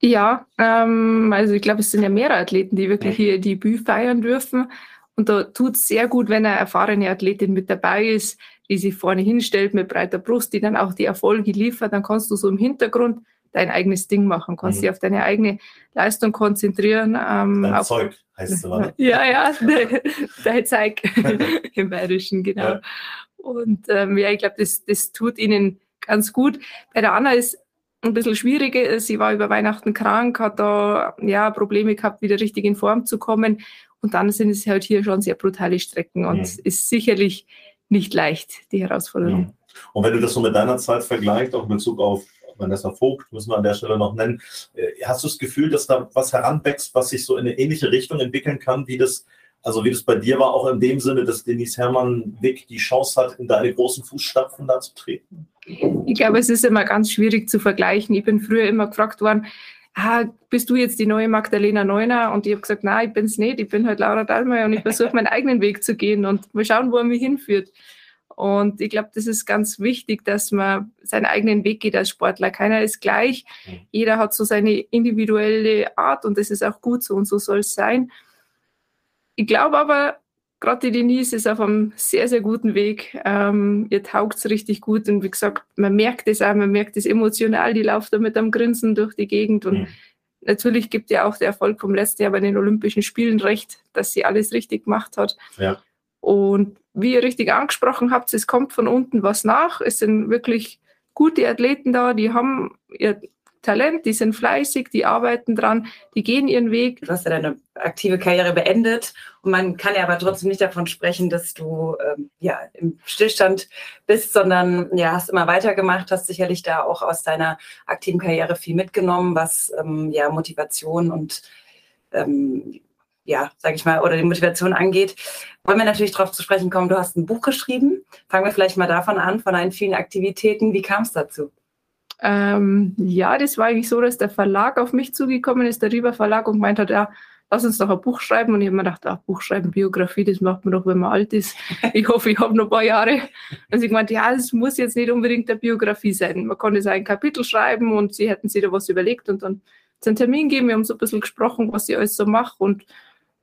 Ja, ähm, also ich glaube, es sind ja mehrere Athleten, die wirklich hier ihr Debüt feiern dürfen. Und da tut es sehr gut, wenn eine erfahrene Athletin mit dabei ist, die sich vorne hinstellt mit breiter Brust, die dann auch die Erfolge liefert. Dann kannst du so im Hintergrund dein eigenes Ding machen, kannst mhm. dich auf deine eigene Leistung konzentrieren. Ähm, dein Zeug heißt es, oder? Ja, ja, *laughs* dein Zeug *laughs* im Bayerischen, genau. Ja. Und ähm, ja, ich glaube, das, das tut ihnen ganz gut. Bei der Anna ist ein bisschen schwieriger. Sie war über Weihnachten krank, hat da ja Probleme gehabt, wieder richtig in Form zu kommen. Und dann sind es halt hier schon sehr brutale Strecken und es mhm. ist sicherlich nicht leicht, die Herausforderung. Mhm. Und wenn du das so mit deiner Zeit vergleichst, auch in Bezug auf Vanessa Vogt, müssen wir an der Stelle noch nennen, äh, hast du das Gefühl, dass da was heranwächst, was sich so in eine ähnliche Richtung entwickeln kann, wie das, also wie das bei dir war, auch in dem Sinne, dass Denise Hermann Wick die Chance hat, in deine großen Fußstapfen da zu treten? Ich glaube, es ist immer ganz schwierig zu vergleichen. Ich bin früher immer gefragt worden, ah, bist du jetzt die neue Magdalena Neuner? Und ich habe gesagt, nein, ich bin's nicht, ich bin halt Laura Dallmayr und ich *laughs* versuche meinen eigenen Weg zu gehen und wir schauen, wo er mich hinführt. Und ich glaube, das ist ganz wichtig, dass man seinen eigenen Weg geht als Sportler. Keiner ist gleich. Mhm. Jeder hat so seine individuelle Art und das ist auch gut so und so soll es sein. Ich glaube aber, gerade die Denise ist auf einem sehr, sehr guten Weg. Ähm, ihr taugt es richtig gut und wie gesagt, man merkt es auch, man merkt es emotional, die läuft da mit einem Grinsen durch die Gegend und mhm. natürlich gibt ja auch der Erfolg vom letzten Jahr bei den Olympischen Spielen recht, dass sie alles richtig gemacht hat. Ja. Und wie ihr richtig angesprochen habt, es kommt von unten was nach. Es sind wirklich gute Athleten da, die haben ihr Talent, die sind fleißig, die arbeiten dran, die gehen ihren Weg. Du hast ja deine aktive Karriere beendet und man kann ja aber trotzdem nicht davon sprechen, dass du ähm, ja im Stillstand bist, sondern ja hast immer weitergemacht, hast sicherlich da auch aus deiner aktiven Karriere viel mitgenommen, was ähm, ja Motivation und ähm, ja, sage ich mal, oder die Motivation angeht. Wollen wir natürlich darauf zu sprechen kommen, du hast ein Buch geschrieben. Fangen wir vielleicht mal davon an, von deinen vielen Aktivitäten. Wie kam es dazu? Ähm, ja, das war eigentlich so, dass der Verlag auf mich zugekommen ist, der Rieber Verlag, und meint hat, ja, lass uns doch ein Buch schreiben. Und ich habe mir gedacht, ach, Buch schreiben, Biografie, das macht man doch, wenn man alt ist. *laughs* Ich hoffe, ich habe noch ein paar Jahre. Und sie meinte, ja, es muss jetzt nicht unbedingt eine Biografie sein. Man konnte ein Kapitel schreiben und sie hätten sich da was überlegt und dann einen Termin geben. Wir haben so ein bisschen gesprochen, was ich alles so mache und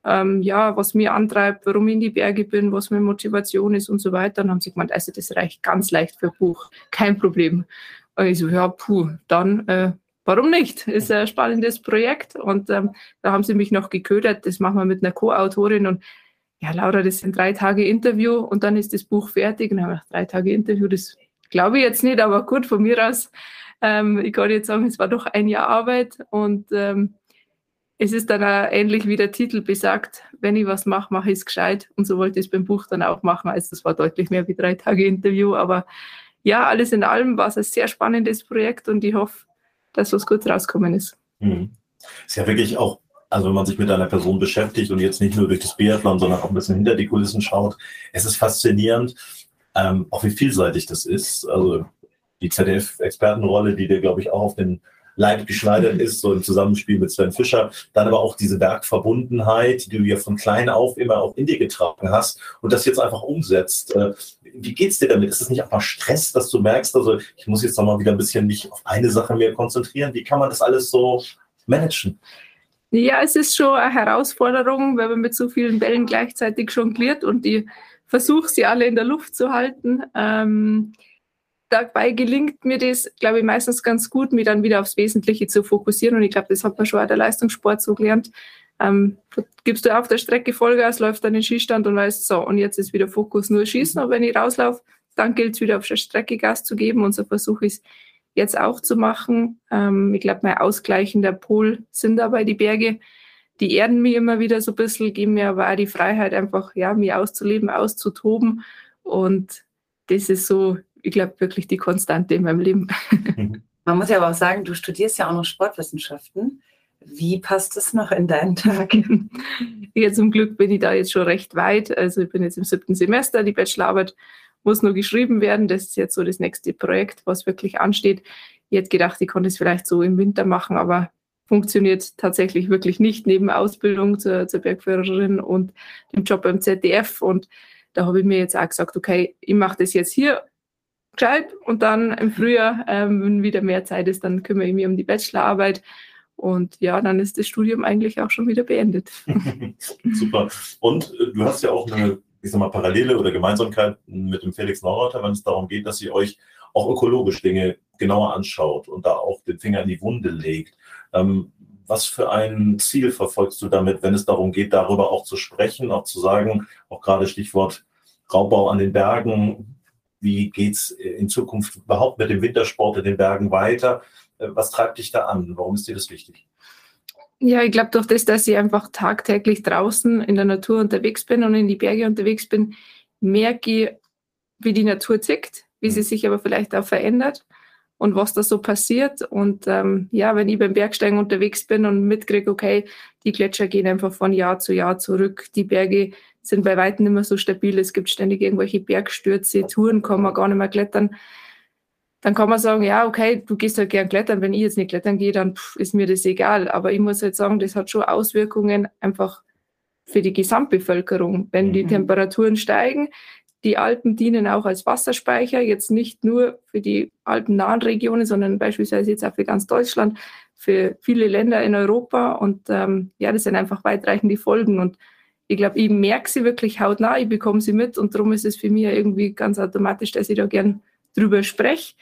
ähm, ja, was mir antreibt, warum ich in die Berge bin, was meine Motivation ist und so weiter. Und haben sie gemeint, also das reicht ganz leicht für ein Buch, kein Problem. Und ich so, ja, puh, dann äh, warum nicht? Ist ein spannendes Projekt. Und ähm, da haben sie mich noch geködert. Das machen wir mit einer Co-Autorin. Und ja, Laura, das sind drei Tage Interview und dann ist das Buch fertig. Und dann habe ich drei Tage Interview, das glaube ich jetzt nicht, aber gut, von mir aus. Ähm, ich kann jetzt sagen, es war doch ein Jahr Arbeit und ähm, es ist dann auch ähnlich wie der Titel besagt, wenn ich was mache, mache ich es gescheit. Und so wollte ich es beim Buch dann auch machen. Also das war deutlich mehr wie drei Tage Interview, aber ja, alles in allem war es ein sehr spannendes Projekt und ich hoffe, dass was gut rauskommen ist. Mhm. Ist ja wirklich auch, also wenn man sich mit einer Person beschäftigt und jetzt nicht nur durch das Biathlon, sondern auch ein bisschen hinter die Kulissen schaut, es ist faszinierend, ähm, auch wie vielseitig das ist. Also die ZDF-Expertenrolle, die dir, glaube ich, auch auf den Leib geschneidert ist, so im Zusammenspiel mit Sven Fischer. Dann aber auch diese Bergverbundenheit, die du ja von klein auf immer auch in dir getragen hast und das jetzt einfach umsetzt. Äh, wie geht's dir damit? Ist es nicht einfach Stress, dass du merkst, also ich muss jetzt nochmal wieder ein bisschen mich auf eine Sache mehr konzentrieren? Wie kann man das alles so managen? Ja, es ist schon eine Herausforderung, weil man mit so vielen Bällen gleichzeitig jongliert und die versucht, sie alle in der Luft zu halten. Ähm, dabei gelingt mir das, glaube ich, meistens ganz gut, mich dann wieder aufs Wesentliche zu fokussieren. Und ich glaube, das hat man schon auch der Leistungssport so gelernt. Ähm, gibst du auf der Strecke Vollgas, läuft dann den Schießstand und weißt, so, und jetzt ist wieder Fokus nur Schießen. Und wenn ich rauslaufe, dann gilt es wieder auf der Strecke Gas zu geben. Und so versuche ich es jetzt auch zu machen. Ähm, ich glaube, mein ausgleichender Pol sind dabei die Berge. Die erden mich immer wieder so ein bisschen, geben mir aber auch die Freiheit, einfach ja, mich auszuleben, auszutoben. Und das ist so ich glaube, wirklich die Konstante in meinem Leben. *laughs* Man muss ja aber auch sagen, du studierst ja auch noch Sportwissenschaften. Wie passt das noch in deinen *laughs* Tag? Ja, zum Glück bin ich da jetzt schon recht weit. Also ich bin jetzt im siebten Semester. Die Bachelorarbeit muss nur geschrieben werden. Das ist jetzt so das nächste Projekt, was wirklich ansteht. Ich hätte gedacht, ich konnte es vielleicht so im Winter machen, aber funktioniert tatsächlich wirklich nicht neben Ausbildung zur, zur Bergführerin und dem Job beim ZDF. Und da habe ich mir jetzt auch gesagt, okay, ich mache das jetzt hier gescheit und dann im Frühjahr, ähm, wenn wieder mehr Zeit ist, dann kümmere ich mich um die Bachelorarbeit. Und ja, dann ist das Studium eigentlich auch schon wieder beendet. *laughs* Super. Und äh, du hast ja auch eine, ich sag mal, Parallele oder Gemeinsamkeit mit dem Felix Neureuter, wenn es darum geht, dass ihr euch auch ökologisch Dinge genauer anschaut und da auch den Finger in die Wunde legt. Ähm, was für ein Ziel verfolgst du damit, wenn es darum geht, darüber auch zu sprechen, auch zu sagen, auch gerade Stichwort Raubbau an den Bergen, wie geht es in Zukunft überhaupt mit dem Wintersport in den Bergen weiter? Äh, was treibt dich da an? Warum ist dir das wichtig? Ja, ich glaube durch das, dass ich einfach tagtäglich draußen in der Natur unterwegs bin und in die Berge unterwegs bin, merke ich, wie die Natur tickt, wie sie mhm. sich aber vielleicht auch verändert und was da so passiert. Und ähm, ja, wenn ich beim Bergsteigen unterwegs bin und mitkriege, okay, die Gletscher gehen einfach von Jahr zu Jahr zurück, die Berge sind bei weitem nicht mehr so stabil. Es gibt ständig irgendwelche Bergstürze, Touren kann man gar nicht mehr klettern. dann kann man sagen, ja, okay, du gehst halt gern klettern. Wenn ich jetzt nicht klettern gehe, dann pff, ist mir das egal. Aber ich muss halt sagen, das hat schon Auswirkungen einfach für die Gesamtbevölkerung. Wenn mhm. die Temperaturen steigen, die Alpen dienen auch als Wasserspeicher, jetzt nicht nur für die alpennahen Regionen, sondern beispielsweise jetzt auch für ganz Deutschland, für viele Länder in Europa. Und ähm, ja, das sind einfach weitreichende Folgen. Und ich glaube, ich merke sie wirklich hautnah, ich bekomme sie mit und darum ist es für mich irgendwie ganz automatisch, dass ich da gern drüber spreche.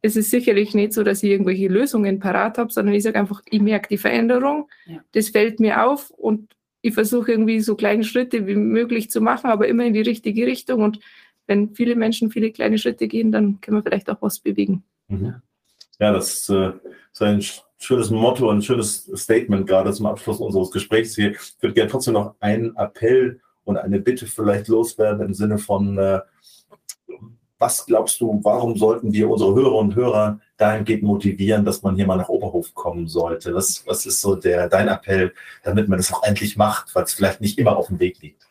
Es ist sicherlich nicht so, dass ich irgendwelche Lösungen parat habe, sondern ich sage einfach, ich merke die Veränderung, ja. das fällt mir auf und ich versuche irgendwie so kleine Schritte wie möglich zu machen, aber immer in die richtige Richtung. Und wenn viele Menschen viele kleine Schritte gehen, dann können wir vielleicht auch was bewegen. Mhm. Ja, das äh, ist ein schönes Motto und ein schönes Statement gerade zum Abschluss unseres Gesprächs hier. Ich würde gerne trotzdem noch einen Appell und eine Bitte vielleicht loswerden im Sinne von, äh, was glaubst du, warum sollten wir unsere Hörer und Hörer dahingehend motivieren, dass man hier mal nach Oberhof kommen sollte? Was, was ist so der, dein Appell, damit man das auch endlich macht, weil es vielleicht nicht immer auf dem Weg liegt?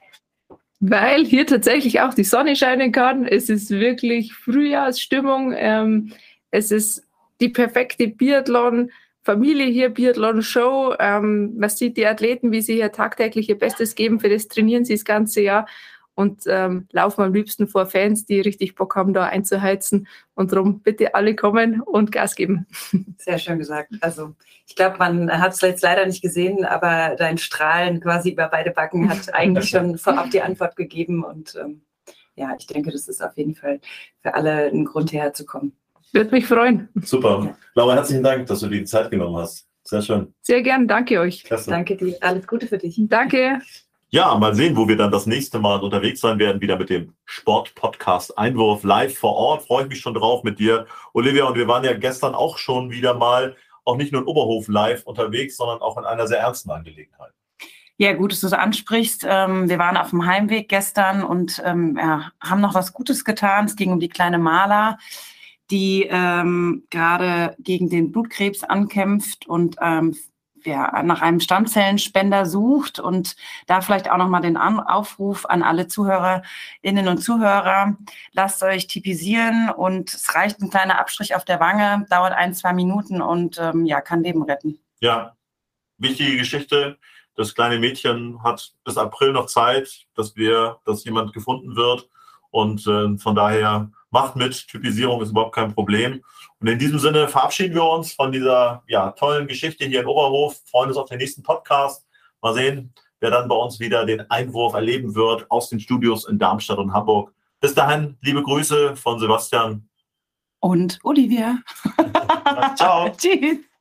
Weil hier tatsächlich auch die Sonne scheinen kann. Es ist wirklich Frühjahrsstimmung. Ähm, es ist die perfekte Biathlon. Familie hier, Biathlon-Show. Ähm, man sieht die Athleten, wie sie hier tagtäglich ihr Bestes geben. Für das trainieren sie das ganze Jahr und ähm, laufen am liebsten vor Fans, die richtig Bock haben, da einzuheizen. Und darum bitte alle kommen und Gas geben. *laughs* Sehr schön gesagt. Also ich glaube, man hat es jetzt leider nicht gesehen, aber dein Strahlen quasi über beide Backen hat *laughs* eigentlich schon vorab die Antwort gegeben. Und ähm, ja, ich denke, das ist auf jeden Fall für alle ein Grund herzukommen. Würde mich freuen. Super. Laura, herzlichen Dank, dass du dir die Zeit genommen hast. Sehr schön. Sehr gern. Danke euch. Klasse. Danke dir. Alles Gute für dich. Danke. Ja, mal sehen, wo wir dann das nächste Mal unterwegs sein werden, wieder mit dem Sport-Podcast Einwurf live vor Ort. Freue ich mich schon drauf mit dir, Olivia. Und wir waren ja gestern auch schon wieder mal, auch nicht nur in Oberhof live unterwegs, sondern auch in einer sehr ernsten Angelegenheit. Ja, gut, dass du es ansprichst. Ähm, wir waren auf dem Heimweg gestern und ähm, ja, haben noch was Gutes getan. Es ging um die kleine Maler, die ähm, gerade gegen den Blutkrebs ankämpft und ähm, ja, nach einem Stammzellenspender sucht und da vielleicht auch nochmal den Aufruf an alle Zuhörerinnen und Zuhörer. Lasst euch typisieren und es reicht ein kleiner Abstrich auf der Wange, dauert ein, zwei Minuten und ähm, ja, kann Leben retten. Ja, wichtige Geschichte. Das kleine Mädchen hat bis April noch Zeit, dass wir, dass jemand gefunden wird. Und äh, von daher macht mit. Typisierung ist überhaupt kein Problem. Und in diesem Sinne verabschieden wir uns von dieser ja, tollen Geschichte hier in Oberhof. Freuen uns auf den nächsten Podcast. Mal sehen, wer dann bei uns wieder den Einwurf erleben wird aus den Studios in Darmstadt und Hamburg. Bis dahin, liebe Grüße von Sebastian. Und Olivia. *laughs* Ciao. *laughs* Tschüss.